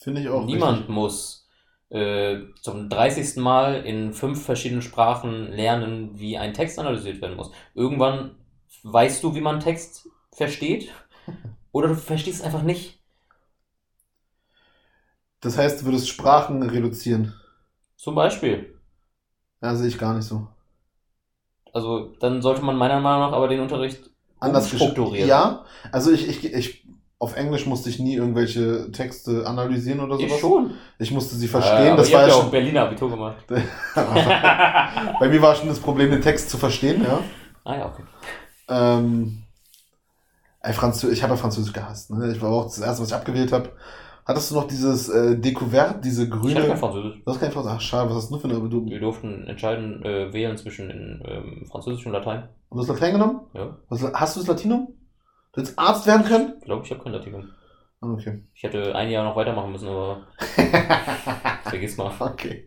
Speaker 1: Finde ich auch.
Speaker 2: Niemand
Speaker 1: richtig.
Speaker 2: muss äh, zum 30. Mal in fünf verschiedenen Sprachen lernen, wie ein Text analysiert werden muss. Irgendwann weißt du, wie man Text versteht, oder du verstehst es einfach nicht.
Speaker 1: Das heißt, du würdest Sprachen reduzieren.
Speaker 2: Zum Beispiel.
Speaker 1: Ja, sehe ich gar nicht so.
Speaker 2: Also dann sollte man meiner Meinung nach aber den Unterricht
Speaker 1: Anders
Speaker 2: strukturieren.
Speaker 1: Ja, also ich, ich, ich, auf Englisch musste ich nie irgendwelche Texte analysieren oder sowas.
Speaker 2: Ich schon.
Speaker 1: Ich musste sie
Speaker 2: Äh,
Speaker 1: verstehen.
Speaker 2: aber
Speaker 1: das war ja
Speaker 2: ja auch
Speaker 1: schon.
Speaker 2: Berliner Abitur gemacht.
Speaker 1: Bei mir war schon das Problem, den Text zu verstehen, ja.
Speaker 2: ah ja, okay.
Speaker 1: Ähm, ey, Franzö ich habe ja Französisch gehasst. Ne? Ich war auch das erste, was ich abgewählt habe. Hattest du noch dieses äh, Découvert, diese
Speaker 2: Ich hatte
Speaker 1: grüne.
Speaker 2: kein Französisch.
Speaker 1: Du hast kein Französisch. Ach, schade, was hast du für eine. Du,
Speaker 2: Wir durften entscheiden, äh, wählen zwischen in, ähm, Französisch und Latein.
Speaker 1: du hast Latein genommen?
Speaker 2: Ja,
Speaker 1: Was, hast du das Latinum? Du hättest Arzt werden können?
Speaker 2: ich glaube, ich habe kein Latinum.
Speaker 1: Ah, Okay.
Speaker 2: Ich hätte ein Jahr noch weitermachen müssen, aber vergiss mal.
Speaker 1: okay.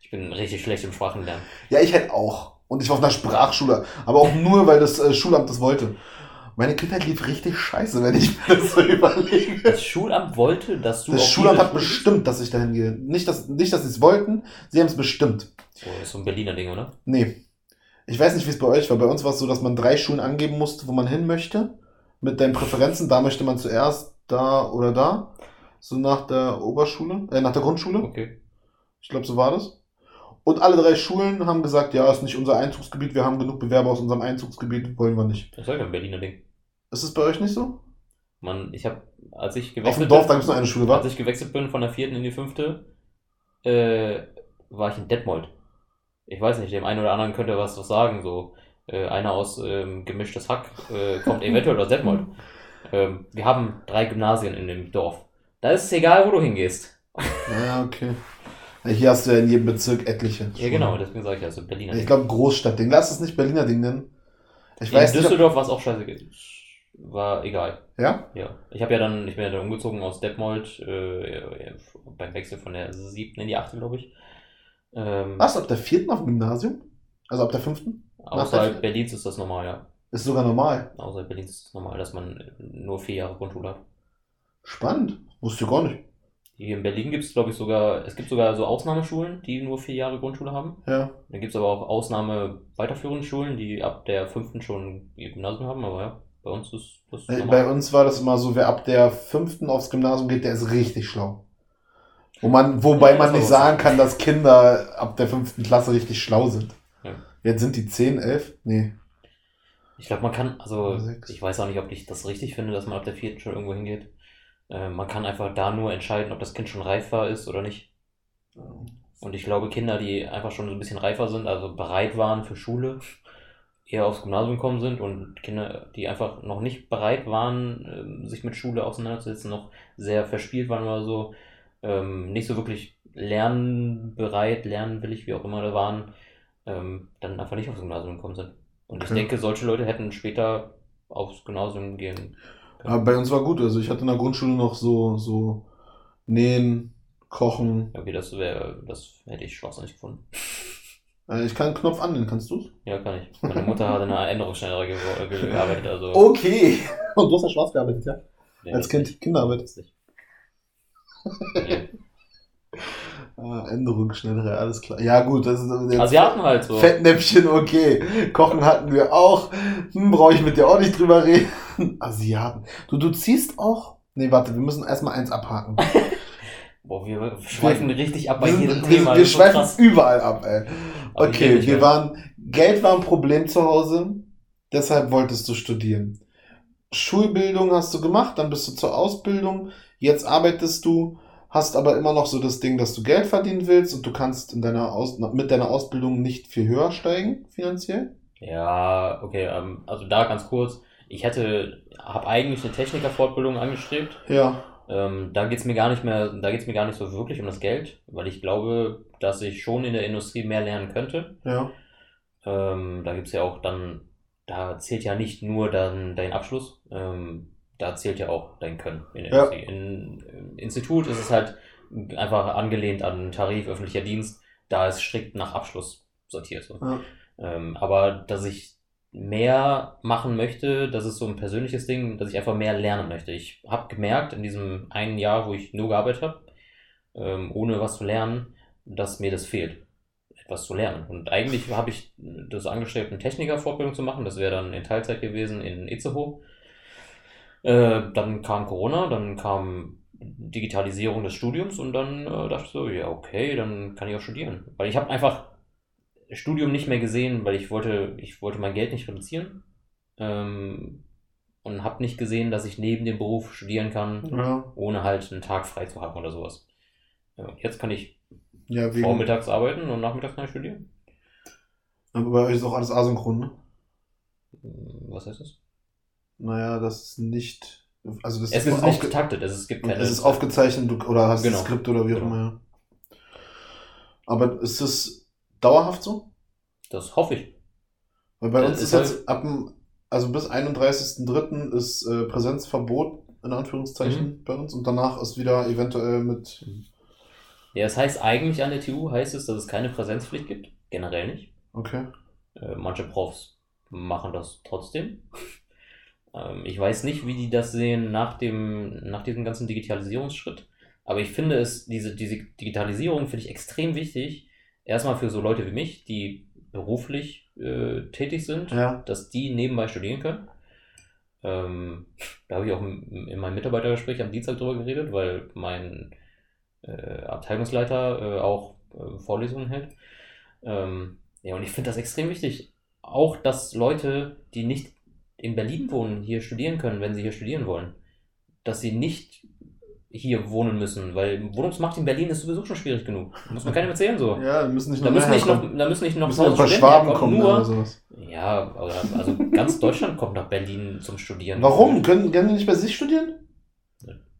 Speaker 2: Ich bin richtig schlecht im Sprachenlernen.
Speaker 1: Ja, ich halt auch. Und ich war auf einer Sprachschule. Aber auch nur, weil das äh, Schulamt das wollte. Meine Kindheit lief richtig scheiße, wenn ich mir das so überlege.
Speaker 2: Das Schulamt wollte, dass du
Speaker 1: Das Schulamt hat bestimmt, dass ich dahin gehe. Nicht, dass, nicht, dass sie es wollten, sie haben es bestimmt.
Speaker 2: So, ist so ein Berliner Ding, oder?
Speaker 1: Nee. Ich weiß nicht, wie es bei euch war. Bei uns war es so, dass man drei Schulen angeben musste, wo man hin möchte. Mit deinen Präferenzen. Da möchte man zuerst da oder da. So nach der Oberschule, äh, nach der Grundschule.
Speaker 2: Okay.
Speaker 1: Ich glaube, so war das. Und alle drei Schulen haben gesagt, ja, ist nicht unser Einzugsgebiet, wir haben genug Bewerber aus unserem Einzugsgebiet, wollen wir nicht.
Speaker 2: Das ist ja ein Berliner Ding.
Speaker 1: Ist es bei euch nicht so?
Speaker 2: Man, ich habe, als ich
Speaker 1: Auf
Speaker 2: gewechselt
Speaker 1: dem Dorf, da
Speaker 2: bin,
Speaker 1: gibt es nur eine Schule,
Speaker 2: als
Speaker 1: wa?
Speaker 2: ich gewechselt bin von der vierten in die fünfte, äh, war ich in Detmold. Ich weiß nicht, dem einen oder anderen könnte was, was sagen, so. Äh, einer aus ähm, gemischtes Hack äh, kommt eventuell aus Detmold. Ähm, wir haben drei Gymnasien in dem Dorf. Da ist es egal, wo du hingehst.
Speaker 1: Ja, okay. Ja, hier hast du ja in jedem Bezirk etliche.
Speaker 2: Ja, genau, deswegen sage ich also Berliner.
Speaker 1: Ich glaube, Großstadtding. Lass es nicht Berliner Ding nennen. Ich
Speaker 2: in
Speaker 1: weiß
Speaker 2: Düsseldorf war es auch scheiße. War egal.
Speaker 1: ja?
Speaker 2: Ja. Ich habe ja dann, ich bin ja dann umgezogen aus Detmold, äh, beim Wechsel von der siebten in die achte, glaube ich. Ähm,
Speaker 1: Was, ab der vierten auf dem Gymnasium? Also ab der fünften?
Speaker 2: außerhalb Berlins ist das normal, ja.
Speaker 1: Ist sogar normal.
Speaker 2: Außerhalb Berlins ist es normal, dass man nur vier Jahre Grundschule hat.
Speaker 1: Spannend. Wusste ich gar nicht.
Speaker 2: Hier in Berlin gibt es, glaube ich, sogar, es gibt sogar so Ausnahmeschulen, die nur vier Jahre Grundschule haben.
Speaker 1: Ja.
Speaker 2: Dann gibt es aber auch Ausnahme weiterführenden Schulen, die ab der fünften schon ihr Gymnasium haben, aber ja, bei uns ist das normal.
Speaker 1: Bei uns war das immer so, wer ab der fünften aufs Gymnasium geht, der ist richtig schlau. Wo man, wobei
Speaker 2: Ja,
Speaker 1: man nicht sagen kann, dass Kinder ab der fünften Klasse richtig schlau sind.
Speaker 2: Ja.
Speaker 1: Jetzt sind die 10, 11? Nee.
Speaker 2: Ich glaube, man kann, also
Speaker 1: sechs.
Speaker 2: ich weiß auch nicht, ob ich das richtig finde, dass man ab der vierten schon irgendwo hingeht. Äh, man kann einfach da nur entscheiden, ob das Kind schon reifer ist oder nicht. Und ich glaube, Kinder, die einfach schon so ein bisschen reifer sind, also bereit waren für Schule, eher aufs Gymnasium gekommen sind und Kinder, die einfach noch nicht bereit waren, ähm, sich mit Schule auseinanderzusetzen, noch sehr verspielt waren oder so, ähm, nicht so wirklich lernbereit, lernwillig, wie auch immer da waren, ähm, dann einfach nicht aufs Gymnasium gekommen sind. Und ich
Speaker 1: Okay.
Speaker 2: denke, solche Leute hätten später aufs Gymnasium gehen.
Speaker 1: Aber bei uns war gut. Also ich hatte in der Grundschule noch so, so Nähen, Kochen.
Speaker 2: Okay, das wäre, das hätte ich schwachsinnig gefunden.
Speaker 1: Äh, Ich kann einen Knopf annehmen, kannst du's?
Speaker 2: Ja, kann ich. Meine Mutter hat in einer Änderungsschneiderei ge ge gearbeitet, also.
Speaker 1: Okay. Und du hast ja schwarz gearbeitet, ja?
Speaker 2: nee,
Speaker 1: Als Kind
Speaker 2: nicht.
Speaker 1: Kinderarbeit.
Speaker 2: Das nicht. Nee.
Speaker 1: Ah, Änderung schnellere, alles klar. Ja, gut, das ist jetzt
Speaker 2: Asiaten halt so.
Speaker 1: Fettnäpfchen, okay. Kochen hatten wir auch. Hm, brauche ich mit dir auch nicht drüber reden. Asiaten. Du, du ziehst auch. Nee, warte, wir müssen erstmal eins abhaken.
Speaker 2: Boah, wir schweifen richtig ab bei
Speaker 1: wir
Speaker 2: jedem
Speaker 1: wir,
Speaker 2: Thema.
Speaker 1: wir
Speaker 2: so
Speaker 1: schweifen
Speaker 2: krass.
Speaker 1: überall ab, ey.
Speaker 2: Aber
Speaker 1: Okay, wir waren, Geld war ein Problem zu Hause, deshalb wolltest du studieren. Schulbildung hast du gemacht, dann bist du zur Ausbildung, jetzt arbeitest du, hast aber immer noch so das Ding, dass du Geld verdienen willst und du kannst in deiner Aus mit deiner Ausbildung nicht viel höher steigen, finanziell.
Speaker 2: Ja, okay, ähm, also da ganz kurz. Ich hätte, habe eigentlich eine Technikerfortbildung angestrebt.
Speaker 1: Ja,
Speaker 2: Ähm, da geht's mir gar nicht mehr, da geht's mir gar nicht so wirklich um das Geld, weil ich glaube, dass ich schon in der Industrie mehr lernen könnte.
Speaker 1: ja,
Speaker 2: Ähm, da gibt's ja auch dann, da zählt ja nicht nur dann dein Abschluss, ähm, da zählt ja auch dein Können in der
Speaker 1: Ja.
Speaker 2: Industrie. In, Im Institut ist es halt einfach angelehnt an Tarif, öffentlicher Dienst, da ist strikt nach Abschluss sortiert. So.
Speaker 1: ja.
Speaker 2: Ähm, aber dass ich mehr machen möchte, das ist so ein persönliches Ding, dass ich einfach mehr lernen möchte. Ich habe gemerkt in diesem einen Jahr, wo ich nur gearbeitet habe, ähm, ohne was zu lernen, dass mir das fehlt, etwas zu lernen. Und eigentlich habe ich das angestrebt, eine Technikerfortbildung zu machen. Das wäre dann in Teilzeit gewesen in Itzehoe. Äh, dann kam Corona, dann kam Digitalisierung des Studiums und dann äh, dachte ich so, ja, okay, dann kann ich auch studieren. Weil ich habe einfach Studium nicht mehr gesehen, weil ich wollte, ich wollte mein Geld nicht reduzieren. Ähm, und habe nicht gesehen, dass ich neben dem Beruf studieren kann,
Speaker 1: ja.
Speaker 2: ohne halt einen Tag frei zu haben oder sowas. Ja, jetzt kann ich
Speaker 1: ja
Speaker 2: vormittags arbeiten und nachmittags kann ich studieren.
Speaker 1: aber bei euch ist auch alles asynchron, ne?
Speaker 2: Hm, Was heißt das?
Speaker 1: Naja, das ist nicht, also das
Speaker 2: Es
Speaker 1: ist,
Speaker 2: ist nicht getaktet, es, gibt keine.
Speaker 1: es ist aufgezeichnet oder hast
Speaker 2: Genau.
Speaker 1: ein Skript oder wie auch
Speaker 2: Genau.
Speaker 1: immer. Aber ist es dauerhaft so?
Speaker 2: Das hoffe ich.
Speaker 1: Weil bei
Speaker 2: Äh,
Speaker 1: uns ist jetzt ab dem, also bis 31.03. ist äh, Präsenzverbot, in Anführungszeichen,
Speaker 2: Mhm.
Speaker 1: bei uns und danach ist wieder eventuell mit.
Speaker 2: Ja, das heißt eigentlich an der TU heißt es, dass es keine Präsenzpflicht gibt. Generell nicht.
Speaker 1: Okay.
Speaker 2: Äh, manche Profs machen das trotzdem. ähm, ich weiß nicht, wie die das sehen nach dem, nach diesem ganzen Digitalisierungsschritt. Aber ich finde es, diese, diese Digitalisierung finde ich extrem wichtig. Erstmal für so Leute wie mich, die beruflich äh, tätig sind,
Speaker 1: Ja.
Speaker 2: dass die nebenbei studieren können. Ähm, da habe ich auch in in meinem Mitarbeitergespräch am Dienstag drüber geredet, weil mein äh, Abteilungsleiter äh, auch äh, Vorlesungen hält. Ähm, ja, und ich finde das extrem wichtig. Auch, dass Leute, die nicht in Berlin wohnen, hier studieren können, wenn sie hier studieren wollen. Dass sie nicht hier wohnen müssen, weil Wohnungsmacht in Berlin ist sowieso schon schwierig genug. Muss man keinem erzählen so.
Speaker 1: Ja, da müssen nicht
Speaker 2: Da
Speaker 1: noch
Speaker 2: müssen nicht noch, da müssen nicht noch
Speaker 1: müssen ein paar Schwaben kommen
Speaker 2: nur,
Speaker 1: oder sowas.
Speaker 2: ja, also ganz Deutschland kommt nach Berlin zum Studieren.
Speaker 1: Warum? Können, können die nicht bei sich studieren?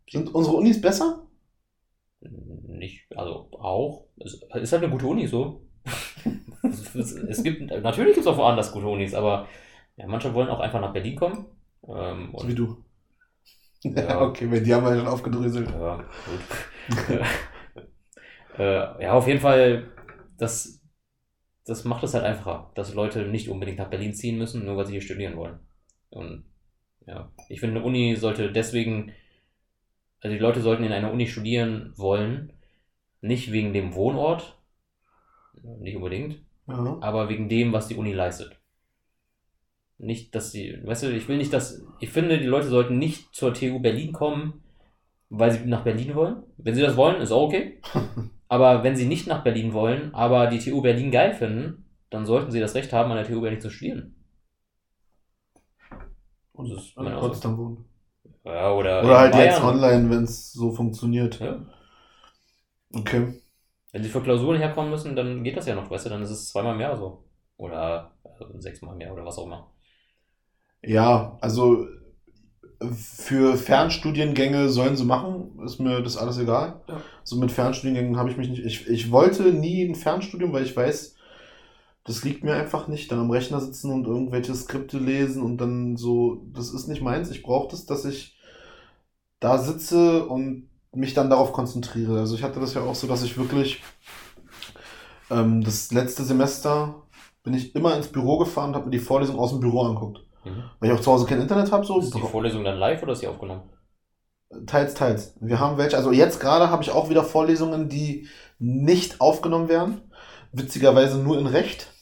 Speaker 1: Sind unsere Unis besser?
Speaker 2: Nicht, also auch. Es ist halt eine gute Uni so. es, gibt, natürlich gibt es auch woanders gute Unis, aber ja, manche wollen auch einfach nach Berlin kommen. Ähm,
Speaker 1: So wie du. Ja,
Speaker 2: Ja.
Speaker 1: okay, weil die haben wir schon aufgedröselt.
Speaker 2: ja, gut. äh, ja, auf jeden Fall, das, das macht es halt einfacher, dass Leute nicht unbedingt nach Berlin ziehen müssen, nur weil sie hier studieren wollen. Und ja, ich finde, eine Uni sollte deswegen, also die Leute sollten in einer Uni studieren wollen, nicht wegen dem Wohnort, nicht unbedingt,
Speaker 1: Ja.
Speaker 2: aber wegen dem, was die Uni leistet. Nicht, dass sie, weißt du, ich will nicht, dass, ich finde, die Leute sollten nicht zur TU Berlin kommen, weil sie nach Berlin wollen. Wenn sie das wollen, ist auch okay. Aber wenn sie nicht nach Berlin wollen, aber die TU Berlin geil finden, dann sollten sie das Recht haben, an der TU Berlin zu studieren.
Speaker 1: Und
Speaker 2: Das ist
Speaker 1: an
Speaker 2: meine
Speaker 1: Potsdam wohnen.
Speaker 2: Ja, oder,
Speaker 1: Oder halt
Speaker 2: Bayern.
Speaker 1: jetzt online, wenn es so funktioniert.
Speaker 2: Ja.
Speaker 1: Okay.
Speaker 2: Wenn sie für Klausuren herkommen müssen, dann geht das ja noch, weißt du, dann ist es zweimal im Jahr so. Oder also sechsmal im Jahr oder was auch immer.
Speaker 1: Ja, also für Fernstudiengänge sollen sie machen, ist mir das alles egal.
Speaker 2: Ja.
Speaker 1: So mit Fernstudiengängen habe ich mich nicht. Ich, ich wollte nie ein Fernstudium, weil ich weiß, das liegt mir einfach nicht. Dann am Rechner sitzen und irgendwelche Skripte lesen und dann so, das ist nicht meins. Ich brauche das, dass ich da sitze und mich dann darauf konzentriere. Also ich hatte das ja auch so, dass ich wirklich ähm, das letzte Semester bin ich immer ins Büro gefahren und habe mir die Vorlesung aus dem Büro angeguckt.
Speaker 2: Mhm.
Speaker 1: Weil ich auch zu Hause kein Internet habe, so.
Speaker 2: Ist die Vorlesung dann live oder ist sie aufgenommen?
Speaker 1: Teils, teils. Wir haben welche, also jetzt gerade habe ich auch wieder Vorlesungen, die nicht aufgenommen werden. Witzigerweise nur in Recht.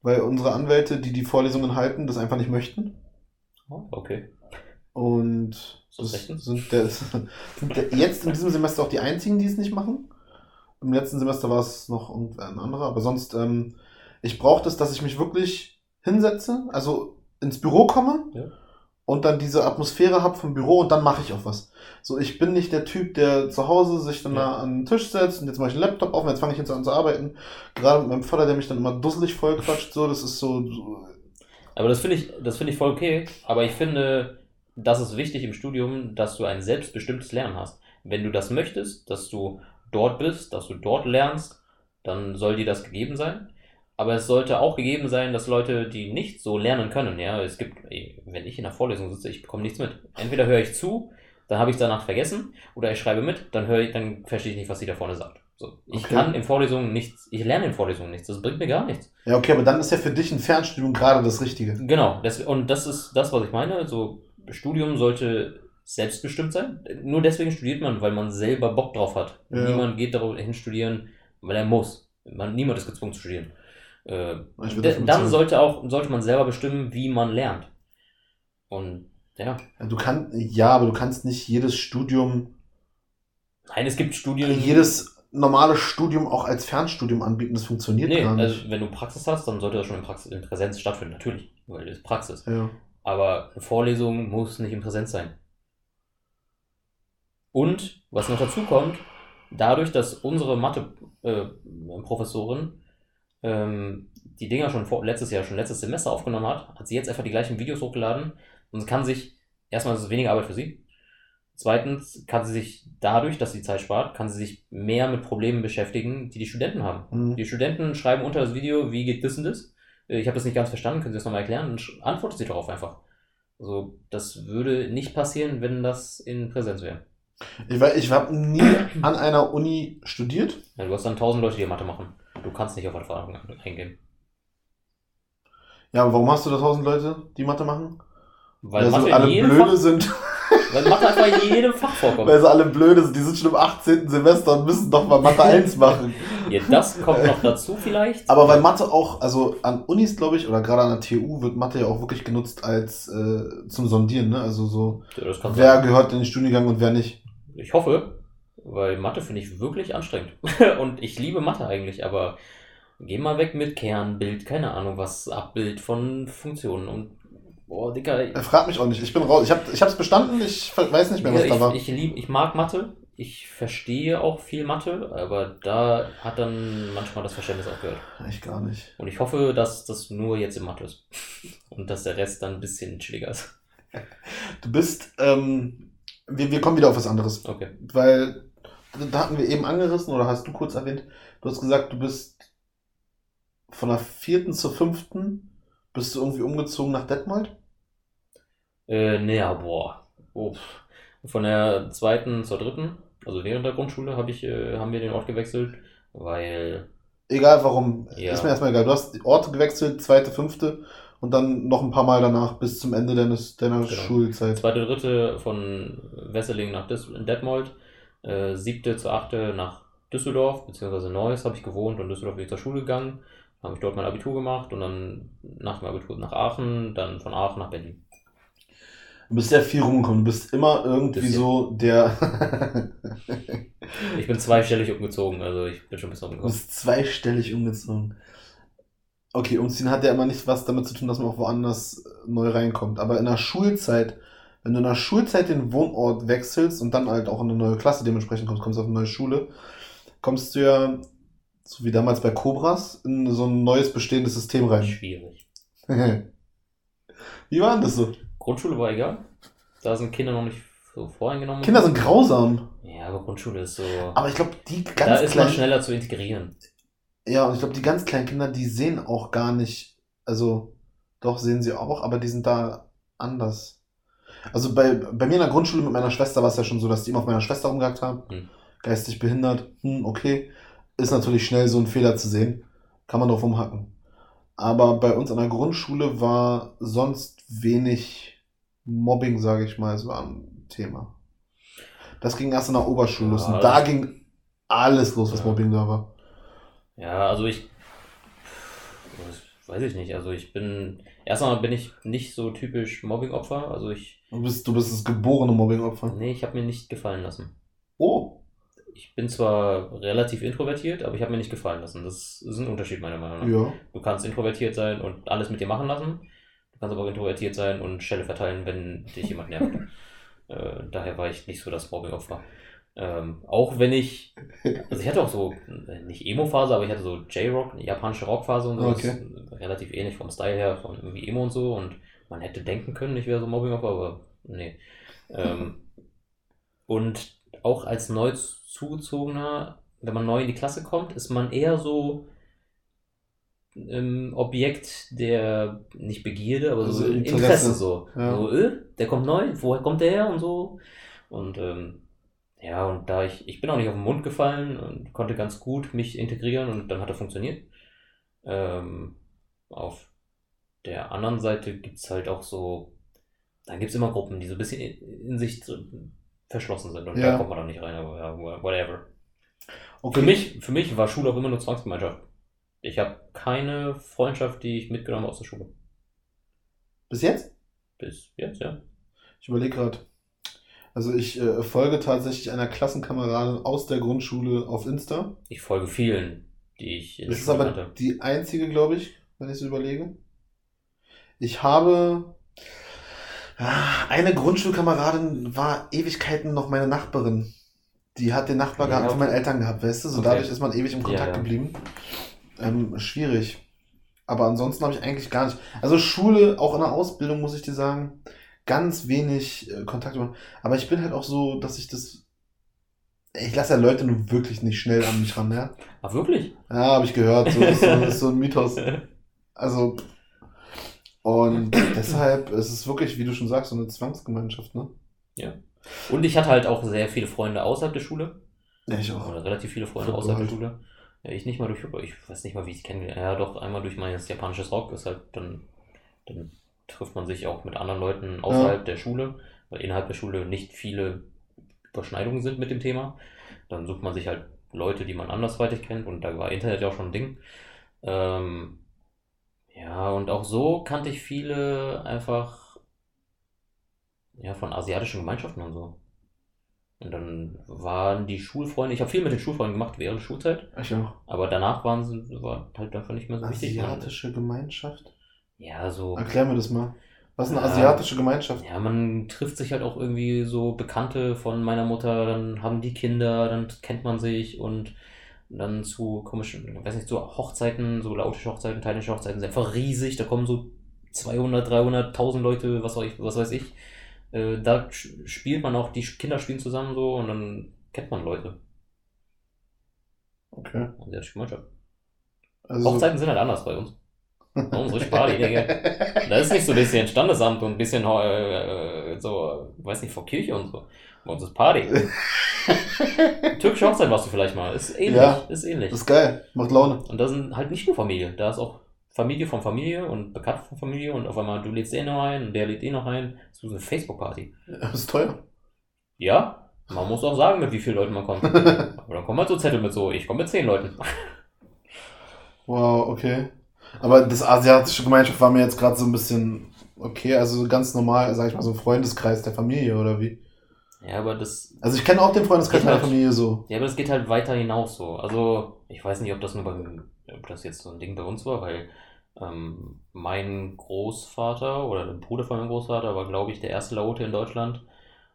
Speaker 1: Weil unsere Anwälte, die die Vorlesungen halten, das einfach nicht möchten.
Speaker 2: Oh, okay.
Speaker 1: Und
Speaker 2: das
Speaker 1: sind, der, sind der, jetzt in diesem Semester auch die einzigen, die es nicht machen. Im letzten Semester war es noch ein anderer, aber sonst, ähm, ich brauche das, dass ich mich wirklich hinsetze, also ins Büro komme
Speaker 2: Ja.
Speaker 1: und dann diese Atmosphäre habe vom Büro und dann mache ich auch was. So, ich bin nicht der Typ, der zu Hause sich dann
Speaker 2: Ja.
Speaker 1: da an den Tisch setzt und jetzt mache ich einen Laptop auf und jetzt fange ich jetzt an zu arbeiten. Gerade mit meinem Vater, der mich dann immer dusselig voll quatscht, so, das ist so, so
Speaker 2: Aber das finde ich, das finde ich voll okay. Aber ich finde, das ist wichtig im Studium, dass du ein selbstbestimmtes Lernen hast. Wenn du das möchtest, dass du dort bist, dass du dort lernst, dann soll dir das gegeben sein. Aber es sollte auch gegeben sein, dass Leute, die nicht so lernen können, ja, es gibt, wenn ich in der Vorlesung sitze, ich bekomme nichts mit. Entweder höre ich zu, dann habe ich es danach vergessen, oder ich schreibe mit, dann höre ich, dann verstehe ich nicht, was sie da vorne sagt. So, ich
Speaker 1: Okay.
Speaker 2: kann in Vorlesungen nichts, ich lerne in Vorlesungen nichts, das bringt mir gar nichts.
Speaker 1: Ja, okay, aber dann ist ja für dich ein Fernstudium gerade das Richtige.
Speaker 2: Genau, das, und das ist das, was ich meine. So, Studium sollte selbstbestimmt sein. Nur deswegen studiert man, weil man selber Bock drauf hat.
Speaker 1: Ja.
Speaker 2: Niemand geht dahin studieren, weil er muss. Man, niemand ist gezwungen zu studieren. Äh, dann sollte auch sollte man selber bestimmen, wie man lernt. Und ja,
Speaker 1: Ja, du kannst, ja, aber du kannst nicht jedes Studium,
Speaker 2: nein, es gibt Studien.
Speaker 1: jedes normale Studium auch als Fernstudium anbieten. Das funktioniert
Speaker 2: Nee,
Speaker 1: gar nicht.
Speaker 2: also wenn du Praxis hast, dann sollte das schon in, Praxis, in Präsenz stattfinden, natürlich, weil das ist Praxis.
Speaker 1: ja.
Speaker 2: Aber eine Vorlesung muss nicht in Präsenz sein. Und was noch dazu kommt, dadurch, dass unsere Mathe-Professorin ähm, die Dinger schon vor, letztes Jahr, schon letztes Semester aufgenommen hat, hat sie jetzt einfach die gleichen Videos hochgeladen und kann sich, erstmal ist es weniger Arbeit für sie. Zweitens kann sie sich dadurch, dass sie Zeit spart, kann sie sich mehr mit Problemen beschäftigen, die die Studenten haben.
Speaker 1: Mhm.
Speaker 2: Die Studenten schreiben unter das Video, wie geht das und das? Äh, Ich habe das nicht ganz verstanden, können Sie das nochmal erklären? Und sch- antwortet sie darauf einfach. Also, das würde nicht passieren, wenn das in Präsenz wäre.
Speaker 1: Ich, war- ich habe nie an einer Uni studiert.
Speaker 2: Ja, du hast dann tausend Leute, die Mathe machen. Du kannst nicht auf Erfahrung eingehen.
Speaker 1: Ja, aber warum hast du da tausend Leute, die Mathe machen?
Speaker 2: Weil,
Speaker 1: Weil
Speaker 2: Mathe,
Speaker 1: sie alle blöde
Speaker 2: Fach,
Speaker 1: sind.
Speaker 2: weil Mathe einfach in jedem Fach vorkommt.
Speaker 1: Weil sie alle blöde sind. Die sind schon im 18. Semester und müssen doch mal Mathe 1 machen.
Speaker 2: Ja, das kommt noch dazu vielleicht.
Speaker 1: Aber weil Mathe auch, also an Unis, glaube ich, oder gerade an der TU wird Mathe ja auch wirklich genutzt als äh, zum Sondieren, ne? Also so,
Speaker 2: Ja,
Speaker 1: wer
Speaker 2: sein.
Speaker 1: gehört in den Studiengang und wer nicht.
Speaker 2: Ich hoffe, weil Mathe finde ich wirklich anstrengend. Und ich liebe Mathe eigentlich, aber geh mal weg mit Kernbild, keine Ahnung was, Abbild von Funktionen und boah, Dicker,
Speaker 1: Er fragt mich auch nicht. Ich bin raus. Ich habe ich hab's bestanden, ich weiß nicht mehr, was
Speaker 2: Ja,
Speaker 1: da war.
Speaker 2: ich, lieb, ich mag Mathe, ich verstehe auch viel Mathe, aber da hat dann manchmal das Verständnis aufgehört.
Speaker 1: ich gar nicht.
Speaker 2: Und ich hoffe, dass das nur jetzt im Mathe ist. Und dass der Rest dann ein bisschen chilliger ist.
Speaker 1: Du bist, ähm, wir, wir kommen wieder auf was anderes.
Speaker 2: Okay.
Speaker 1: Weil, da hatten wir eben angerissen, oder hast du kurz erwähnt, du hast gesagt, du bist von der vierten zur fünften, bist du irgendwie umgezogen nach Detmold?
Speaker 2: Äh, naja, boah. Oh, pff. Von der zweiten zur dritten, also während der Grundschule, hab ich, äh, haben wir den Ort gewechselt, weil
Speaker 1: Egal warum,
Speaker 2: Ja.
Speaker 1: ist mir erstmal egal. Du hast die Orte gewechselt, zweite, fünfte und dann noch ein paar Mal danach bis zum Ende deines, deiner
Speaker 2: Genau.
Speaker 1: Schulzeit.
Speaker 2: zweite, dritte von Wesseling nach Detmold, äh, siebte zur achte nach Düsseldorf, beziehungsweise Neuss habe ich gewohnt und Düsseldorf bin ich zur Schule gegangen. Habe ich dort mein Abitur gemacht und dann nach dem Abitur nach Aachen, dann von Aachen nach Berlin.
Speaker 1: Du bist sehr viel rumgekommen. Du bist immer irgendwie
Speaker 2: Bisschen.
Speaker 1: so der.
Speaker 2: Ich bin zweistellig umgezogen, also ich bin schon ein bisschen
Speaker 1: du
Speaker 2: umgekommen.
Speaker 1: bist zweistellig umgezogen. Okay, umziehen hat ja immer nicht was damit zu tun, dass man auch woanders neu reinkommt. Aber in der Schulzeit, wenn du in der Schulzeit den Wohnort wechselst und dann halt auch in eine neue Klasse dementsprechend kommst, kommst auf eine neue Schule, kommst du ja, so wie damals bei Cobras, in so ein neues bestehendes System rein.
Speaker 2: Schwierig.
Speaker 1: Wie war denn das so?
Speaker 2: Grundschule war egal. Da sind Kinder noch nicht so voreingenommen.
Speaker 1: Kinder sind grausam.
Speaker 2: Ja, aber Grundschule ist so.
Speaker 1: Aber ich glaube, die ganz
Speaker 2: da ist man
Speaker 1: kleinen,
Speaker 2: schneller zu integrieren.
Speaker 1: ja, und ich glaube, die ganz kleinen Kinder, die sehen auch gar nicht, also doch sehen sie auch, aber die sind da anders. Also bei, bei mir in der Grundschule mit meiner Schwester war es ja schon so, dass die immer auf meiner Schwester rumgehackt haben.
Speaker 2: Hm.
Speaker 1: Geistig behindert, hm, okay. Ist natürlich schnell so ein Fehler zu sehen. Kann man drauf rumhacken. Aber bei uns an der Grundschule war sonst wenig Mobbing, sage ich mal. Es waren Thema. Das ging erst in der Oberschule los.
Speaker 2: Ja,
Speaker 1: und da ging alles los, was
Speaker 2: Ja.
Speaker 1: Mobbing da war.
Speaker 2: Ja, also ich. Weiß ich nicht. Also ich bin. Erstmal bin ich nicht so typisch Mobbing-Opfer. Also ich.
Speaker 1: Du bist, du bist das geborene Mobbing-Opfer.
Speaker 2: Nee, ich habe mir nicht gefallen lassen.
Speaker 1: Oh.
Speaker 2: Ich bin zwar relativ introvertiert, aber ich habe mir nicht gefallen lassen. Das ist ein Unterschied meiner Meinung nach.
Speaker 1: Ja.
Speaker 2: Du kannst introvertiert sein und alles mit dir machen lassen. Du kannst aber auch introvertiert sein und Schelle verteilen, wenn dich jemand nervt. äh, daher war ich nicht so das Mobbing-Opfer. Ähm, auch wenn ich, also ich hatte auch so, äh, nicht Emo-Phase, aber ich hatte so J-Rock, japanische Rock-Phase und so.
Speaker 1: Okay.
Speaker 2: Das ist relativ ähnlich vom Style her, von irgendwie Emo und so. Und man hätte denken können, ich wäre so Mobbing-Opfer, aber nee. Ähm, und auch als neu zugezogener, wenn man neu in die Klasse kommt, ist man eher so ähm, Objekt der, nicht Begierde, aber so
Speaker 1: Also Interesse.
Speaker 2: Interesse so.
Speaker 1: Ja.
Speaker 2: So, äh, der kommt neu, woher kommt der her und so. Und ähm, ja, und da ich, ich bin auch nicht auf den Mund gefallen und konnte ganz gut mich integrieren und dann hat er funktioniert. Ähm, auf der anderen Seite gibt es halt auch so, dann gibt es immer Gruppen, die so ein bisschen in, sich verschlossen sind und
Speaker 1: Ja.
Speaker 2: da kommt man dann nicht rein, aber ja, whatever.
Speaker 1: Okay.
Speaker 2: Für mich, für mich war Schule auch immer nur Zwangsgemeinschaft. Ich habe keine Freundschaft, die ich mitgenommen habe aus der Schule.
Speaker 1: Bis jetzt?
Speaker 2: Bis jetzt, ja.
Speaker 1: Ich überlege gerade. Also ich äh, folge tatsächlich einer Klassenkameradin aus der Grundschule auf Insta.
Speaker 2: Ich folge vielen, die ich in der
Speaker 1: Das ist aber
Speaker 2: kannte.
Speaker 1: die einzige, glaube ich, wenn ich so überlege. Ich habe ah, eine Grundschulkameradin war Ewigkeiten noch meine Nachbarin. Die hat den Nachbar
Speaker 2: Ja,
Speaker 1: gehabt von
Speaker 2: okay.
Speaker 1: meinen Eltern gehabt, weißt du? So
Speaker 2: Okay.
Speaker 1: dadurch ist man ewig im Kontakt
Speaker 2: Ja, ja.
Speaker 1: geblieben. Ähm, schwierig. Aber ansonsten habe ich eigentlich gar nicht. Also Schule, auch in der Ausbildung, muss ich dir sagen, ganz wenig äh, Kontakt. Aber ich bin halt auch so, dass ich das. Ich lasse ja Leute nun wirklich nicht schnell an mich ran, ja.
Speaker 2: Ach, wirklich?
Speaker 1: Ja, habe ich gehört. So ist, so, ist so ein Mythos. Also. Und deshalb ist es wirklich, wie du schon sagst, so eine Zwangsgemeinschaft, ne?
Speaker 2: Und ich hatte halt auch sehr viele Freunde außerhalb der Schule.
Speaker 1: Ja, ich auch.
Speaker 2: Oder relativ viele Freunde
Speaker 1: Football
Speaker 2: außerhalb der
Speaker 1: halt.
Speaker 2: Schule. Ja, ich nicht mal durch Football. Ich weiß nicht mal, wie ich es kennengelernt Ja, doch, einmal durch mein japanisches Rock. Ist halt dann, dann trifft man sich auch mit anderen Leuten außerhalb der Schule, weil innerhalb der Schule nicht viele Überschneidungen sind mit dem Thema. Dann sucht man sich halt Leute, die man andersweitig kennt und da war Internet ja auch schon ein Ding. Ähm, ja, und auch so kannte ich viele einfach ja, von asiatischen Gemeinschaften und so. Und dann waren die Schulfreunde, ich habe viel mit den Schulfreunden gemacht während der Schulzeit,
Speaker 1: Ich auch.
Speaker 2: aber danach waren sie war halt einfach nicht mehr so wichtig.
Speaker 1: Asiatische Gemeinschaft?
Speaker 2: Ja, so.
Speaker 1: Erklär mir das mal. Was ist eine
Speaker 2: Ja.
Speaker 1: asiatische Gemeinschaft?
Speaker 2: Ja, man trifft sich halt auch irgendwie so Bekannte von meiner Mutter, dann haben die Kinder, dann kennt man sich und dann zu komischen, ich weiß nicht, so Hochzeiten, so lautische Hochzeiten, thailändische Hochzeiten sind einfach riesig, da kommen so 200, 300, 1000 Leute, was, weiß ich, was weiß ich. Äh, da spielt man auch, die Kinder spielen zusammen so und dann kennt man Leute.
Speaker 1: Okay.
Speaker 2: Asiatische Gemeinschaft.
Speaker 1: Also,
Speaker 2: Hochzeiten sind halt anders bei uns. Bei uns richtig Party, Digga. Da ist nicht so ein bisschen Standesamt und ein bisschen äh, so, weiß nicht, vor Kirche und so. Bei uns ist Party. Türkische Hochzeit warst du vielleicht mal. Ist ähnlich.
Speaker 1: Ja.
Speaker 2: Ist ähnlich.
Speaker 1: Ist geil. Macht Laune.
Speaker 2: Und da sind halt nicht nur Familie. Da ist auch Familie von Familie und Bekannte von Familie und auf einmal du lädst den noch ein und der lädt den noch ein. Das ist so eine Facebook-Party.
Speaker 1: Das ist teuer.
Speaker 2: Ja, man muss auch sagen, mit wie vielen Leuten man kommt. Aber dann kommen halt so Zettel mit so, ich komme mit zehn Leuten.
Speaker 1: Wow, okay. Aber das asiatische Gemeinschaft war mir jetzt gerade so ein bisschen okay, also ganz normal, sag ich mal, so ein Freundeskreis der Familie oder wie?
Speaker 2: Ja, aber das
Speaker 1: Also ich kenne auch den Freundeskreis meiner
Speaker 2: halt.
Speaker 1: Familie so.
Speaker 2: Ja, aber das geht halt weiter hinaus so. Also, ich weiß nicht, ob das nur bei, ob das jetzt so ein Ding bei uns war, weil ähm, mein Großvater oder der Bruder von meinem Großvater war, glaube ich, der erste Laute in Deutschland.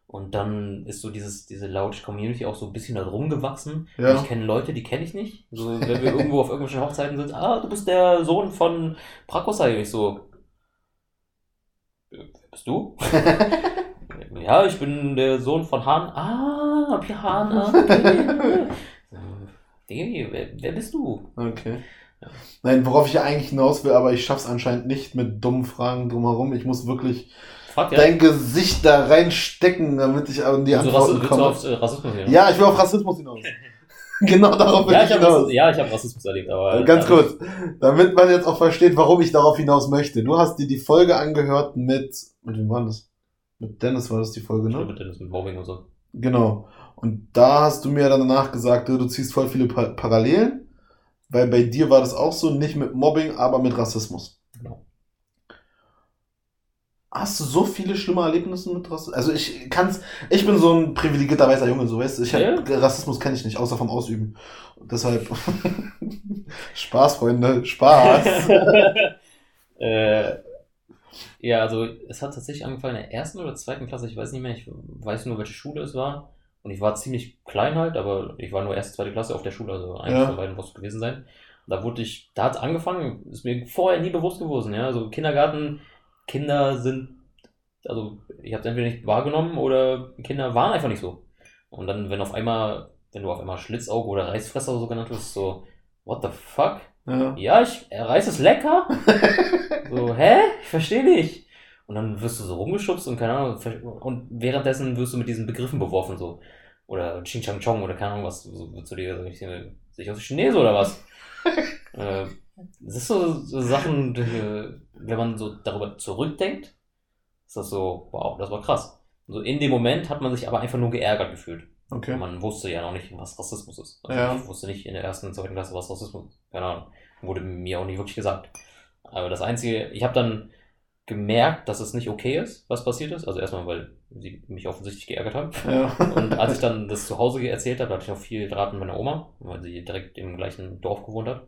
Speaker 2: Und dann ist so dieses, diese lautische Community auch so ein bisschen da rumgewachsen.
Speaker 1: Ja.
Speaker 2: Und Ich kenne Leute, die kenne ich nicht. So, wenn wir irgendwo auf irgendwelchen Hochzeiten sind, ah, du bist der Sohn von Prakosai. Ich so, äh, wer bist du? ja, ich bin der Sohn von Hahn. Ah, wie Hahn. Ah, okay. Diggi, wer, wer bist du?
Speaker 1: Okay. Nein, worauf ich ja eigentlich hinaus will, aber ich schaff's anscheinend nicht mit dummen Fragen drumherum. Ich muss wirklich
Speaker 2: Fragt ja.
Speaker 1: dein Gesicht da reinstecken, damit ich an die
Speaker 2: Also,
Speaker 1: Antworten
Speaker 2: du
Speaker 1: komme.
Speaker 2: auf äh, Rassismus hin?
Speaker 1: Ja, ich will auf Rassismus hinaus. genau darauf will
Speaker 2: ja,
Speaker 1: ich
Speaker 2: ich habe
Speaker 1: hinaus.
Speaker 2: Ja, ich hab Rassismus erlebt, aber.
Speaker 1: Äh, Ganz
Speaker 2: aber-
Speaker 1: kurz, damit man jetzt auch versteht, warum ich darauf hinaus möchte. Du hast dir die Folge angehört mit, mit wem war das? Mit Dennis war das die Folge, ne?
Speaker 2: glaube, das mit Mobbing und so.
Speaker 1: Genau. Und da hast du mir dann danach gesagt, du, ziehst voll viele pa Parallelen, weil bei dir war das auch so, nicht mit Mobbing, aber mit Rassismus.
Speaker 2: Genau.
Speaker 1: Hast du so viele schlimme Erlebnisse mit Rassismus? Also ich kann's, ich bin so ein privilegierter weißer Junge, so weißt du, ich
Speaker 2: Ja.
Speaker 1: Rassismus kenne ich nicht, außer vom Ausüben. Und deshalb Spaß, Freunde, Spaß.
Speaker 2: äh, ja, also es hat tatsächlich angefangen in der ersten oder zweiten Klasse, ich weiß nicht mehr, ich weiß nur, welche Schule es war. Und ich war ziemlich klein halt, aber ich war nur erste, zweite Klasse auf der Schule, also eins
Speaker 1: Ja.
Speaker 2: von beiden muss es gewesen sein. Da wurde ich, da hat angefangen, ist mir vorher nie bewusst gewesen, ja. Also Kindergarten, Kinder sind, also ich habe es entweder nicht wahrgenommen oder Kinder waren einfach nicht so. Und dann, wenn auf einmal, wenn du auf einmal Schlitzauge oder Reißfresser so genannt wirst, so, what the fuck?
Speaker 1: Ja.
Speaker 2: Ja, ich, äh, Reis ist lecker. So, hä? Ich verstehe nicht. Und dann wirst du so rumgeschubst und keine Ahnung, und währenddessen wirst du mit diesen Begriffen beworfen, so. Oder Ching Chang Chong oder keine Ahnung was, so wird zu dir, so, ich sehe ich aus Chinese oder was? äh, das ist so, so Sachen, die, wenn man so darüber zurückdenkt, ist das so, wow, das war krass. So in dem Moment hat man sich aber einfach nur geärgert gefühlt.
Speaker 1: Okay.
Speaker 2: Man wusste ja noch nicht, was Rassismus ist. Also
Speaker 1: Ja.
Speaker 2: Ich wusste nicht in der ersten und zweiten Klasse, was Rassismus ist. Keine Ahnung. Wurde mir auch nicht wirklich gesagt. Aber das Einzige, ich habe dann gemerkt, dass es nicht okay ist, was passiert ist. Also erstmal, weil sie mich offensichtlich geärgert haben.
Speaker 1: Ja.
Speaker 2: Und als ich dann das zu Hause erzählt habe, hatte ich auch viel Draht mit meiner Oma, weil sie direkt im gleichen Dorf gewohnt hat.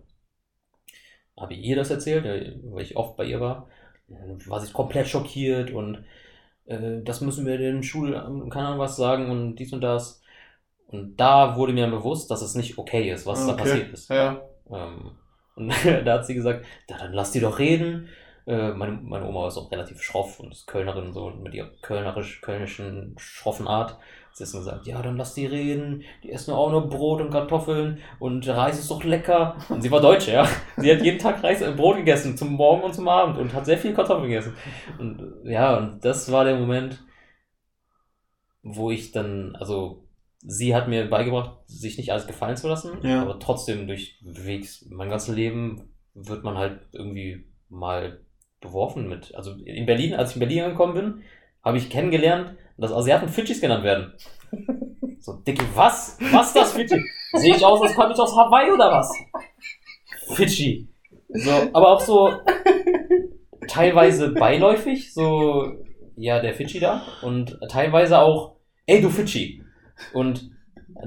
Speaker 2: Habe ich ihr das erzählt, äh, weil ich oft bei ihr war. Dann war sie komplett schockiert und äh, das müssen wir den Schul, keine Ahnung was sagen und dies und das. Und da wurde mir bewusst, dass es nicht okay ist, was da
Speaker 1: Okay.
Speaker 2: passiert ist.
Speaker 1: Ja.
Speaker 2: Ähm, und da hat sie gesagt, ja, dann lass die doch reden. Äh, meine, meine Oma ist auch relativ schroff und ist Kölnerin so mit ihrer kölnerisch, kölnischen schroffen Art. Sie hat gesagt, ja, dann lass die reden. Die essen auch nur Brot und Kartoffeln und Reis ist doch lecker. Und sie war Deutsche, ja. Sie hat jeden Tag Reis, äh, Brot gegessen, zum Morgen und zum Abend und hat sehr viel Kartoffeln gegessen. Und ja, und das war der Moment, wo ich dann, also sie hat mir beigebracht, sich nicht alles gefallen zu lassen,
Speaker 1: Ja.
Speaker 2: aber trotzdem durch Wegs, mein ganzes Leben wird man halt irgendwie mal beworfen mit. Also in Berlin, als ich in Berlin angekommen bin, habe ich kennengelernt, dass Asiaten Fidschis genannt werden. So, Dicky, was? Was ist das Fidschi? Sehe ich aus, als komme ich aus Hawaii oder was? Fidschi. So, aber auch so teilweise beiläufig, so, ja, der Fidschi da. Und teilweise auch, ey, du Fidschi. Und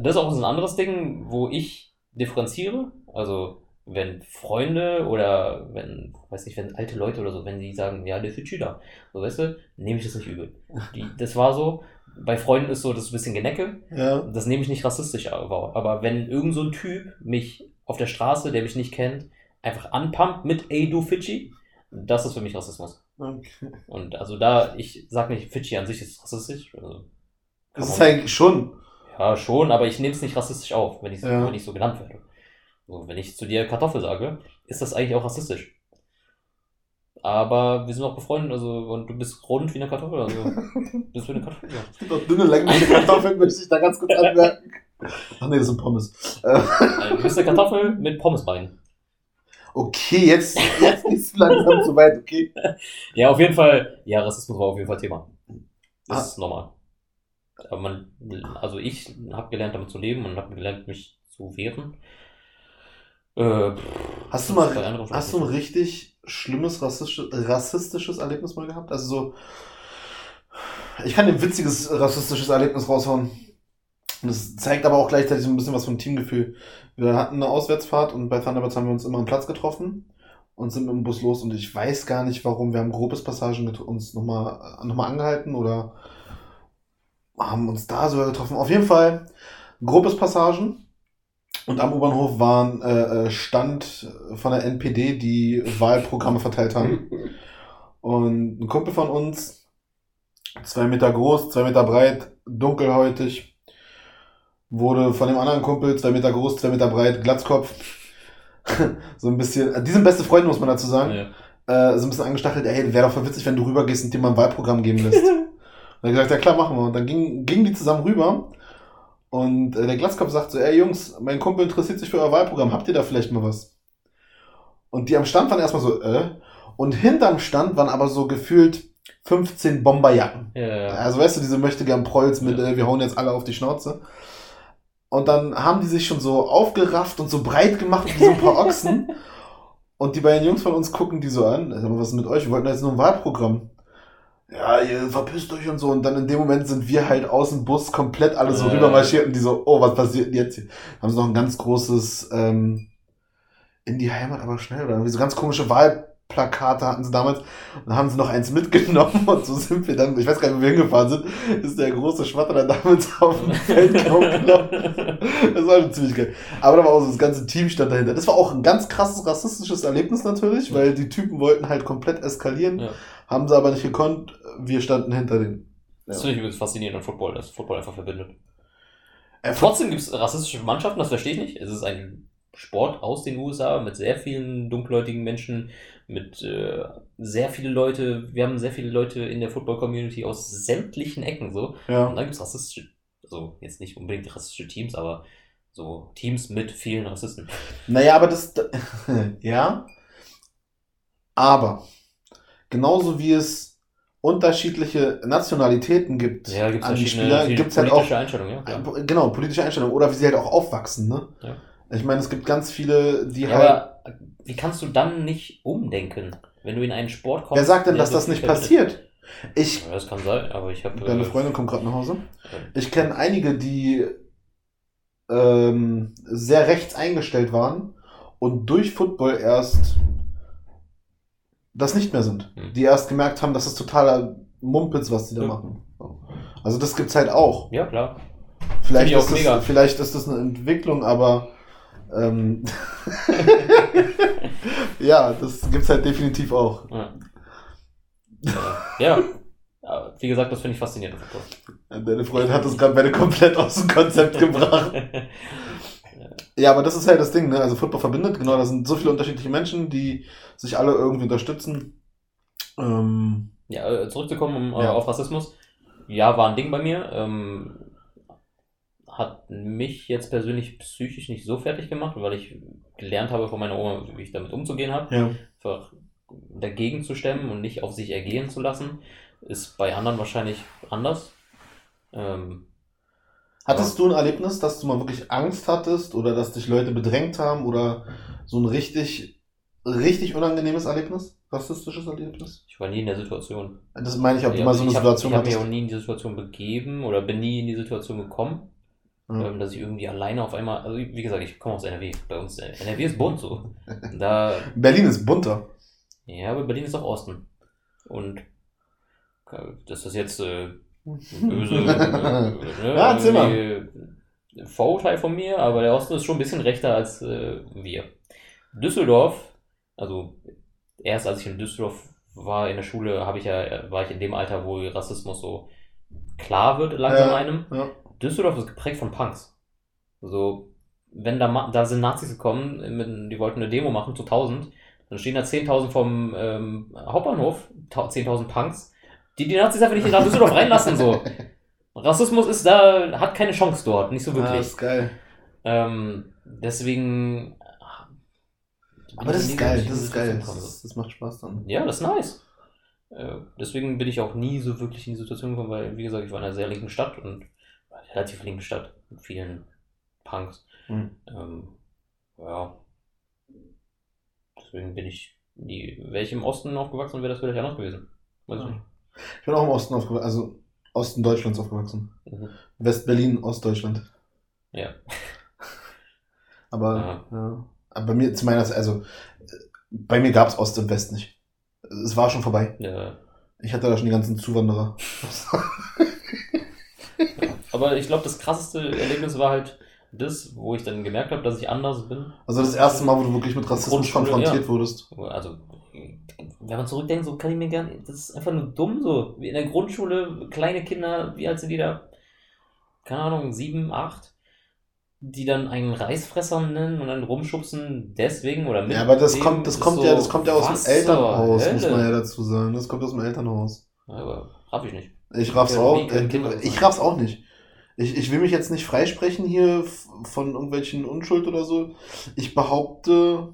Speaker 2: das ist auch so ein anderes Ding, wo ich differenziere. Also, wenn Freunde oder wenn, weiß nicht, wenn alte Leute oder so, wenn die sagen, ja, der Fidschi da. So, weißt du, nehme ich das nicht übel. Die, das war so, bei Freunden ist so, das ist ein bisschen Genecke.
Speaker 1: Ja.
Speaker 2: Das nehme ich nicht rassistisch wahr. Aber wenn irgend so ein Typ mich auf der Straße, der mich nicht kennt, einfach anpumpt mit Ey du Fidschi, das ist für mich Rassismus.
Speaker 1: Okay.
Speaker 2: Und also da, ich sag nicht, Fidschi an sich ist rassistisch. Also,
Speaker 1: Das ist eigentlich schon.
Speaker 2: ja, schon, aber ich nehme es nicht rassistisch auf, wenn ich,
Speaker 1: Ja.
Speaker 2: wenn ich so genannt werde. So, wenn ich zu dir Kartoffel sage, ist das eigentlich auch rassistisch. Aber wir sind auch befreundet, also, und du bist rund wie eine Kartoffel, also, bist du eine Kartoffel? Ja.
Speaker 1: Es gibt auch dünne, längliche Kartoffeln, möchte ich da ganz kurz anmerken. Ach nee, das sind Pommes.
Speaker 2: Also, du bist eine Kartoffel mit Pommesbeinen.
Speaker 1: okay, jetzt, jetzt ist es langsam zu weit, okay.
Speaker 2: Ja, auf jeden Fall, ja, Rassismus war auf jeden Fall Thema. Das
Speaker 1: Ah.
Speaker 2: ist normal. Aber man, also ich habe gelernt, damit zu leben und habe gelernt, mich zu wehren. Äh,
Speaker 1: Hast du mal, hast du ein richtig schlimmes rassistisches, rassistisches Erlebnis mal gehabt? Also so, ich kann ein witziges rassistisches Erlebnis raushauen. Das zeigt aber auch gleichzeitig so ein bisschen was von Teamgefühl. Wir hatten eine Auswärtsfahrt und bei Thunderbirds haben wir uns immer am Platz getroffen und sind mit dem Bus los und ich weiß gar nicht warum. Wir haben grobes Passagen get- uns nochmal noch mal angehalten oder haben uns da sogar getroffen. Auf jeden Fall grobes Passagen. Und am U-Bahnhof waren äh, äh, Stand von der NPD, die Wahlprogramme verteilt haben. Und ein Kumpel von uns, zwei Meter groß, zwei Meter breit, dunkelhäutig, wurde von dem anderen Kumpel, zwei Meter groß, zwei Meter breit, Glatzkopf, so ein bisschen, die sind beste Freunde, muss man dazu sagen,
Speaker 2: Ja.
Speaker 1: äh, so ein bisschen angestachelt, ey, wäre doch voll witzig, wenn du rübergehst und dir mal ein Wahlprogramm geben lässt. Und er hat gesagt, ja klar, machen wir. Und dann gingen ging die zusammen rüber. Und äh, der Glatzkopf sagt so, ey Jungs, mein Kumpel interessiert sich für euer Wahlprogramm, habt ihr da vielleicht mal was? Und die am Stand waren erstmal so, äh. Und hinterm Stand waren aber so gefühlt 15 Bomberjacken.
Speaker 2: Ja, ja.
Speaker 1: Also weißt du, diese möchte gern Prolls mit,
Speaker 2: Ja.
Speaker 1: äh, wir hauen jetzt alle auf die Schnauze. Und dann haben die sich schon so aufgerafft und so breit gemacht wie so ein paar Ochsen. und die beiden Jungs von uns gucken die so an. Was ist mit euch? Wir wollten jetzt nur ein Wahlprogramm. Ja, ihr verpisst euch und so. Und dann in dem Moment sind wir halt aus dem Bus komplett alle so
Speaker 2: Äh.
Speaker 1: rüber marschiert und die so, oh, was passiert denn jetzt hier? Haben sie noch ein ganz großes, ähm, in die Heimat aber schnell oder irgendwie so ganz komische Wahlplakate hatten sie damals. Und dann haben sie noch eins mitgenommen und so sind wir dann, ich weiß gar nicht, wo wir hingefahren sind, ist der große Schwatter dann damals auf dem Feld gelaufen. Das war schon ziemlich geil. Aber da war auch so das ganze Team stand dahinter. Das war auch ein ganz krasses rassistisches Erlebnis natürlich, weil die Typen wollten halt komplett eskalieren,
Speaker 2: Ja.
Speaker 1: Haben sie aber nicht gekonnt. Wir standen hinter denen.
Speaker 2: Das finde ich übrigens faszinierend an Football, dass Football einfach verbindet.
Speaker 1: Äh,
Speaker 2: Trotzdem gibt es rassistische Mannschaften, das verstehe ich nicht. Es ist ein Sport aus den USA mit sehr vielen dunkelhäutigen Menschen, mit äh, sehr viele Leute, wir haben sehr viele Leute in der Football-Community aus sämtlichen Ecken so. Und
Speaker 1: Ja.
Speaker 2: dann gibt es rassistische, also jetzt nicht unbedingt rassistische Teams, aber so Teams mit vielen Rassisten.
Speaker 1: Naja, aber das, ja. Aber, genauso wie es unterschiedliche Nationalitäten gibt
Speaker 2: Ja,
Speaker 1: an
Speaker 2: verschiedene,
Speaker 1: Spieler, gibt es halt auch
Speaker 2: politische Einstellungen, ja.
Speaker 1: Äh, Genau, politische Einstellung. Oder wie sie halt auch aufwachsen, ne?
Speaker 2: Ja.
Speaker 1: Ich meine, es gibt ganz viele, die
Speaker 2: Ja,
Speaker 1: halt.
Speaker 2: aber wie kannst du dann nicht umdenken, wenn du in einen Sport kommst?
Speaker 1: Wer sagt denn, dass
Speaker 2: so
Speaker 1: das nicht passiert? Ich,
Speaker 2: das kann sein, aber ich habe.
Speaker 1: deine Freundin kommt gerade nach Hause. Ich kenne einige, die ähm, sehr rechts eingestellt waren und durch Football erst das nicht mehr sind.
Speaker 2: Hm.
Speaker 1: Die erst gemerkt haben, das ist totaler Mumpitz, was die da
Speaker 2: Ja.
Speaker 1: machen. Also das gibt's halt auch.
Speaker 2: Ja, klar.
Speaker 1: Vielleicht ist, das, vielleicht ist das eine Entwicklung, aber ähm, ja, das gibt's halt definitiv auch.
Speaker 2: Ja. ja. Aber Wie gesagt, das finde ich faszinierend.
Speaker 1: Deine Freundin hat das gerade beide komplett aus dem Konzept gebracht. Ja, aber das ist halt das Ding, ne? Also Football verbindet, genau, da sind so viele unterschiedliche Menschen, die sich alle irgendwie unterstützen. Ähm,
Speaker 2: ja, äh, zurückzukommen um, äh,
Speaker 1: Ja.
Speaker 2: auf Rassismus. Ja, war ein Ding bei mir. Ähm, hat mich jetzt persönlich psychisch nicht so fertig gemacht, weil ich gelernt habe von meiner Oma, wie ich damit umzugehen habe.
Speaker 1: ja.
Speaker 2: Einfach dagegen zu stemmen und nicht auf sich ergehen zu lassen. Ist bei anderen wahrscheinlich anders. Ähm,
Speaker 1: Hattest du ein Erlebnis, dass du mal wirklich Angst hattest oder dass dich Leute bedrängt haben oder so ein richtig, richtig unangenehmes Erlebnis? Rassistisches Erlebnis?
Speaker 2: ich war nie in der Situation.
Speaker 1: Das meine ich, ob du
Speaker 2: Ja,
Speaker 1: mal so eine
Speaker 2: ich hab-
Speaker 1: Situation
Speaker 2: Ich habe mich
Speaker 1: hattest.
Speaker 2: auch nie in die Situation begeben oder bin nie in die Situation gekommen,
Speaker 1: Ja.
Speaker 2: ähm, dass ich irgendwie alleine auf einmal, also wie gesagt, ich komme aus NRW. Bei uns, NRW ist bunt so. Da,
Speaker 1: Berlin ist bunter.
Speaker 2: ja, aber Berlin ist auch Osten. Und äh, das ist jetzt äh, böse. ne,
Speaker 1: Ja,
Speaker 2: irgendwie Vorurteil von mir, aber der Osten ist schon ein bisschen rechter als äh, wir. Düsseldorf, also erst als ich in Düsseldorf war in der Schule, habe ich ja, war ich in dem Alter, wo Rassismus so klar wird, langsam
Speaker 1: Ja,
Speaker 2: einem.
Speaker 1: ja.
Speaker 2: Düsseldorf ist geprägt von Punks. So, wenn da, Ma- da sind Nazis gekommen, mit, die wollten eine Demo machen zu 1000, dann stehen da 10.000 vom ähm, Hauptbahnhof, ta- 10.000 Punks, die die Nazis einfach nicht nach Düsseldorf reinlassen, so. Rassismus ist da, hat keine Chance dort, nicht so
Speaker 1: Ah,
Speaker 2: wirklich.
Speaker 1: ist geil.
Speaker 2: Ähm, deswegen.
Speaker 1: Aber das ist geil, das ist geil. Das, das macht Spaß dann.
Speaker 2: ja, das ist nice. Äh, deswegen bin ich auch nie so wirklich in die Situation gekommen, weil, wie gesagt, ich war in einer sehr linken Stadt und relativ linken Stadt mit vielen Punks.
Speaker 1: Hm.
Speaker 2: Ähm, ja. Deswegen bin ich nie. Wäre ich im Osten aufgewachsen, wäre das vielleicht anders gewesen. Weiß ich
Speaker 1: Ja.
Speaker 2: nicht.
Speaker 1: Ich bin auch im Osten aufgewachsen, also Osten Deutschlands aufgewachsen.
Speaker 2: Mhm.
Speaker 1: West-Berlin, Ostdeutschland.
Speaker 2: Ja.
Speaker 1: Aber,
Speaker 2: Ja.
Speaker 1: ja. Aber bei mir, zu meiner Zeit, also, bei mir gab es Ost und West nicht. Es war schon vorbei.
Speaker 2: ja.
Speaker 1: Ich hatte da schon die ganzen Zuwanderer.
Speaker 2: Aber ich glaube, das krasseste Erlebnis war halt das, wo ich dann gemerkt habe, dass ich anders bin.
Speaker 1: Also das erste Mal, wo du wirklich mit Rassismus konfrontiert
Speaker 2: ja.
Speaker 1: wurdest.
Speaker 2: Also, wenn man zurückdenkt, so kann ich mir gar nicht. Das ist einfach nur dumm so. Wie in der Grundschule, kleine Kinder, wie alt sind die da? Keine Ahnung, sieben, acht, die dann einen Reisfresser nennen und dann rumschubsen deswegen oder mit.
Speaker 1: Ja, aber das
Speaker 2: dem
Speaker 1: kommt, das kommt
Speaker 2: so,
Speaker 1: ja, das kommt ja aus dem Elternhaus,
Speaker 2: zur
Speaker 1: muss man ja
Speaker 2: Hölle?
Speaker 1: dazu sagen. Das kommt aus dem Elternhaus.
Speaker 2: Ja, aber raff ich nicht.
Speaker 1: Ich raff's
Speaker 2: Ja,
Speaker 1: auch. äh, Ich raff's auch nicht. Ich, ich will mich jetzt nicht freisprechen hier von irgendwelchen Unschuld oder so. Ich behaupte,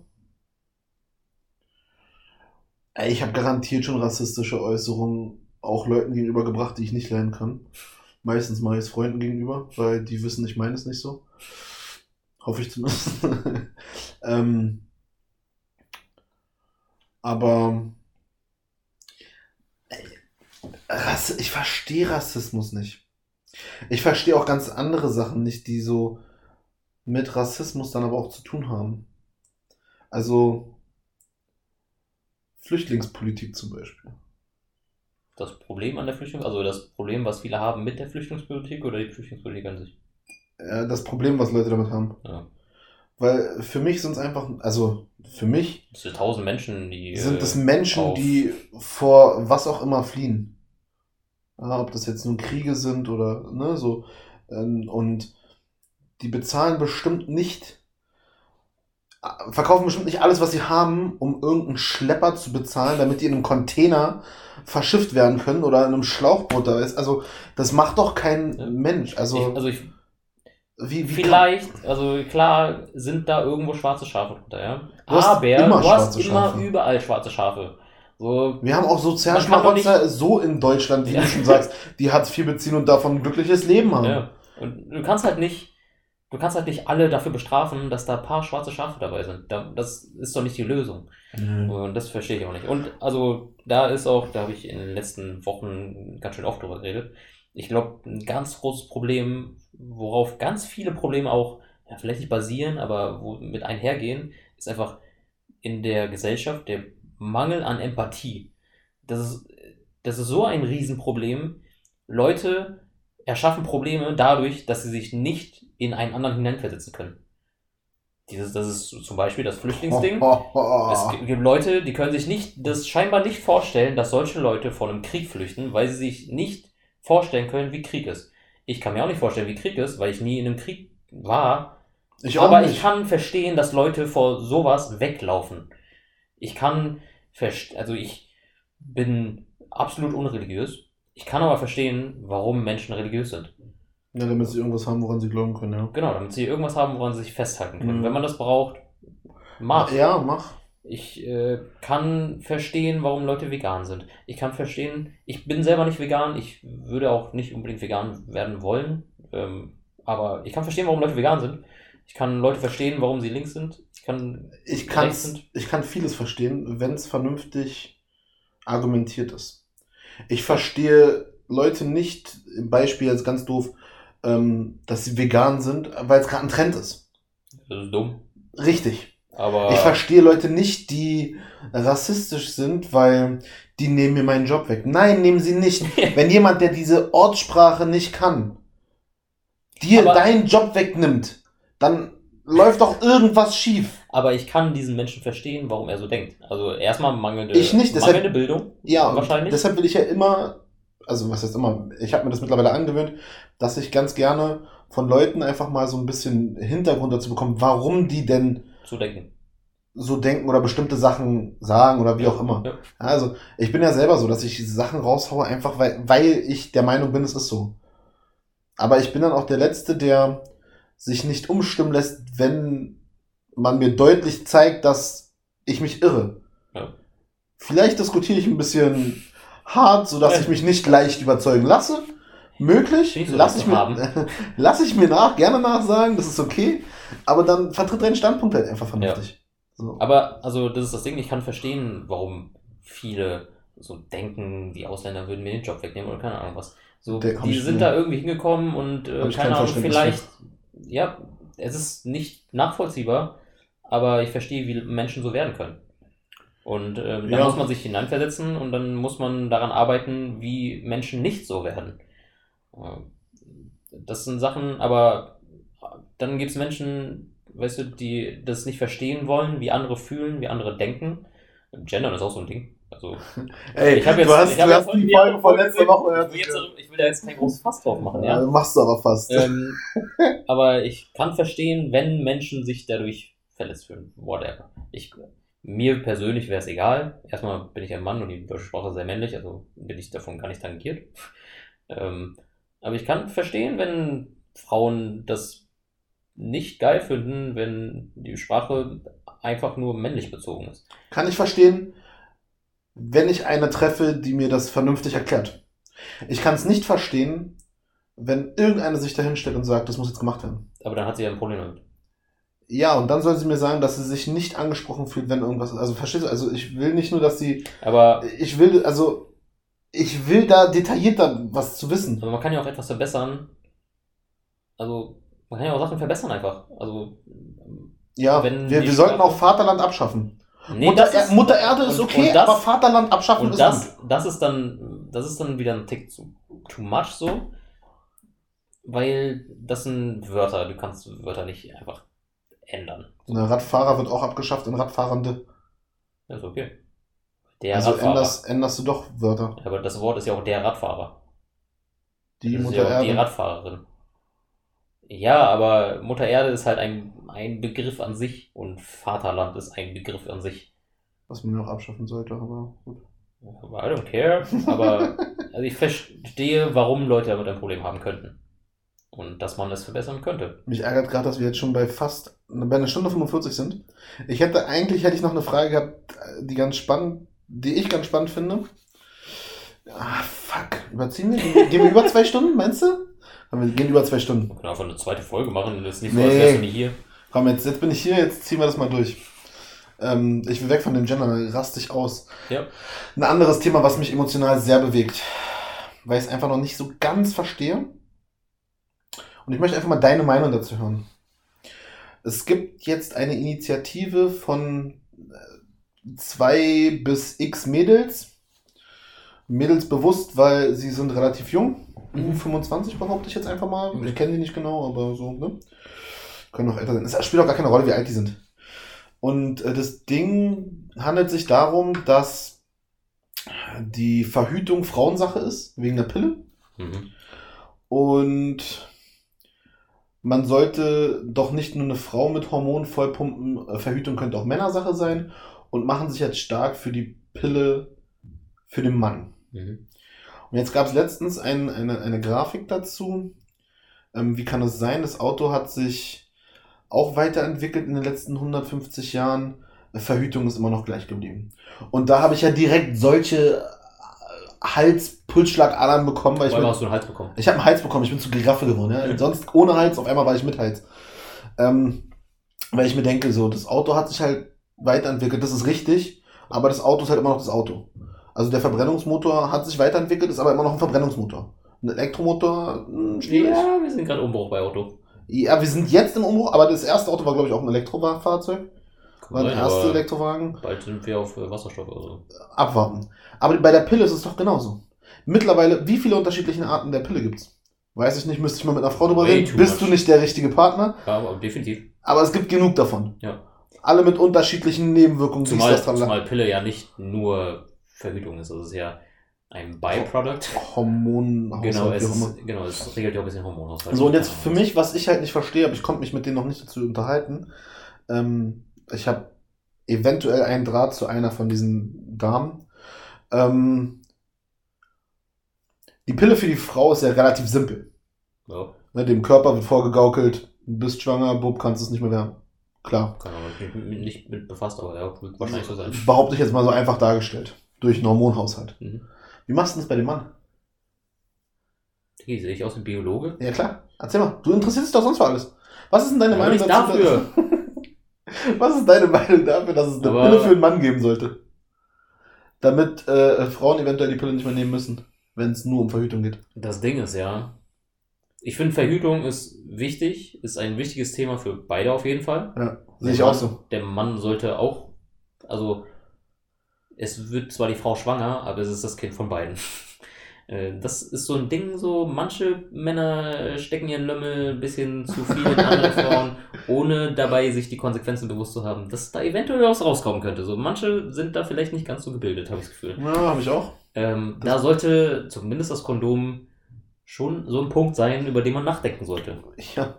Speaker 1: ich habe garantiert schon rassistische Äußerungen auch Leuten gegenüber gebracht, die ich nicht leiden kann. Meistens mache ich es Freunden gegenüber, weil die wissen, ich meine es nicht so. Hoffe ich zumindest. ähm, aber ey, ich verstehe Rassismus nicht. Ich verstehe auch ganz andere Sachen nicht, die so mit Rassismus dann aber auch zu tun haben. Also Flüchtlingspolitik zum Beispiel.
Speaker 2: Das Problem an der Flüchtlings, also das Problem, was viele haben mit der Flüchtlingspolitik oder die Flüchtlingspolitik an sich?
Speaker 1: Das Problem, was Leute damit haben.
Speaker 2: Ja.
Speaker 1: Weil für mich sind es einfach, also für mich
Speaker 2: Das sind tausend Menschen, die.
Speaker 1: sind es
Speaker 2: äh,
Speaker 1: Menschen, die vor was auch immer fliehen. Ja, ob das jetzt nun Kriege sind oder ne, so. Ähm, Und die bezahlen bestimmt nicht, verkaufen bestimmt nicht alles, was sie haben, um irgendeinen Schlepper zu bezahlen, damit die in einem Container verschifft werden können oder in einem Schlauchboot da ist. Also, das macht doch kein
Speaker 2: Ja.
Speaker 1: Mensch. Also,
Speaker 2: ich, also ich,
Speaker 1: wie, wie
Speaker 2: vielleicht, also klar sind da irgendwo schwarze Schafe drunter, ja.
Speaker 1: Du
Speaker 2: Aber
Speaker 1: immer
Speaker 2: du hast immer
Speaker 1: Schafe.
Speaker 2: überall schwarze Schafe. So,
Speaker 1: Wir haben auch
Speaker 2: kann
Speaker 1: Sozialschmarotzer so in Deutschland, wie
Speaker 2: Ja.
Speaker 1: du schon sagst, die Hartz IV beziehen und davon ein glückliches Leben haben.
Speaker 2: ja. Und du kannst halt nicht, du kannst halt nicht alle dafür bestrafen, dass da ein paar schwarze Schafe dabei sind. Da, das ist doch nicht die Lösung.
Speaker 1: Mhm.
Speaker 2: Und das verstehe ich auch nicht. Und also da ist auch, da habe ich in den letzten Wochen ganz schön oft drüber geredet. Ich glaube, ein ganz großes Problem, worauf ganz viele Probleme auch, ja, vielleicht nicht basieren, aber wo mit einhergehen, ist einfach in der Gesellschaft der Mangel an Empathie. Das ist, das ist so ein Riesenproblem. Leute erschaffen Probleme dadurch, dass sie sich nicht in einen anderen hineinversetzen können. Dieses, das ist zum Beispiel das Flüchtlingsding. Es gi- gibt Leute, die können sich nicht, das scheinbar nicht vorstellen, dass solche Leute vor einem Krieg flüchten, weil sie sich nicht vorstellen können, wie Krieg ist. Ich kann mir auch nicht vorstellen, wie Krieg ist, weil ich nie in einem Krieg war.
Speaker 1: Ich auch
Speaker 2: aber
Speaker 1: nicht.
Speaker 2: ich kann verstehen, dass Leute vor sowas weglaufen. Ich kann verstehen, also ich bin absolut unreligiös. Ich kann aber verstehen, warum Menschen religiös sind.
Speaker 1: ja, damit sie irgendwas haben, woran sie glauben können, ja.
Speaker 2: Genau, damit sie irgendwas haben, woran sie sich festhalten können.
Speaker 1: Mhm.
Speaker 2: Wenn man das braucht, mach.
Speaker 1: Ja, mach.
Speaker 2: Ich äh, kann verstehen, warum Leute vegan sind. Ich kann verstehen, ich bin selber nicht vegan, ich würde auch nicht unbedingt vegan werden wollen, ähm, aber ich kann verstehen, warum Leute vegan sind. Ich kann Leute verstehen, warum sie links sind. Ich kann,
Speaker 1: Ich, kann's,
Speaker 2: sind.
Speaker 1: ich kann vieles verstehen, wenn es vernünftig argumentiert ist. Ich verstehe Leute nicht, im Beispiel jetzt ganz doof, ähm, dass sie vegan sind, weil es gerade ein Trend ist.
Speaker 2: Das ist dumm.
Speaker 1: Richtig.
Speaker 2: Aber
Speaker 1: Ich verstehe Leute nicht, die rassistisch sind, weil die nehmen mir meinen Job weg. Nein, nehmen sie nicht. Wenn jemand, der diese Ortssprache nicht kann, dir
Speaker 2: Aber-
Speaker 1: deinen Job wegnimmt, dann läuft doch irgendwas schief.
Speaker 2: aber ich kann diesen Menschen verstehen, warum er so denkt. Also erstmal mangelnde,
Speaker 1: Ich nicht, deshalb-
Speaker 2: mangelnde Bildung.
Speaker 1: Ja,
Speaker 2: wahrscheinlich.
Speaker 1: deshalb will ich ja immer, also was heißt immer, ich habe mir das mittlerweile angewöhnt, dass ich ganz gerne von Leuten einfach mal so ein bisschen Hintergrund dazu bekomme, warum die denn
Speaker 2: zu denken.
Speaker 1: so denken oder bestimmte Sachen sagen oder wie auch immer.
Speaker 2: Ja.
Speaker 1: Also, ich bin ja selber so, dass ich Sachen raushaue, einfach weil, weil ich der Meinung bin, es ist so. Aber ich bin dann auch der Letzte, der sich nicht umstimmen lässt, wenn man mir deutlich zeigt, dass ich mich irre.
Speaker 2: Ja.
Speaker 1: Vielleicht diskutiere ich ein bisschen hart, sodass
Speaker 2: Ja.
Speaker 1: ich mich nicht leicht überzeugen lasse. Möglich,
Speaker 2: so
Speaker 1: lass ich, mir, lass ich mir nach, gerne nachsagen, das ist okay. Aber dann vertritt deinen Standpunkt halt einfach vernünftig. So.
Speaker 2: Aber, also, das ist das Ding, ich kann verstehen, warum viele so denken, die Ausländer würden mir den Job wegnehmen oder keine Ahnung was. So, die sind da irgendwie hingekommen und äh, keine
Speaker 1: kein
Speaker 2: Ahnung, vielleicht, ja, es ist nicht nachvollziehbar, aber ich verstehe, wie Menschen so werden können. Und ähm, da
Speaker 1: Ja.
Speaker 2: muss man sich hineinversetzen und dann muss man daran arbeiten, wie Menschen nicht so werden. Ähm, Das sind Sachen, aber dann gibt es Menschen, weißt du, die das nicht verstehen wollen, wie andere fühlen, wie andere denken. Gendern ist auch so ein Ding. Also,
Speaker 1: Ey,
Speaker 2: ich jetzt,
Speaker 1: du hast,
Speaker 2: ich hab
Speaker 1: du
Speaker 2: jetzt
Speaker 1: hast die Folge von letzter Woche
Speaker 2: ich jetzt, ich will da jetzt kein großes Fass drauf machen,
Speaker 1: Ja,
Speaker 2: ja.
Speaker 1: machst du aber fast.
Speaker 2: ähm, aber ich kann verstehen, wenn Menschen sich dadurch verletzt fühlen. Whatever. Ich, mir persönlich wäre es egal. Erstmal bin ich ein Mann und die deutsche Sprache ist sehr männlich, also bin ich davon gar nicht tangiert. Ähm, aber ich kann verstehen, wenn Frauen das nicht geil finden, wenn die Sprache einfach nur männlich bezogen ist.
Speaker 1: Kann ich verstehen. Wenn ich eine treffe, die mir das vernünftig erklärt. Ich kann es nicht verstehen, wenn irgendeine sich dahinstellt und sagt, das muss jetzt gemacht werden.
Speaker 2: Aber dann hat sie ja ein Problem damit.
Speaker 1: Ja, und dann soll sie mir sagen, dass sie sich nicht angesprochen fühlt, wenn irgendwas ist. Also verstehst du? Also ich will nicht nur, dass sie.
Speaker 2: Aber,
Speaker 1: Ich will, also ich will da detaillierter was zu wissen.
Speaker 2: aber man kann ja auch etwas verbessern. Also, man kann ja auch Sachen verbessern einfach. Also,
Speaker 1: Ja,
Speaker 2: Wenn
Speaker 1: wir, wir sollten auch Vaterland abschaffen.
Speaker 2: Nee,
Speaker 1: Mutter,
Speaker 2: ist,
Speaker 1: Er- Mutter Erde ist
Speaker 2: und-
Speaker 1: okay,
Speaker 2: und das-
Speaker 1: aber Vaterland abschaffen
Speaker 2: und
Speaker 1: ist
Speaker 2: das, das ist dann, das ist dann wieder ein Tick zu, too much so. Weil das sind Wörter, du kannst Wörter nicht einfach ändern.
Speaker 1: Eine Radfahrer wird auch abgeschafft in Radfahrende.
Speaker 2: Das ist okay. Der
Speaker 1: also
Speaker 2: Radfahrer.
Speaker 1: änderst, änderst du doch Wörter.
Speaker 2: Aber das Wort ist ja auch der Radfahrer.
Speaker 1: Die
Speaker 2: das ist
Speaker 1: Mutter
Speaker 2: ja auch
Speaker 1: Erde.
Speaker 2: die Radfahrerin. Ja, aber Mutter Erde ist halt ein, ein Begriff an sich und Vaterland ist ein Begriff an sich.
Speaker 1: was man auch abschaffen sollte, aber gut.
Speaker 2: I don't care. Aber also ich verstehe, warum Leute damit ein Problem haben könnten. Und dass man es verbessern könnte.
Speaker 1: Mich ärgert gerade, dass wir jetzt schon bei fast bei einer Stunde 45 sind. Ich hätte eigentlich hätte ich noch eine Frage gehabt, die ganz spannend, die ich ganz spannend finde. Ah, fuck. Überziehen wir? Gehen wir über zwei Stunden, meinst du? Wir gehen über zwei Stunden.
Speaker 2: Man kann einfach eine zweite Folge machen. Das ist nicht so,
Speaker 1: Nee.
Speaker 2: als wärst du nie hier.
Speaker 1: Komm, jetzt, jetzt bin ich hier, jetzt ziehen wir das mal durch. Ähm, ich will weg von dem Gender, raste ich aus.
Speaker 2: Ja.
Speaker 1: Ein anderes Thema, was mich emotional sehr bewegt, weil ich es einfach noch nicht so ganz verstehe. Und ich möchte einfach mal deine Meinung dazu hören. Es gibt jetzt eine Initiative von äh, zwei bis x Mädels. Mädels bewusst, weil sie sind relativ jung.
Speaker 2: Mhm.
Speaker 1: 25 behaupte ich jetzt einfach mal. Ich kenne die nicht genau, aber so, ne? Können auch älter sein. Es spielt auch gar keine Rolle, wie alt die sind. Und äh, das Ding handelt sich darum, dass die Verhütung Frauensache ist, wegen der Pille.
Speaker 2: Mhm.
Speaker 1: Und man sollte doch nicht nur eine Frau mit Hormonen vollpumpen. Äh, Verhütung könnte auch Männersache sein. Und machen sich jetzt stark für die Pille für den Mann.
Speaker 2: Mhm.
Speaker 1: Und jetzt gab es letztens ein, eine, eine Grafik dazu. Ähm, wie kann es sein? Das Auto hat sich auch weiterentwickelt in den letzten 150 Jahren. Verhütung ist immer noch gleich geblieben. Und da habe ich ja direkt solche äh, Hals-Pulsschlagadern bekommen, weil ich
Speaker 2: hast du einen Hals bekommen.
Speaker 1: ich habe einen Hals bekommen, ich bin zu Giraffe geworden. Ja? Sonst ohne Hals, auf einmal war ich mit Hals. Ähm, weil ich mir denke, so, das Auto hat sich halt weiterentwickelt, das ist richtig, aber das Auto ist halt immer noch das Auto. Also der Verbrennungsmotor hat sich weiterentwickelt, ist aber immer noch ein Verbrennungsmotor. Ein Elektromotor, hm, schwierig.
Speaker 2: Ja, wir sind gerade Umbruch bei Auto.
Speaker 1: Ja, wir sind jetzt im Umbruch, aber das erste Auto war, glaube ich, auch ein Elektrofahrzeug. War der erste Elektrowagen.
Speaker 2: Bald sind wir auf äh, Wasserstoff oder so.
Speaker 1: Abwarten. Aber bei der Pille ist es doch genauso. Mittlerweile, wie viele unterschiedliche Arten der Pille gibt's? Weiß ich nicht, müsste ich mal mit einer Frau drüber reden. Bist du
Speaker 2: much.
Speaker 1: nicht der richtige Partner?
Speaker 2: Ja, aber definitiv.
Speaker 1: Aber es gibt genug davon.
Speaker 2: Ja.
Speaker 1: Alle mit unterschiedlichen Nebenwirkungen.
Speaker 2: Zumal, zumal Pille ja nicht nur Verhütung ist. Also es ist ja ein Byproduct.
Speaker 1: Hormonhaushalt.
Speaker 2: Genau, es, ist, genau, es regelt ja auch ein bisschen Hormonhaushalt.
Speaker 1: So, und jetzt für mich, was ich halt nicht verstehe, aber ich konnte mich mit denen noch nicht dazu unterhalten. Ähm, ich habe eventuell einen Draht zu einer von diesen Damen. Ähm, die Pille für die Frau ist ja relativ simpel.
Speaker 2: Ja,
Speaker 1: Ne, dem Körper wird vorgegaukelt, du bist schwanger, Bub, kannst es nicht mehr werden. Klar.
Speaker 2: kann man nicht, nicht mit befasst, aber ja, wird wahrscheinlich so sein.
Speaker 1: Behaupte ich jetzt mal so einfach dargestellt. Durch einen Hormonhaushalt.
Speaker 2: Mhm.
Speaker 1: Wie machst du das bei dem Mann?
Speaker 2: Digi, sehe ich aus wie Biologe?
Speaker 1: Ja klar, erzähl mal. Du interessierst dich doch sonst für alles. Was ist denn deine Meinung
Speaker 2: nicht dafür.
Speaker 1: Was ist deine Meinung dafür, dass es eine
Speaker 2: Aber-
Speaker 1: Pille für einen Mann geben sollte? Damit äh, Frauen eventuell die Pille nicht mehr nehmen müssen, wenn es nur um Verhütung geht.
Speaker 2: Das Ding ist ja, ich finde Verhütung ist wichtig, ist ein wichtiges Thema für beide auf jeden Fall.
Speaker 1: Ja, sehe ich auch so.
Speaker 2: Der Mann sollte auch, also es wird zwar die Frau schwanger, aber es ist das Kind von beiden. Äh, Das ist so ein Ding, so manche Männer stecken ihren Lümmel ein bisschen zu viel in andere Frauen, ohne dabei sich die Konsequenzen bewusst zu haben, dass da eventuell was rauskommen könnte. So manche sind da vielleicht nicht ganz so gebildet, habe ich das Gefühl.
Speaker 1: Ja, habe ich auch.
Speaker 2: Ähm, da sollte zumindest das Kondom schon so ein Punkt sein, über den man nachdenken sollte.
Speaker 1: Ja.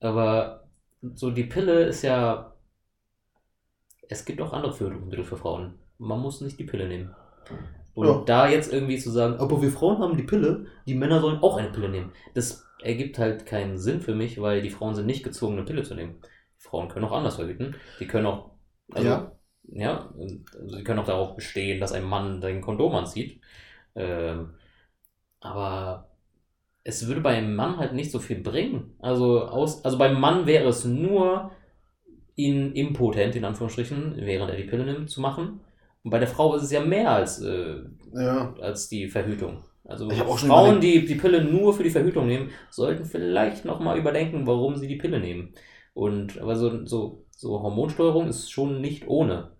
Speaker 2: Aber so die Pille ist ja. Es gibt auch andere Verhütungsmittel für Frauen. Man muss nicht die Pille nehmen. Und
Speaker 1: Ja.
Speaker 2: da jetzt irgendwie zu sagen, aber wir Frauen haben die Pille, die Männer sollen auch eine Pille nehmen. Das ergibt halt keinen Sinn für mich, weil die Frauen sind nicht gezwungen, eine Pille zu nehmen. Die Frauen können auch anders verhüten. Die können auch. Also,
Speaker 1: Ja.
Speaker 2: ja, also sie können auch darauf bestehen, dass ein Mann sein Kondom anzieht. Ähm, aber es würde beim Mann halt nicht so viel bringen. Also, aus, also beim Mann wäre es nur, ihn impotent, in Anführungsstrichen, während er die Pille nimmt, zu machen. Und bei der Frau ist es ja mehr als, äh,
Speaker 1: Ja.
Speaker 2: als die Verhütung. Also Frauen, die die Pille nur für die Verhütung nehmen, sollten vielleicht nochmal überdenken, warum sie die Pille nehmen. Und aber so, so, so Hormonsteuerung ist schon nicht ohne.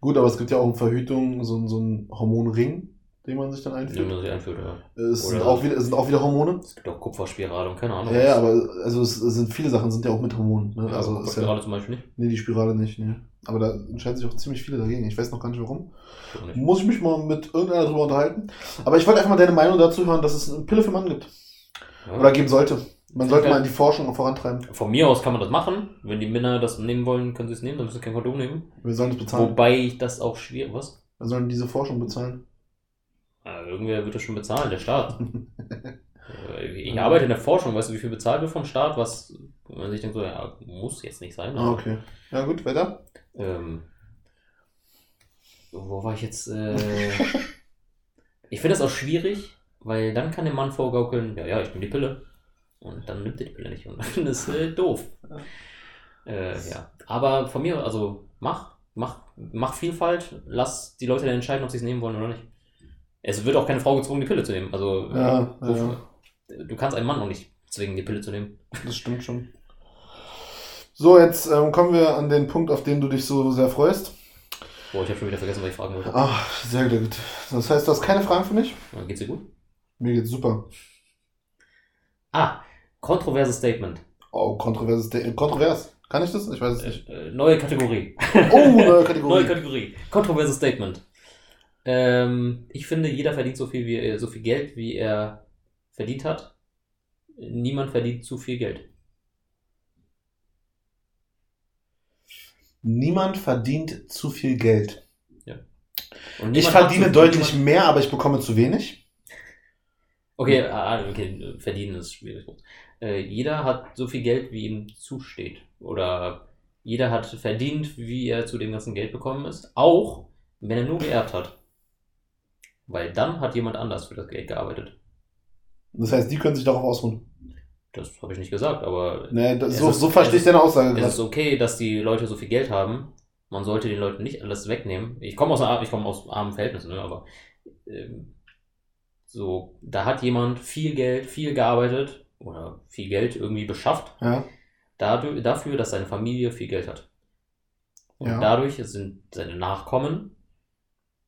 Speaker 1: Gut, aber es gibt ja auch in Verhütung so, so einen Hormonring, den man sich dann einführt.
Speaker 2: man sich einführt, ja.
Speaker 1: Es sind auch, wieder, es sind auch wieder Hormone.
Speaker 2: Es gibt auch Kupferspirale und keine Ahnung.
Speaker 1: Ja, ja, aber also es, sind viele Sachen, sind ja auch mit Hormonen. Ne?
Speaker 2: Ja,
Speaker 1: also
Speaker 2: Kupferspirale
Speaker 1: ja,
Speaker 2: zum Beispiel nicht.
Speaker 1: nee, die Spirale nicht. Nee. Aber da entscheiden sich auch ziemlich viele dagegen. Ich weiß noch gar nicht warum.
Speaker 2: Ich nicht.
Speaker 1: Muss ich mich mal mit irgendeiner drüber unterhalten. Aber ich wollte einfach mal deine Meinung dazu hören, dass es eine Pille für Mann gibt.
Speaker 2: Ja.
Speaker 1: Oder geben sollte. Man sollte mal in die Forschung vorantreiben.
Speaker 2: Von mir aus kann man das machen. Wenn die Männer das nehmen wollen, können sie es nehmen, dann müssen sie kein Kondom nehmen.
Speaker 1: Wir sollen es bezahlen.
Speaker 2: Wobei ich das auch schwierig. Was?
Speaker 1: Wir sollen diese Forschung bezahlen.
Speaker 2: Ja, irgendwer wird das schon bezahlen, der Staat. Äh, ich arbeite in der Forschung, weißt du, wie viel bezahlt wird vom Staat, was man sich denkt, so, ja, muss jetzt nicht sein.
Speaker 1: Ah, okay. Ja gut, weiter.
Speaker 2: Ähm, wo war ich jetzt? Äh, ich finde das auch schwierig, weil dann kann der Mann vorgaukeln, ja, ja, ich nehme die Pille. Und dann nimmt er die Pille nicht. Und dann ist äh, doof. Äh, ja. Aber von mir, also mach, mach, mach Vielfalt, lass die Leute dann entscheiden, ob sie es nehmen wollen oder nicht. Es wird auch keine Frau gezwungen, die Pille zu nehmen. Also
Speaker 1: Ja,
Speaker 2: äh, wofür- du kannst einen Mann auch nicht zwingen, die Pille zu nehmen.
Speaker 1: Das stimmt schon. So, jetzt ähm, kommen wir an den Punkt, auf den du dich so sehr freust.
Speaker 2: Boah, ich habe schon wieder vergessen, was ich fragen wollte.
Speaker 1: Ach, sehr gut. Das heißt, du hast keine Fragen für mich?
Speaker 2: Ja, Geht's dir gut?
Speaker 1: Mir geht's super.
Speaker 2: Ah, kontroverses Statement.
Speaker 1: Oh, kontroverses De Kontrovers. Kann ich das? Ich weiß es nicht.
Speaker 2: Äh, neue Kategorie.
Speaker 1: Oh, neue Kategorie.
Speaker 2: Neue Kategorie. Kontroverses Statement. Ähm, ich finde, jeder verdient so viel, wie er, so viel Geld, wie er verdient hat. Niemand verdient zu viel Geld.
Speaker 1: Niemand verdient zu viel Geld.
Speaker 2: Und
Speaker 1: Ich verdiene deutlich
Speaker 2: niemand-
Speaker 1: mehr, aber ich bekomme zu wenig.
Speaker 2: Okay, ah, okay, verdienen ist schwierig. Äh, jeder hat so viel Geld, wie ihm zusteht. Oder jeder hat verdient, wie er zu dem ganzen Geld bekommen ist. Auch wenn er nur geerbt hat. Weil dann hat jemand anders für das Geld gearbeitet.
Speaker 1: Das heißt, die können sich darauf ausruhen.
Speaker 2: Das habe ich nicht gesagt, aber
Speaker 1: Nee, das, so,
Speaker 2: ist-
Speaker 1: so verstehe ich
Speaker 2: es
Speaker 1: deine Aussage
Speaker 2: es ist okay, dass die Leute so viel Geld haben. Man sollte den Leuten nicht alles wegnehmen. Ich komme aus, einer- ich komme aus armen Verhältnissen, ne, aber ähm, so, da hat jemand viel Geld, viel gearbeitet oder viel Geld irgendwie beschafft,
Speaker 1: Ja,
Speaker 2: dadurch, dafür, dass seine Familie viel Geld hat. Und
Speaker 1: Ja.
Speaker 2: dadurch sind seine Nachkommen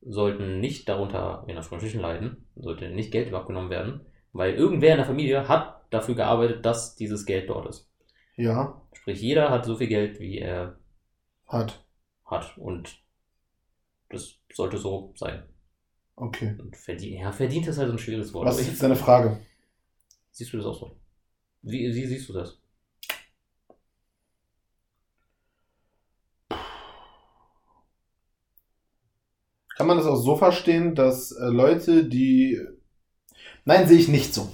Speaker 2: sollten nicht darunter in Anführungsstrichen leiden, sollte nicht Geld abgenommen werden, weil irgendwer in der Familie hat dafür gearbeitet, dass dieses Geld dort ist.
Speaker 1: ja,
Speaker 2: Sprich, jeder hat so viel Geld, wie er
Speaker 1: hat.
Speaker 2: hat. Und das sollte so sein.
Speaker 1: Okay.
Speaker 2: Und verdient, ja, verdient ist halt so ein schwieriges Wort.
Speaker 1: Was ist jetzt deine Frage?
Speaker 2: Siehst du das auch so? Wie, wie siehst du das?
Speaker 1: Kann man das auch so verstehen, dass äh, Leute, die. Nein, sehe ich nicht so.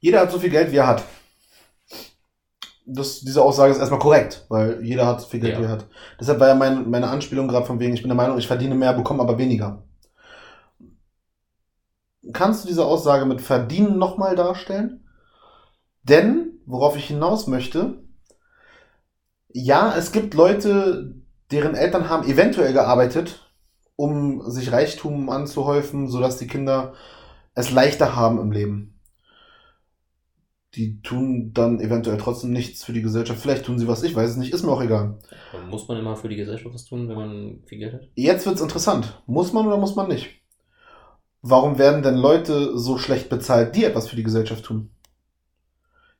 Speaker 1: Jeder hat so viel Geld, wie er hat. Das, diese Aussage ist erstmal korrekt, weil jeder hat so viel Geld,
Speaker 2: Ja.
Speaker 1: wie er hat. Deshalb war ja mein, meine Anspielung gerade von wegen, ich bin der Meinung, ich verdiene mehr, bekomme aber weniger. Kannst du diese Aussage mit verdienen nochmal darstellen? Denn, worauf ich hinaus möchte, ja, es gibt Leute, deren Eltern haben eventuell gearbeitet, um sich Reichtum anzuhäufen, sodass die Kinder es leichter haben im Leben. Die tun dann eventuell trotzdem nichts für die Gesellschaft. Vielleicht tun sie was, ich weiß es nicht, ist mir auch egal.
Speaker 2: Aber Muss man immer für die Gesellschaft was tun, wenn man viel Geld hat?
Speaker 1: Jetzt wird's interessant. Muss man oder muss man nicht? Warum werden denn Leute so schlecht bezahlt, die etwas für die Gesellschaft tun?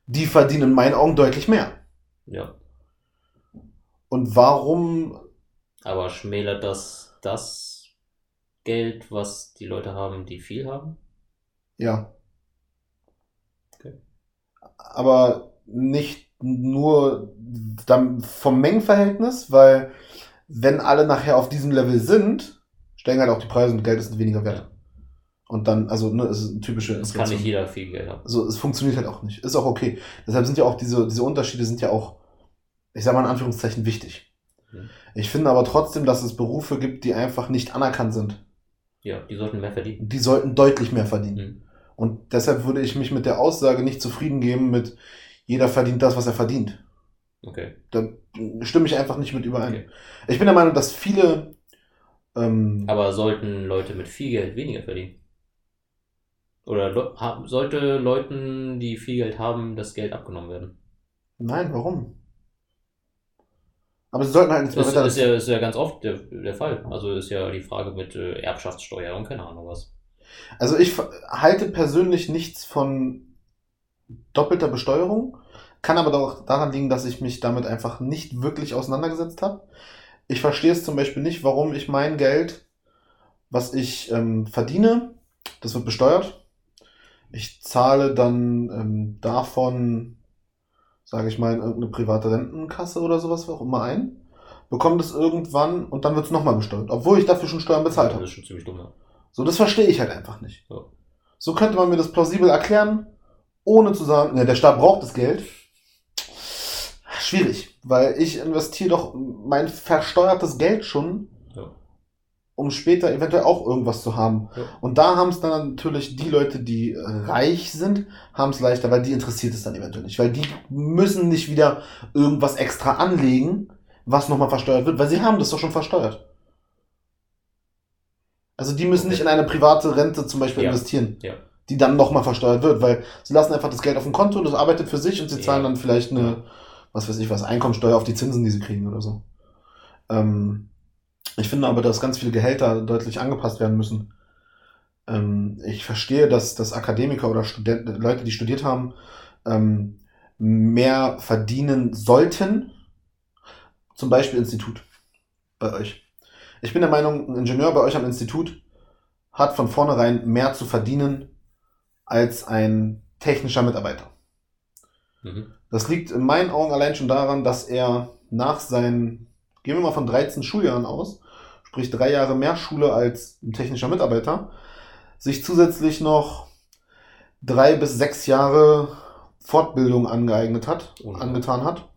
Speaker 1: Die verdienen in meinen Augen deutlich mehr.
Speaker 2: Ja.
Speaker 1: Und warum
Speaker 2: Aber schmälert das das Geld, was die Leute haben, die viel haben?
Speaker 1: Ja.
Speaker 2: Okay.
Speaker 1: Aber nicht nur dann vom Mengenverhältnis, weil wenn alle nachher auf diesem Level sind, steigen halt auch die Preise und Geld ist weniger wert.
Speaker 2: Ja.
Speaker 1: Und dann, also, ne, es ist eine typische
Speaker 2: Es kann nicht jeder viel Geld haben.
Speaker 1: Also es funktioniert halt auch nicht. Ist auch okay. Deshalb sind ja auch diese, diese Unterschiede sind ja auch, ich sag mal in Anführungszeichen, wichtig.
Speaker 2: Mhm.
Speaker 1: Ich finde aber trotzdem, dass es Berufe gibt, die einfach nicht anerkannt sind.
Speaker 2: Ja, die sollten mehr verdienen.
Speaker 1: Die sollten deutlich mehr verdienen.
Speaker 2: Mhm.
Speaker 1: Und deshalb würde ich mich mit der Aussage nicht zufrieden geben mit jeder verdient das, was er verdient.
Speaker 2: Okay.
Speaker 1: Da stimme ich einfach nicht mit überein.
Speaker 2: Okay.
Speaker 1: Ich bin der Meinung, dass viele ähm,
Speaker 2: Aber sollten Leute mit viel Geld weniger verdienen? Oder Le sollte Leuten, die viel Geld haben, das Geld abgenommen werden?
Speaker 1: Nein, warum? Aber sie sollten halt nicht
Speaker 2: Das ist ja, ist ja ganz oft der, der Fall. Also ist ja die Frage mit äh, Erbschaftssteuer und keine Ahnung was.
Speaker 1: Also ich halte persönlich nichts von doppelter Besteuerung, kann aber doch daran liegen, dass ich mich damit einfach nicht wirklich auseinandergesetzt habe. Ich verstehe es zum Beispiel nicht, warum ich mein Geld, was ich ähm, verdiene, das wird besteuert. Ich zahle dann ähm, davon, sage ich mal, in irgendeine private Rentenkasse oder sowas auch immer ein, bekomme das irgendwann und dann wird es nochmal besteuert, obwohl ich dafür schon Steuern bezahlt
Speaker 2: Das
Speaker 1: habe.
Speaker 2: ist schon ziemlich dumm. Ja.
Speaker 1: So, das verstehe ich halt einfach nicht.
Speaker 2: Ja.
Speaker 1: So könnte man mir das plausibel erklären, ohne zu sagen, ne, der Staat braucht das Geld. Schwierig, weil ich investiere doch mein versteuertes Geld schon,
Speaker 2: Ja.
Speaker 1: Um später eventuell auch irgendwas zu haben.
Speaker 2: Ja.
Speaker 1: Und da haben es dann natürlich die Leute, die äh, reich sind, haben es leichter, weil die interessiert es dann eventuell nicht. Weil die müssen nicht wieder irgendwas extra anlegen, was nochmal versteuert wird, weil sie haben das doch schon versteuert. Also die müssen
Speaker 2: Okay.
Speaker 1: nicht in eine private Rente zum Beispiel
Speaker 2: Ja.
Speaker 1: investieren,
Speaker 2: Ja.
Speaker 1: die dann nochmal versteuert wird, weil sie lassen einfach das Geld auf dem Konto, das arbeitet für sich und sie zahlen dann vielleicht eine, was weiß ich was, Einkommensteuer auf die Zinsen, die sie kriegen oder so. Ähm, ich finde aber, dass ganz viele Gehälter deutlich angepasst werden müssen. Ähm, ich verstehe, dass, dass Akademiker oder Studenten, Leute, die studiert haben, ähm, mehr verdienen sollten. Zum Beispiel Institut bei euch. Ich bin der Meinung, ein Ingenieur bei euch am Institut hat von vornherein mehr zu verdienen als ein technischer Mitarbeiter.
Speaker 2: Mhm.
Speaker 1: Das liegt in meinen Augen allein schon daran, dass er nach seinen, gehen wir mal von 13 Schuljahren aus, sprich drei Jahre mehr Schule als ein technischer Mitarbeiter, sich zusätzlich noch drei bis sechs Jahre Fortbildung angeeignet hat,
Speaker 2: Oh.
Speaker 1: angetan hat.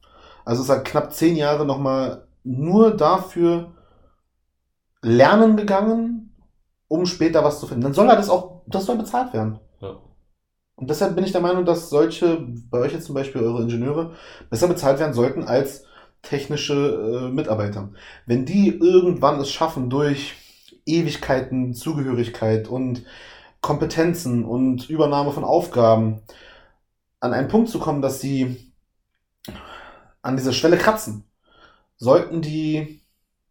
Speaker 1: Also es hat knapp zehn Jahre nochmal nur dafür lernen gegangen, um später was zu finden. Dann soll er das auch, das soll bezahlt werden.
Speaker 2: Ja.
Speaker 1: Und deshalb bin ich der Meinung, dass solche, bei euch jetzt zum Beispiel eure Ingenieure, besser bezahlt werden sollten als technische äh, Mitarbeiter. Wenn die irgendwann es schaffen, durch Ewigkeiten, Zugehörigkeit und Kompetenzen und Übernahme von Aufgaben an einen Punkt zu kommen, dass sie an dieser Schwelle kratzen, sollten die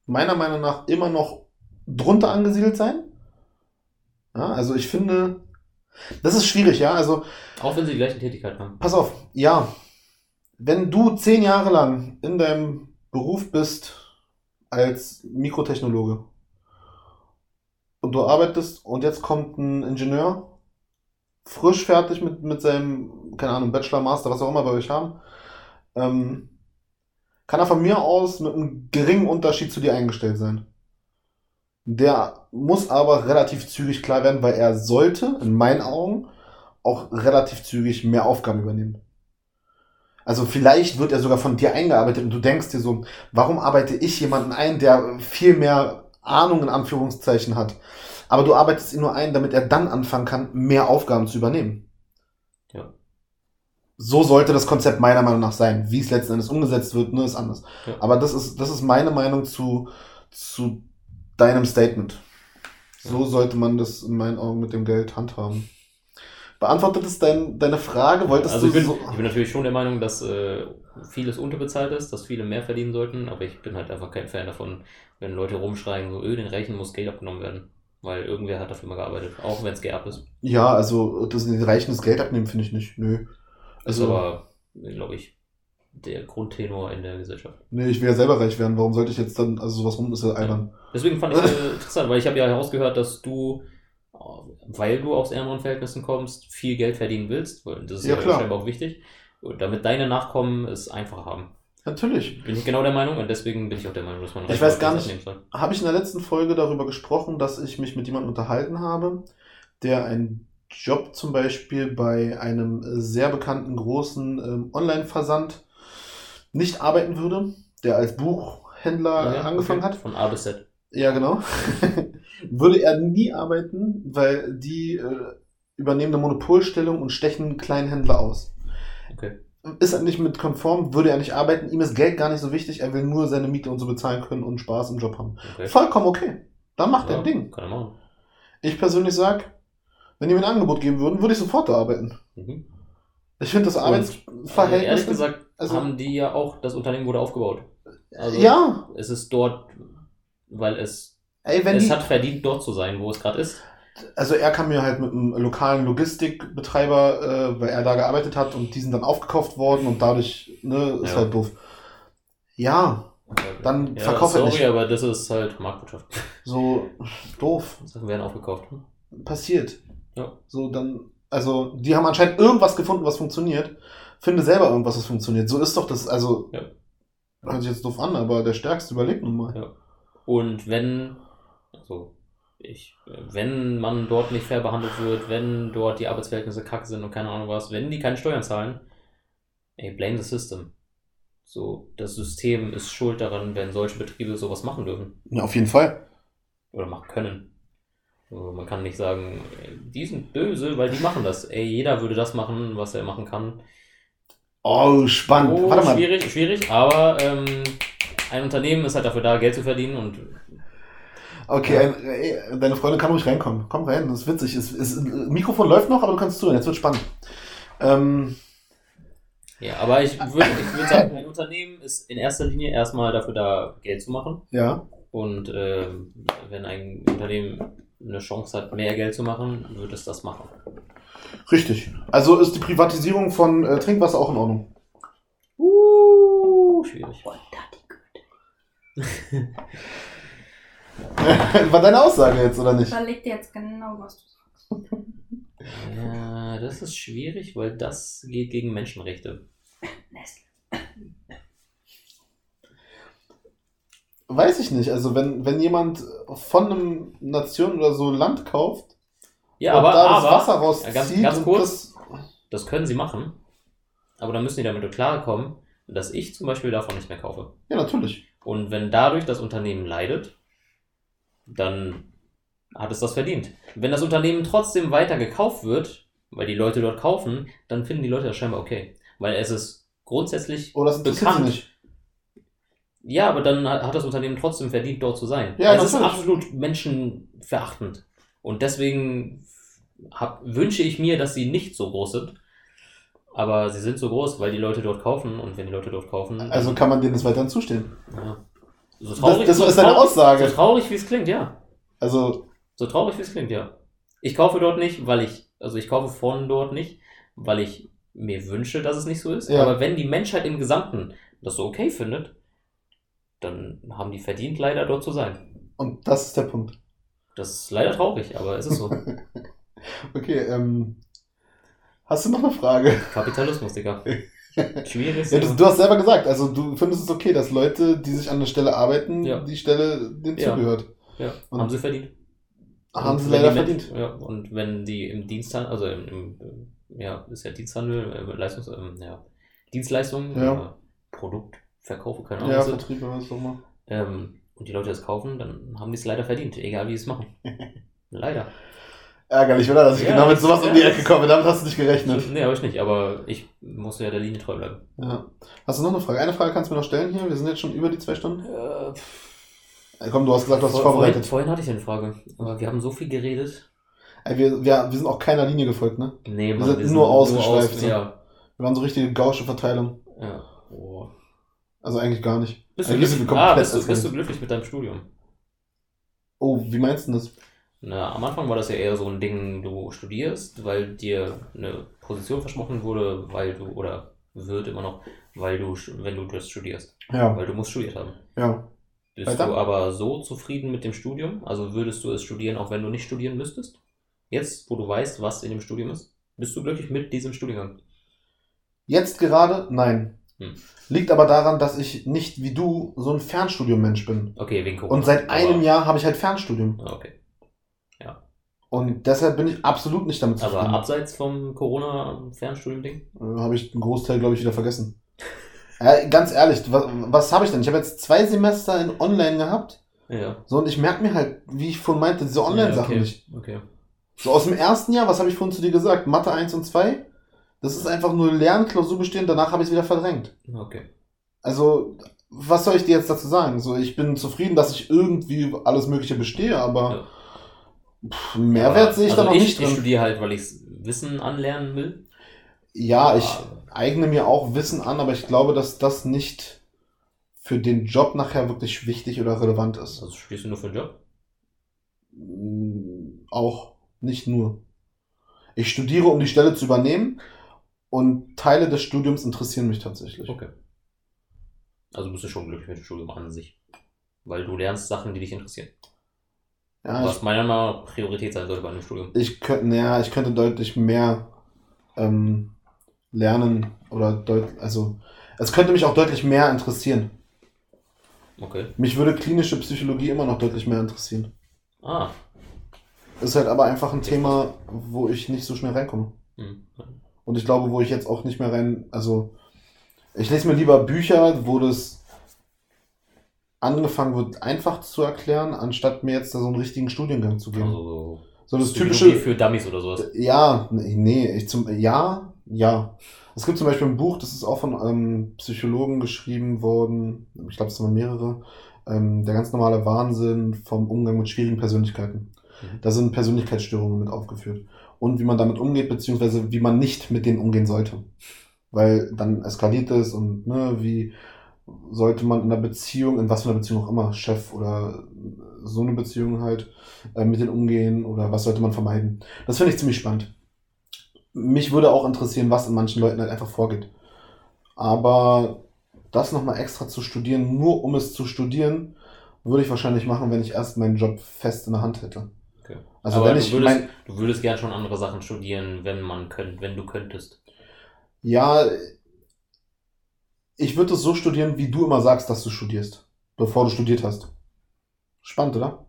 Speaker 1: meiner Meinung nach immer noch drunter angesiedelt sein. Ja, also ich finde, das ist schwierig, ja. Also
Speaker 2: Auch wenn sie die gleiche Tätigkeit haben.
Speaker 1: pass auf, ja, wenn du zehn Jahre lang in deinem Beruf bist als Mikrotechnologe und du arbeitest und jetzt kommt ein Ingenieur, frisch fertig mit, mit seinem, keine Ahnung, Bachelor, Master, was auch immer bei euch haben, ähm, kann er von mir aus mit einem geringen Unterschied zu dir eingestellt sein. Der muss aber relativ zügig klar werden, weil er sollte, in meinen Augen, auch relativ zügig mehr Aufgaben übernehmen. Also vielleicht wird er sogar von dir eingearbeitet und du denkst dir so, warum arbeite ich jemanden ein, der viel mehr Ahnung in Anführungszeichen hat? Aber du arbeitest ihn nur ein, damit er dann anfangen kann, mehr Aufgaben zu übernehmen.
Speaker 2: Ja.
Speaker 1: So sollte das Konzept meiner Meinung nach sein. Wie es letzten Endes umgesetzt wird, ne, ist anders.
Speaker 2: Ja.
Speaker 1: Aber das ist, das ist meine Meinung zu, zu deinem Statement. So sollte man das in meinen Augen mit dem Geld handhaben. Beantwortet es dein, deine Frage? Wolltest
Speaker 2: also ich
Speaker 1: du
Speaker 2: bin,
Speaker 1: so.
Speaker 2: ich bin natürlich schon der Meinung, dass äh, vieles unterbezahlt ist, dass viele mehr verdienen sollten, aber ich bin halt einfach kein Fan davon, wenn Leute rumschreien, so, öh, den Reichen muss Geld abgenommen werden. Weil irgendwer hat dafür mal gearbeitet, auch wenn es geerbt ist.
Speaker 1: Ja, also das den Reichen das Geld abnehmen, finde ich nicht. Nö.
Speaker 2: Ist
Speaker 1: Also,
Speaker 2: aber, glaube ich, der Grundtenor in der Gesellschaft.
Speaker 1: nee, ich will ja selber reich werden. Warum sollte ich jetzt dann, also sowas rum ist ja albern.
Speaker 2: Deswegen fand ich es äh, interessant, weil ich habe ja herausgehört, dass du, weil du aus ärmeren Verhältnissen kommst, viel Geld verdienen willst. weil Das ist
Speaker 1: Ja,
Speaker 2: ja, scheinbar auch wichtig. Und damit deine Nachkommen es einfach haben.
Speaker 1: Natürlich.
Speaker 2: Bin ich genau der Meinung und deswegen bin ich auch der Meinung, dass man
Speaker 1: Ich weiß gar nicht-. Habe ich in der letzten Folge darüber gesprochen, dass ich mich mit jemandem unterhalten habe, der einen Job zum Beispiel bei einem sehr bekannten großen ähm, Online-Versand nicht arbeiten würde, der als Fachhändler
Speaker 2: Ja,
Speaker 1: angefangen
Speaker 2: okay.
Speaker 1: hat.
Speaker 2: Von A bis Z.
Speaker 1: Ja, genau. würde er nie arbeiten, weil die äh, übernehmen eine Monopolstellung und stechen Kleinhändler aus.
Speaker 2: Okay.
Speaker 1: Ist er nicht mit konform, würde er nicht arbeiten. Ihm ist Geld gar nicht so wichtig. Er will nur seine Miete und so bezahlen können und Spaß im Job haben.
Speaker 2: okay.
Speaker 1: Vollkommen okay. Dann macht er
Speaker 2: Ja,
Speaker 1: ein Ding.
Speaker 2: Kann er machen.
Speaker 1: Ich persönlich sag, wenn die mir ein Angebot geben würden, würde ich sofort da arbeiten.
Speaker 2: Mhm.
Speaker 1: Ich finde das Arbeitsverhältnis.
Speaker 2: ehrlich gesagt,
Speaker 1: also-
Speaker 2: haben die ja auch, das Unternehmen wurde aufgebaut. Also
Speaker 1: ja,
Speaker 2: Es ist dort, weil es,
Speaker 1: ey, wenn
Speaker 2: es
Speaker 1: die,
Speaker 2: hat verdient, dort zu sein, wo es gerade ist.
Speaker 1: also er kann mir halt mit einem lokalen Logistikbetreiber, äh, weil er da gearbeitet hat und die sind dann aufgekauft worden und dadurch, ne, ist
Speaker 2: Ja.
Speaker 1: halt doof. Ja, Dann
Speaker 2: ja,
Speaker 1: verkauf er
Speaker 2: sorry,
Speaker 1: nicht.
Speaker 2: aber das ist halt Marktwirtschaft.
Speaker 1: so doof.
Speaker 2: Sachen werden aufgekauft. Hm?
Speaker 1: Passiert.
Speaker 2: Ja.
Speaker 1: So dann, also die haben anscheinend irgendwas gefunden, was funktioniert. Finde selber irgendwas, was funktioniert. So ist doch das, also
Speaker 2: Ja.
Speaker 1: hört sich jetzt doof an, aber der Stärkste überlebt nun mal.
Speaker 2: Ja. Und wenn, also ich, wenn man dort nicht fair behandelt wird, wenn dort die Arbeitsverhältnisse kacke sind und keine Ahnung was, wenn die keine Steuern zahlen, ey, blame the system. So, das System ist schuld daran, wenn solche Betriebe sowas machen dürfen
Speaker 1: Ja, auf jeden Fall.
Speaker 2: oder machen können. Also man kann nicht sagen, die sind böse, weil die machen das. Ey, jeder würde das machen, was er machen kann.
Speaker 1: Oh, spannend.
Speaker 2: Oh,
Speaker 1: Warte mal.
Speaker 2: schwierig, schwierig, aber ähm, ein Unternehmen ist halt dafür da, Geld zu verdienen und
Speaker 1: Okay, ein, ey, deine Freundin kann ruhig reinkommen. Komm rein, das ist witzig. Es, es, Mikrofon läuft noch, aber du kannst zuhören. Jetzt wird spannend. Ähm,
Speaker 2: Ja, aber ich würde ich würd sagen, ein Unternehmen ist in erster Linie erstmal dafür da, Geld zu machen.
Speaker 1: ja.
Speaker 2: Und ähm, wenn ein Unternehmen eine Chance hat, mehr Geld zu machen, wird es das machen.
Speaker 1: Richtig. Also ist die Privatisierung von äh, Trinkwasser auch in Ordnung.
Speaker 2: Uh, schwierig.
Speaker 1: War deine Aussage jetzt, oder nicht?
Speaker 4: Überleg dir jetzt genau, was du sagst.
Speaker 2: Ja, das ist schwierig, weil das geht gegen Menschenrechte.
Speaker 4: Nestle.
Speaker 1: Weiß ich nicht. Also wenn, wenn jemand von einem Nation oder so Land kauft
Speaker 2: Ja,
Speaker 1: und
Speaker 2: aber,
Speaker 1: da das
Speaker 2: aber
Speaker 1: Wasser rauszieht
Speaker 2: ja, ganz- ganz kurz.
Speaker 1: das,
Speaker 2: das können sie machen. Aber dann müssen die damit klarkommen, dass ich zum Beispiel davon nicht mehr kaufe.
Speaker 1: Ja, natürlich.
Speaker 2: Und wenn dadurch das Unternehmen leidet, dann hat es das verdient. Wenn das Unternehmen trotzdem weiter gekauft wird, weil die Leute dort kaufen, dann finden die Leute das scheinbar okay. Weil es ist grundsätzlich
Speaker 1: Oder das
Speaker 2: bekannt.
Speaker 1: nicht.
Speaker 2: Ja, aber dann hat das Unternehmen trotzdem verdient, dort zu sein.
Speaker 1: Ja,
Speaker 2: es ist absolut menschenverachtend. Und deswegen hab, wünsche ich mir, dass sie nicht so groß sind. Aber sie sind so groß, weil die Leute dort kaufen. Und wenn die Leute dort kaufen.
Speaker 1: Also kann man denen das weiterhin zustehen.
Speaker 2: ja. So
Speaker 1: Das,
Speaker 2: traurig,
Speaker 1: das
Speaker 2: so
Speaker 1: ist deine
Speaker 2: traurig,
Speaker 1: Aussage.
Speaker 2: so traurig wie es klingt, ja.
Speaker 1: Also,
Speaker 2: So traurig wie es klingt, ja. Ich kaufe dort nicht, weil ich, also ich kaufe von dort nicht, weil ich mir wünsche, dass es nicht so ist.
Speaker 1: Ja.
Speaker 2: Aber wenn die Menschheit im Gesamten das so okay findet, dann haben die verdient, leider dort zu sein.
Speaker 1: und das ist der Punkt.
Speaker 2: Das ist leider traurig, aber es ist so.
Speaker 1: Okay, ähm. Hast du noch eine Frage?
Speaker 2: Kapitalismus, Digga. Schwierig.
Speaker 1: Ja, du, du hast selber gesagt, also du findest es okay, dass Leute, die sich an der Stelle arbeiten,
Speaker 2: Ja.
Speaker 1: die Stelle denen
Speaker 2: Ja.
Speaker 1: zugehört.
Speaker 2: ja,
Speaker 1: Und-
Speaker 2: haben sie verdient.
Speaker 1: Haben
Speaker 2: Und
Speaker 1: sie leider
Speaker 2: die Men-
Speaker 1: verdient.
Speaker 2: Ja, und wenn die im Diensthandel, also im, im äh, ja, ist ja Diensthandel, äh, Leistungs, ähm, ja, Dienstleistungen,
Speaker 1: Ja.
Speaker 2: äh, Produktverkaufe, keine Ahnung,
Speaker 1: Ja,
Speaker 2: sind.
Speaker 1: Vertrieb oder was auch immer.
Speaker 2: ähm, und die Leute das kaufen, dann haben die es leider verdient, egal wie sie es machen. leider.
Speaker 1: Ärgerlich, oder? Dass ich
Speaker 2: Ja,
Speaker 1: genau mit sowas um die Ecke komme. Damit hast du nicht gerechnet.
Speaker 2: Nee, habe ich nicht, aber ich muss ja der Linie treu bleiben.
Speaker 1: Ja. Hast du noch eine Frage? Eine Frage kannst du mir noch stellen hier. Wir sind jetzt schon über die zwei Stunden.
Speaker 2: Äh,
Speaker 1: Ey, komm, du hast gesagt, du hast dich
Speaker 2: vor-
Speaker 1: vorbereitet.
Speaker 2: Vorhin, vorhin hatte ich eine Frage, aber wir haben so viel geredet.
Speaker 1: Ey, wir, wir, wir sind auch keiner Linie gefolgt, ne?
Speaker 2: Nee,
Speaker 1: Wir sind nur ausgeschweift, so.
Speaker 2: ja.
Speaker 1: Wir waren so richtige gausche Verteilung.
Speaker 2: ja. Oh.
Speaker 1: Also eigentlich gar nicht.
Speaker 2: Bist, du
Speaker 1: Eigentlich sind
Speaker 2: glücklich,
Speaker 1: wir
Speaker 2: ah, bist, du, bist du glücklich mit deinem Studium?
Speaker 1: Oh, wie meinst du das?
Speaker 2: Na, am Anfang war das ja eher so ein Ding, du studierst, weil dir eine Position versprochen wurde, weil du, oder wird immer noch, weil du, wenn du das studierst.
Speaker 1: Ja,
Speaker 2: Weil du musst studiert haben.
Speaker 1: ja.
Speaker 2: Bist
Speaker 1: Weiter?
Speaker 2: du aber so zufrieden mit dem Studium? Also würdest du es studieren, auch wenn du nicht studieren müsstest? Jetzt, wo du weißt, was in dem Studium ist? Bist du glücklich mit diesem Studiengang?
Speaker 1: Jetzt gerade? Nein.
Speaker 2: Hm.
Speaker 1: Liegt aber daran, dass ich nicht wie du so ein Fernstudium-Mensch bin.
Speaker 2: Okay, wegen Corona.
Speaker 1: Und seit einem
Speaker 2: Aber-
Speaker 1: Jahr habe ich halt Fernstudium.
Speaker 2: Ah, Okay.
Speaker 1: Und deshalb bin ich absolut nicht damit zufrieden.
Speaker 2: Aber abseits vom Corona-Fernstudium-Ding?
Speaker 1: Äh, habe ich einen Großteil, glaube ich, wieder vergessen. Äh, ganz ehrlich, was, was habe ich denn? Ich habe jetzt zwei Semester in Online gehabt.
Speaker 2: Ja.
Speaker 1: So, und ich merke mir halt, wie ich vorhin meinte, diese Online-Sachen
Speaker 2: ja, okay.
Speaker 1: nicht.
Speaker 2: Okay.
Speaker 1: So aus dem ersten Jahr, was habe ich vorhin zu dir gesagt? Mathe 1 und 2? Das ist einfach nur Lernen, Klausur bestehen, danach habe ich es wieder verdrängt.
Speaker 2: Okay.
Speaker 1: Also, was soll ich dir jetzt dazu sagen? So, ich bin zufrieden, dass ich irgendwie alles Mögliche bestehe, aber pff, Mehrwert sehe ich
Speaker 2: also
Speaker 1: da noch
Speaker 2: ich,
Speaker 1: nicht
Speaker 2: Ich
Speaker 1: drin.
Speaker 2: studiere halt, weil ich Wissen anlernen will.
Speaker 1: Ja, ich
Speaker 2: Aber-
Speaker 1: eigne mir auch Wissen an, aber ich glaube, dass das nicht für den Job nachher wirklich wichtig oder relevant ist.
Speaker 2: Also studierst du nur für den Job?
Speaker 1: Mm, Auch, nicht nur. Ich studiere, um die Stelle zu übernehmen und Teile des Studiums interessieren mich tatsächlich.
Speaker 2: Okay. Also bist du schon glücklich mit dem Studium an sich. Weil du lernst Sachen, die dich interessieren.
Speaker 1: Ja, ich,
Speaker 2: Was meiner Meinung nach Priorität sein sollte bei einem Studium.
Speaker 1: ich könnte, naja, ich könnte deutlich mehr ähm, lernen oder deut, also es könnte mich auch deutlich mehr interessieren.
Speaker 2: Okay.
Speaker 1: Mich würde klinische Psychologie immer noch deutlich mehr interessieren.
Speaker 2: Ah.
Speaker 1: Ist halt aber einfach ein Thema, wo ich nicht so schnell reinkomme.
Speaker 2: Hm.
Speaker 1: Und ich glaube, wo ich jetzt auch nicht mehr rein, also ich lese mir lieber Bücher, wo das angefangen wird, einfach zu erklären, anstatt mir jetzt da so einen richtigen Studiengang zu geben.
Speaker 2: Also
Speaker 1: so das
Speaker 2: Psychologie
Speaker 1: typische,
Speaker 2: für Dummies oder sowas.
Speaker 1: ja, nee, nee, ich zum, ja, ja. Es gibt zum Beispiel ein Buch, das ist auch von einem Psychologen geschrieben worden, ich glaube, es waren mehrere, ähm, der ganz normale Wahnsinn vom Umgang mit schwierigen Persönlichkeiten.
Speaker 2: Mhm.
Speaker 1: Da sind Persönlichkeitsstörungen mit aufgeführt. Und wie man damit umgeht, beziehungsweise wie man nicht mit denen umgehen sollte. Weil dann eskaliert es und ne, wie sollte man in einer Beziehung, in was für einer Beziehung auch immer, Chef oder so eine Beziehung halt, äh, mit denen umgehen oder was sollte man vermeiden. Das finde ich ziemlich spannend. Mich würde auch interessieren, was in manchen Leuten halt einfach vorgeht. Aber das nochmal extra zu studieren, nur um es zu studieren, würde ich wahrscheinlich machen, wenn ich erst meinen Job fest in der Hand hätte.
Speaker 2: Okay.
Speaker 1: Also
Speaker 2: Aber
Speaker 1: wenn
Speaker 2: du
Speaker 1: ich
Speaker 2: würdest,
Speaker 1: mein,
Speaker 2: du würdest gern schon andere Sachen studieren, wenn man könnt, wenn du könntest.
Speaker 1: ja, ich würde es so studieren, wie du immer sagst, dass du studierst, bevor du studiert hast. Spannend, oder?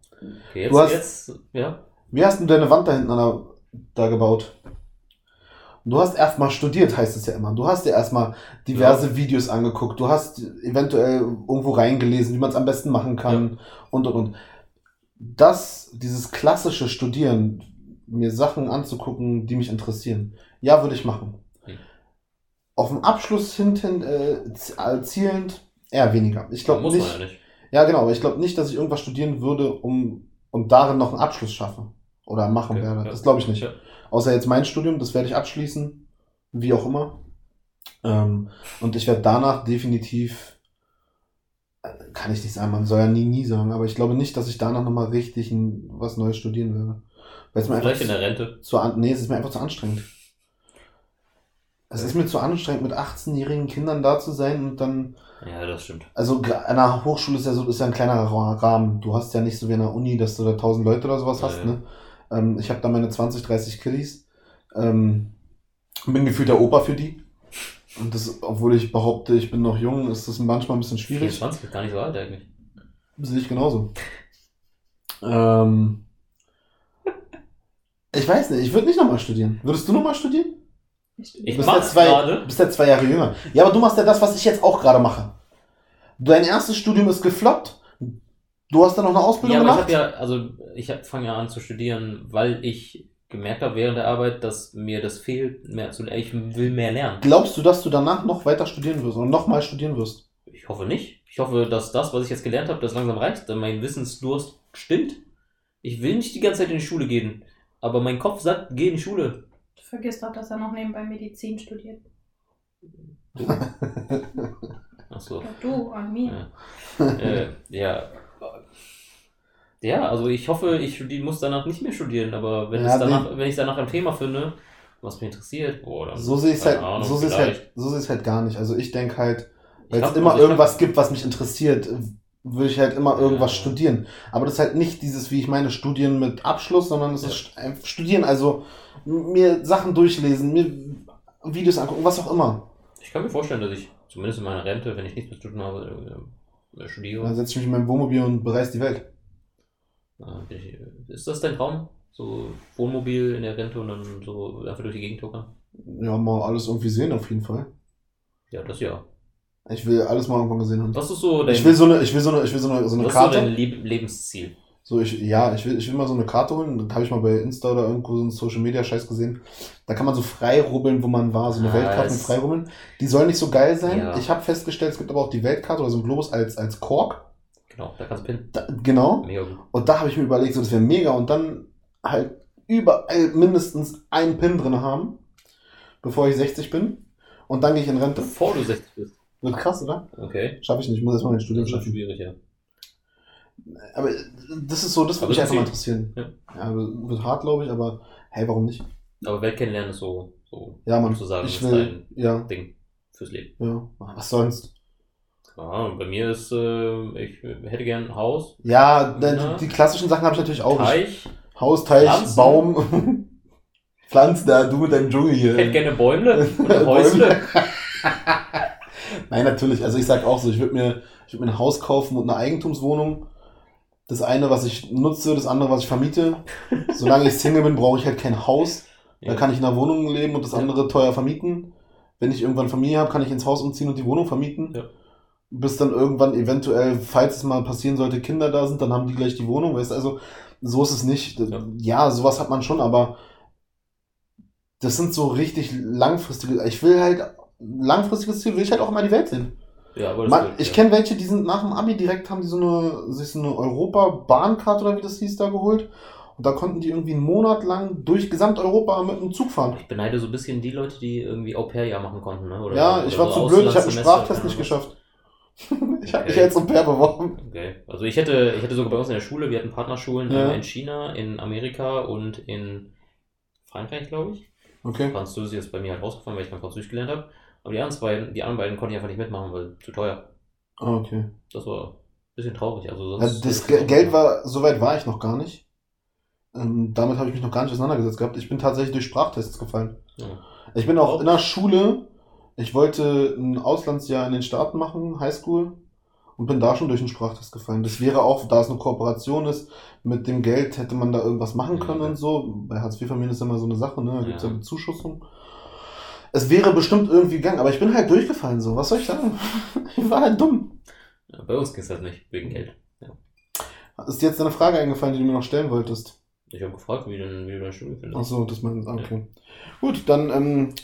Speaker 2: Okay, jetzt,
Speaker 1: Du hast-
Speaker 2: jetzt, ja.
Speaker 1: Wie hast du deine Wand da hinten an der, da gebaut? Du hast erstmal studiert, heißt es ja immer. Du hast dir erstmal diverse Videos angeguckt. Du hast eventuell irgendwo reingelesen, wie man es am besten machen kann und und und. Das, dieses klassische Studieren, mir Sachen anzugucken, die mich interessieren, ja, würde ich machen. Auf den Abschluss hinten äh, äh, zielend eher weniger. Ich glaube nicht.
Speaker 2: ja nicht.
Speaker 1: Ja, genau, aber ich glaube nicht, dass ich irgendwas studieren würde, um und darin noch einen Abschluss schaffe. Oder machen
Speaker 2: Okay,
Speaker 1: werde.
Speaker 2: ja.
Speaker 1: Das glaube ich nicht.
Speaker 2: Ja.
Speaker 1: Außer jetzt mein Studium, das werde ich abschließen. Wie auch immer. Ähm, und ich werde danach definitiv, äh, kann ich nicht sagen, man soll ja nie, nie sagen, aber ich glaube nicht, dass ich danach nochmal richtig ein, was Neues studieren werde. Weil es mir einfach
Speaker 2: Vielleicht in der Rente.
Speaker 1: zu, nee, es ist mir einfach zu anstrengend. Es ist mir zu anstrengend, mit 18-jährigen Kindern da zu sein und dann
Speaker 2: Ja, das stimmt.
Speaker 1: also an einer Hochschule ist ja so, ist ja ein kleinerer Ra- Rahmen. Du hast ja nicht so wie an der Uni, dass du da 1000 Leute oder sowas
Speaker 2: Ja,
Speaker 1: hast,
Speaker 2: ja.
Speaker 1: ne? Ähm, ich habe da meine 20, 30 Killis. Ähm, bin gefühlt der Opa für die. Und das, obwohl ich behaupte, ich bin noch jung, ist das manchmal ein bisschen schwierig.
Speaker 2: 24 ist gar nicht so alt eigentlich.
Speaker 1: Sehe ich genauso. Ähm, ich weiß nicht, ich würde nicht nochmal studieren. Würdest du nochmal studieren?
Speaker 2: Ich
Speaker 1: Du bist, ja zwei, bist ja zwei Jahre jünger. Ja, aber du machst ja das, was ich jetzt auch gerade mache. Dein erstes Studium ist gefloppt. Du hast dann noch eine Ausbildung
Speaker 2: Ja, aber ich
Speaker 1: gemacht.
Speaker 2: habe ja, also ich fange ja an zu studieren, weil ich gemerkt habe während der Arbeit, dass mir das fehlt, mehr zu Ich will mehr lernen.
Speaker 1: Glaubst du, dass du danach noch weiter studieren wirst oder nochmal studieren wirst?
Speaker 2: Ich hoffe nicht. Ich hoffe, dass das, was ich jetzt gelernt habe, das langsam reicht, denn mein Wissensdurst stimmt. Ich will nicht die ganze Zeit in die Schule gehen, aber mein Kopf sagt, geh in die Schule.
Speaker 4: Du vergisst doch, dass er noch nebenbei Medizin studiert.
Speaker 2: Ach so.
Speaker 4: Ja, du an mir.
Speaker 2: Ja. äh, ja. Ja, also ich hoffe, ich muss danach nicht mehr studieren, aber wenn,
Speaker 1: Ja,
Speaker 2: es danach, wenn ich danach ein Thema finde, was mich interessiert, boah, dann.
Speaker 1: So sehe ich es halt,
Speaker 2: Ahnung,
Speaker 1: so halt, so halt gar nicht. Also ich denke halt, wenn es immer irgendwas
Speaker 2: hab-
Speaker 1: gibt, was mich interessiert, würde ich halt immer irgendwas
Speaker 2: Ja.
Speaker 1: studieren. Aber das ist halt nicht dieses, wie ich meine, Studieren mit Abschluss, sondern es
Speaker 2: Ja.
Speaker 1: ist einfach Studieren, also mir Sachen durchlesen, mir Videos angucken, was auch immer.
Speaker 2: Ich kann mir vorstellen, dass ich zumindest in meiner Rente, wenn ich nichts mehr zu tun habe, äh, studiere.
Speaker 1: Dann setze ich mich in mein Wohnmobil und bereise die Welt.
Speaker 2: Äh, Ist das dein Traum? So Wohnmobil in der Rente und dann so einfach durch die Gegend tuckern?
Speaker 1: Ja, mal alles irgendwie sehen auf jeden Fall.
Speaker 2: Ja, das ja.
Speaker 1: Ich will alles mal irgendwann gesehen haben.
Speaker 2: Was ist so dein,
Speaker 1: Ich will so eine, ich will so eine, ich will so eine, so eine
Speaker 2: was ist so
Speaker 1: Karte.
Speaker 2: dein Leb Lebensziel?
Speaker 1: So, ich, ja, ich will, ich will mal so eine Karte holen. Das habe ich mal bei Insta oder irgendwo so einen Social Media Scheiß gesehen. Da kann man so frei rubbeln, wo man war, so eine
Speaker 2: Ah,
Speaker 1: Weltkarte mit frei rubbeln. Die soll nicht so geil sein.
Speaker 2: Ja.
Speaker 1: Ich habe festgestellt, es gibt aber auch die Weltkarte oder so ein Globus als, als Kork.
Speaker 2: Genau, da kannst du pinnen.
Speaker 1: Da, genau.
Speaker 2: Mega gut.
Speaker 1: Und da habe ich mir überlegt, so, das wäre mega. Und dann halt überall mindestens einen Pin drin haben, bevor ich 60 bin. Und dann gehe ich in Rente.
Speaker 2: Bevor du 60 bist.
Speaker 1: Wird krass, oder?
Speaker 2: Okay.
Speaker 1: Schaffe ich nicht. Ich muss erstmal mein Studium
Speaker 2: Das
Speaker 1: schaffen.
Speaker 2: schwierig, ja.
Speaker 1: Aber das ist so, das würde mich einfach mal interessieren.
Speaker 2: Ja.
Speaker 1: Ja, wird hart, glaube ich, aber hey, warum nicht?
Speaker 2: Aber Welt kennenlernen ist so, so
Speaker 1: Ja, Mann.
Speaker 2: sozusagen
Speaker 1: ich
Speaker 2: ist
Speaker 1: will, ja,
Speaker 2: Ding fürs Leben.
Speaker 1: ja. Was sonst?
Speaker 2: Und bei mir ist, äh, ich hätte gern ein Haus,
Speaker 1: Ja,
Speaker 2: Ja.
Speaker 1: die klassischen Sachen habe ich natürlich auch.
Speaker 2: Teich,
Speaker 1: Haus, Teich,
Speaker 2: Pflanzen.
Speaker 1: Baum. Pflanzen da, du mit deinem Dschungel hier.
Speaker 2: ich hätte gerne Bäumle und Häusle.
Speaker 1: Nein, natürlich. Also ich sag auch so, ich würde mir, ich mir ein Haus kaufen und eine Eigentumswohnung. Das eine, was ich nutze, das andere, was ich vermiete. Solange ich Single bin, brauche ich halt kein Haus. Da kann ich in einer Wohnung leben und das andere teuer vermieten. Wenn ich irgendwann Familie habe, kann ich ins Haus umziehen und die Wohnung vermieten.
Speaker 2: Ja.
Speaker 1: Bis dann irgendwann eventuell, falls es mal passieren sollte, Kinder da sind, dann haben die gleich die Wohnung. Weißt du, also so ist es nicht.
Speaker 2: Ja.
Speaker 1: Ja, sowas hat man schon, aber das sind so richtig langfristige. Ich will halt langfristiges Ziel, will ich halt auch immer die Welt sehen.
Speaker 2: Ja, aber
Speaker 1: Man, ich
Speaker 2: ja.
Speaker 1: kenne welche, die sind nach dem Abi direkt, haben die so eine, sich so eine Europa-Bahncard oder wie das hieß, da geholt. Und da konnten die irgendwie einen Monat lang durch Gesamteuropa mit einem Zug fahren.
Speaker 2: Ich beneide so ein bisschen die Leute, die irgendwie Au-pair-Jahr machen konnten, ne? Oder,
Speaker 1: ja,
Speaker 2: oder
Speaker 1: ich war
Speaker 2: so
Speaker 1: zu blöd, ich habe einen
Speaker 2: Auslandssemester,
Speaker 1: Sprachtest nicht geschafft. ich habe mich
Speaker 2: Okay.
Speaker 1: als Au pair beworben.
Speaker 2: Okay. Also ich hätte, ich hätte sogar bei uns in der Schule, wir hatten Partnerschulen
Speaker 1: Ja.
Speaker 2: einmal in China, in Amerika und in Frankreich, glaube ich.
Speaker 1: Okay.
Speaker 2: Französisch ist bei mir halt rausgefallen, weil ich kein Französisch gelernt habe. Aber die anderen beiden, die anderen beiden konnte ich einfach nicht mitmachen, weil zu teuer.
Speaker 1: Ah, okay.
Speaker 2: Das war ein bisschen traurig. Also
Speaker 1: Ja,
Speaker 2: sonst
Speaker 1: das Ge Geld war, so weit war ich noch gar nicht. Ähm, damit habe ich mich noch gar nicht auseinandergesetzt gehabt. Ich bin tatsächlich durch Sprachtests gefallen.
Speaker 2: Ja.
Speaker 1: Ich bin auch in der Schule, ich wollte ein Auslandsjahr in den Staaten machen, Highschool, und bin da schon durch einen Sprachtest gefallen. Das wäre auch, da es eine Kooperation ist, mit dem Geld hätte man da irgendwas machen können
Speaker 2: Okay.
Speaker 1: und so. Bei Hartz-IV-Familien ist immer so eine Sache, ne? Da gibt's ja
Speaker 2: Ja.
Speaker 1: Bezuschussung. Es wäre bestimmt irgendwie gegangen, aber ich bin halt durchgefallen, so. Was soll ich sagen? Ich war halt dumm.
Speaker 2: Ja, bei uns ging es halt nicht, wegen Geld.
Speaker 1: Ist dir jetzt eine Frage eingefallen, die du mir noch stellen wolltest?
Speaker 2: Ich habe gefragt, wie, denn, wie du dein Studium findest.
Speaker 1: Ach so, das meint okay. Gut, dann ähm,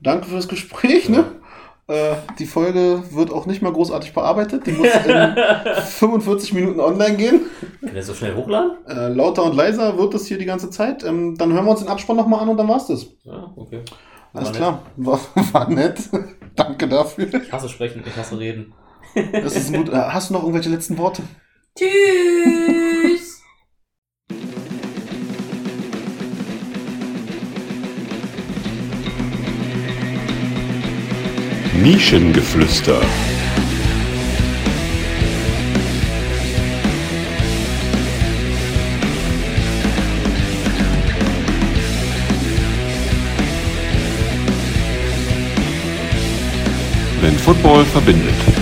Speaker 1: danke für das Gespräch. Ne? Äh, die Folge wird auch nicht mehr großartig bearbeitet. Die muss in 45 Minuten online gehen.
Speaker 2: Kann der so schnell hochladen?
Speaker 1: Äh, lauter und leiser wird das hier die ganze Zeit. Ähm, dann hören wir uns den Abspann nochmal an und dann war's das.
Speaker 2: Ja, okay.
Speaker 1: Alles
Speaker 2: War
Speaker 1: klar. War, war nett. danke dafür.
Speaker 2: Ich hasse sprechen, ich hasse reden.
Speaker 1: Das ist gut. Äh, hast du noch irgendwelche letzten Worte?
Speaker 4: Tschüss.
Speaker 3: Nischengeflüster. Football verbindet.